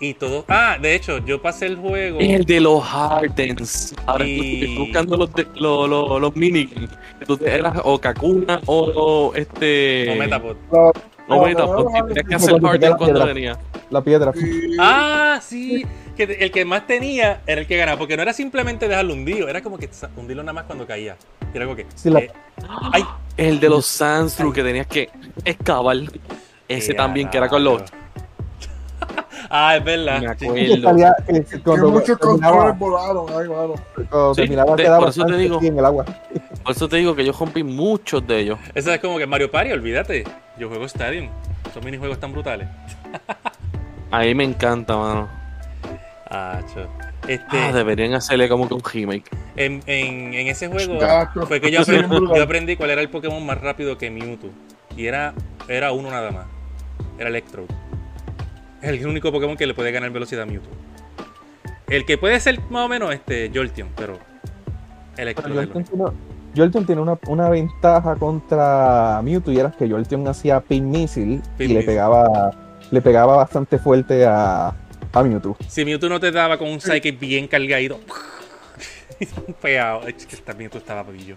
y todo. Ah, de hecho, yo pasé el juego. El de los Hardens. Ahora Y- estoy buscando los, de- los, los, los minigames. Eras o Kakuna o, o este. O Metapod. La- No, Metapod. la- Tenías que hacer Harden cuando piedra. venía. La piedra. Ah, sí. Que el que más tenía era el que ganaba. Porque no era simplemente dejarlo hundido. Era como que hundirlo nada más cuando caía. Y era como que. Sí, la- eh, ay, El de los Sandstrew que tenías que excavar. Ese también, que era con los. ah, es verdad. Me Sí. Acuerdo. salía- cuando muchos controles volaron. Ay, mano. cuando Sí, terminaba de- por eso te digo. en el agua. Por eso te digo que yo rompí muchos de ellos. Eso es como que Mario Party, olvídate. Yo juego Stadium. Esos minijuegos tan brutales. Ahí me encanta, mano. Ah, cho. Este, Ah, deberían hacerle como que un remake. en, en, en ese juego Gato. fue que yo aprendí, brutal. yo aprendí cuál era el Pokémon más rápido que Mewtwo. Y era, era uno nada más. Era Electrode. Es el único Pokémon que le puede ganar velocidad a Mewtwo. El que puede ser más o menos este Jolteon, pero lo Jolteon tiene, Jolteon tiene una, una ventaja contra Mewtwo y era que Jolteon hacía pin missile Pin y le pegaba, le pegaba bastante fuerte a, a Mewtwo. Si Mewtwo no te daba con un Psychic bien cargadito. Peado. Es que esta Mewtwo estaba pillo.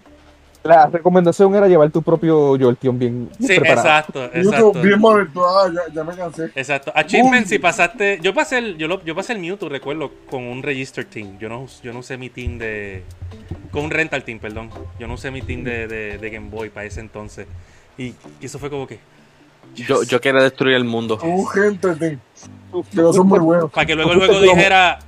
La recomendación era llevar tu propio Jolteon bien, Sí, preparado. exacto, YouTube exacto. bien bonito. Ah, ya, ya me cansé. Exacto. Achievement, si pasaste. Yo pasé el, yo, lo- yo pasé el Mewtwo, recuerdo, con un Register Team. Yo no, yo no usé mi team de. Con un Rental Team, perdón. Yo no usé mi team de, de, de Game Boy para ese entonces. Y, y eso fue como que. Yo, yo quería destruir el mundo. Hubo gente de- no son muy buenos. Para que luego el juego dijera.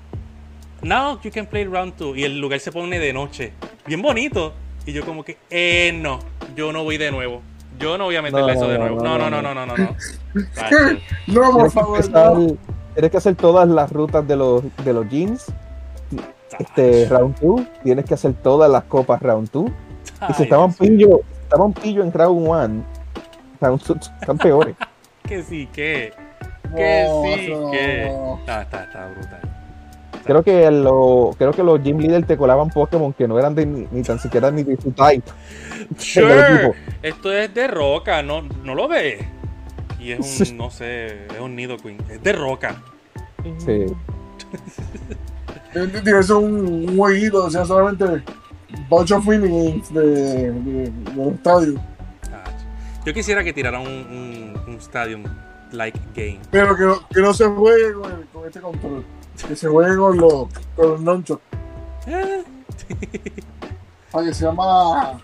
Now you can play round 2. Y el lugar se pone de noche. Bien bonito. Y yo, como que. Eh, no. Yo no voy de nuevo. Yo no voy a meterle No, eso de nuevo. no, No, no, no, no, no, no, no. por favor, no. tienes que hacer todas las rutas de los, de los jeans. Este, round 2. Tienes que hacer todas las copas round 2. Y si estaban pillo, si estaban pillo en round 1, round 2 están peores. Que sí, que. Que sí, que. Está, está, está brutal. Creo que, lo, creo que los gym leaders te colaban Pokémon que no eran de, ni, ni tan siquiera ni de su type. Sure. Esto es de roca, no, no lo ves. Y es Sí. un, no sé, es un Nido Queen. Es de roca. Sí. Tiene que ser un, un jueguito, o sea, solamente bunch of minigames de, de, de los estadios. Ah, Yo quisiera que tiraran un, un, un Stadium like game. Pero que no, que no se juegue con, el- con este control. Que se juegue con los, con los nonchos. Eh, Para que sea más.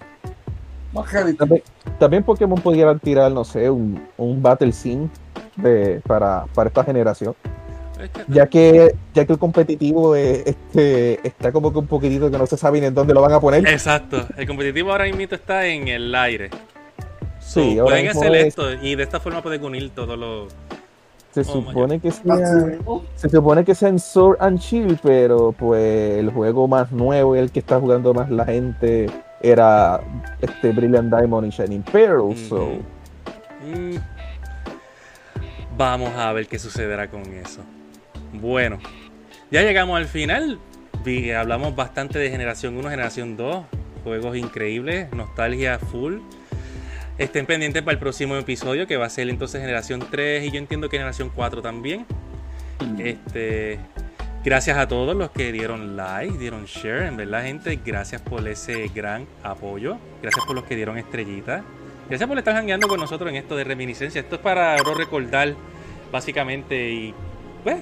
Más. También, también Pokémon pudieran tirar, no sé, un, un Battle Sim de, para, para esta generación. Ya que, ya que el competitivo eh, este, está como que un poquitito que no se sabe ni en dónde lo van a poner. Exacto. El competitivo ahora mismo está en el aire. So, Sí, ahora pueden hacer es- esto y de esta forma pueden unir todos los. Se Oh, supone que sea, mismo. se supone que sea en Sword and Shield, pero pues el juego más nuevo y el que está jugando más la gente era este Brilliant Diamond y Shining Pearl. so. Mm. Vamos a ver qué sucederá con eso. Bueno, ya llegamos al final. Vi- hablamos bastante de generación 1, generación 2. Juegos increíbles, nostalgia full. Estén pendientes para el próximo episodio que va a ser entonces generación 3 y yo entiendo que generación 4 también. Este, gracias a todos los que dieron like, dieron share, en verdad gente, gracias por ese gran apoyo. Gracias por los que dieron estrellitas. Gracias por estar jangueando con nosotros en esto de reminiscencia. Esto es para recordar básicamente y pues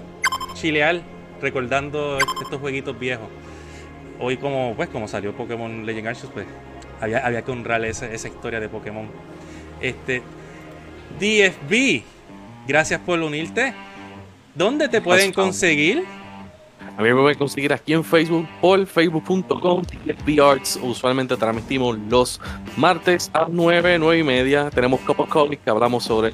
chilear recordando estos jueguitos viejos. Hoy como pues como salió Pokémon Legend Arceus, pues había, había que honrar esa, esa historia de Pokémon. Este DFB, gracias por unirte. ¿Dónde te pueden conseguir? A mí me pueden conseguir aquí en Facebook por facebook.com Arts. Usualmente transmitimos los martes a 9, 9 y media. Tenemos Cup of Comics que hablamos sobre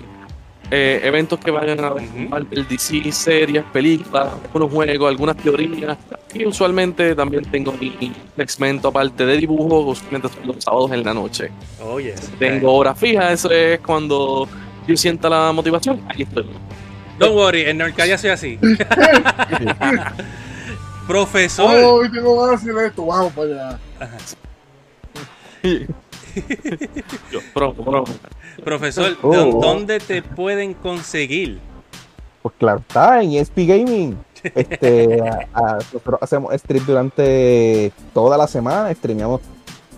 eh, eventos que vayan a Ujú. el DC, series, películas, algunos juegos, algunas teorías. Y usualmente también tengo mi segmento aparte de dibujo, usualmente son los sábados en la noche. Oh, yes. Tengo hora fija, eso es cuando yo sienta la motivación. Aquí estoy. Don't worry, en Norcadia soy así. Profesor. Hoy tengo ganas de hacer esto. Vamos para allá. Yo. Profesor, Oh. ¿dó- ¿dónde te pueden conseguir? Pues claro, está en ESP Gaming. Este, a- a- nosotros hacemos stream durante toda la semana, streameamos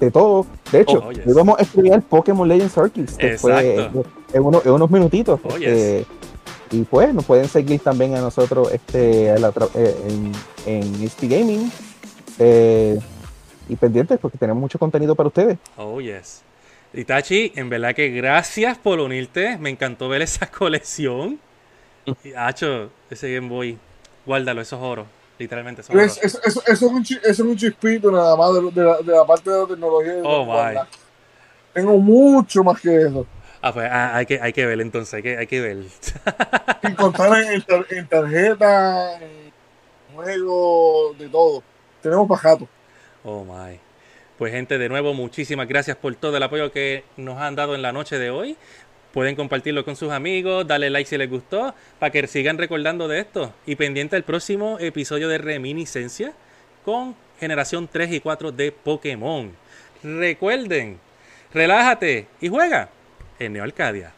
de todo. De hecho, Oh, yes. hoy vamos a streamear Pokémon Legends Exacto. en, uno- en unos minutitos. Oh, Este, y pues nos pueden seguir también a nosotros este, a la tra- eh, en, en ESP Gaming. Eh, y pendientes porque tenemos mucho contenido para ustedes. Oh, yes. Itachi, en verdad que gracias por unirte. Me encantó ver esa colección. Y, Hacho, ese Game Boy, guárdalo, esos oros. Literalmente, esos Es- es- es- Eso es, un, chi- eso es un chispito nada más de, de la, de la parte de la tecnología. y de Oh, my. Tengo mucho más que eso. Ah, pues ah, hay, que, hay que ver entonces, hay que, hay que ver. Sin contar en, en tar- en tarjeta, en juego, de todo. Tenemos pajato. Oh my. Pues gente, de nuevo, muchísimas gracias por todo el apoyo que nos han dado en la noche de hoy. Pueden compartirlo con sus amigos, darle like si les gustó, para que sigan recordando de esto. Y pendiente al próximo episodio de Reminiscencia con generación 3 y 4 de Pokémon. Recuerden, relájate y juega en Neo Arcadia.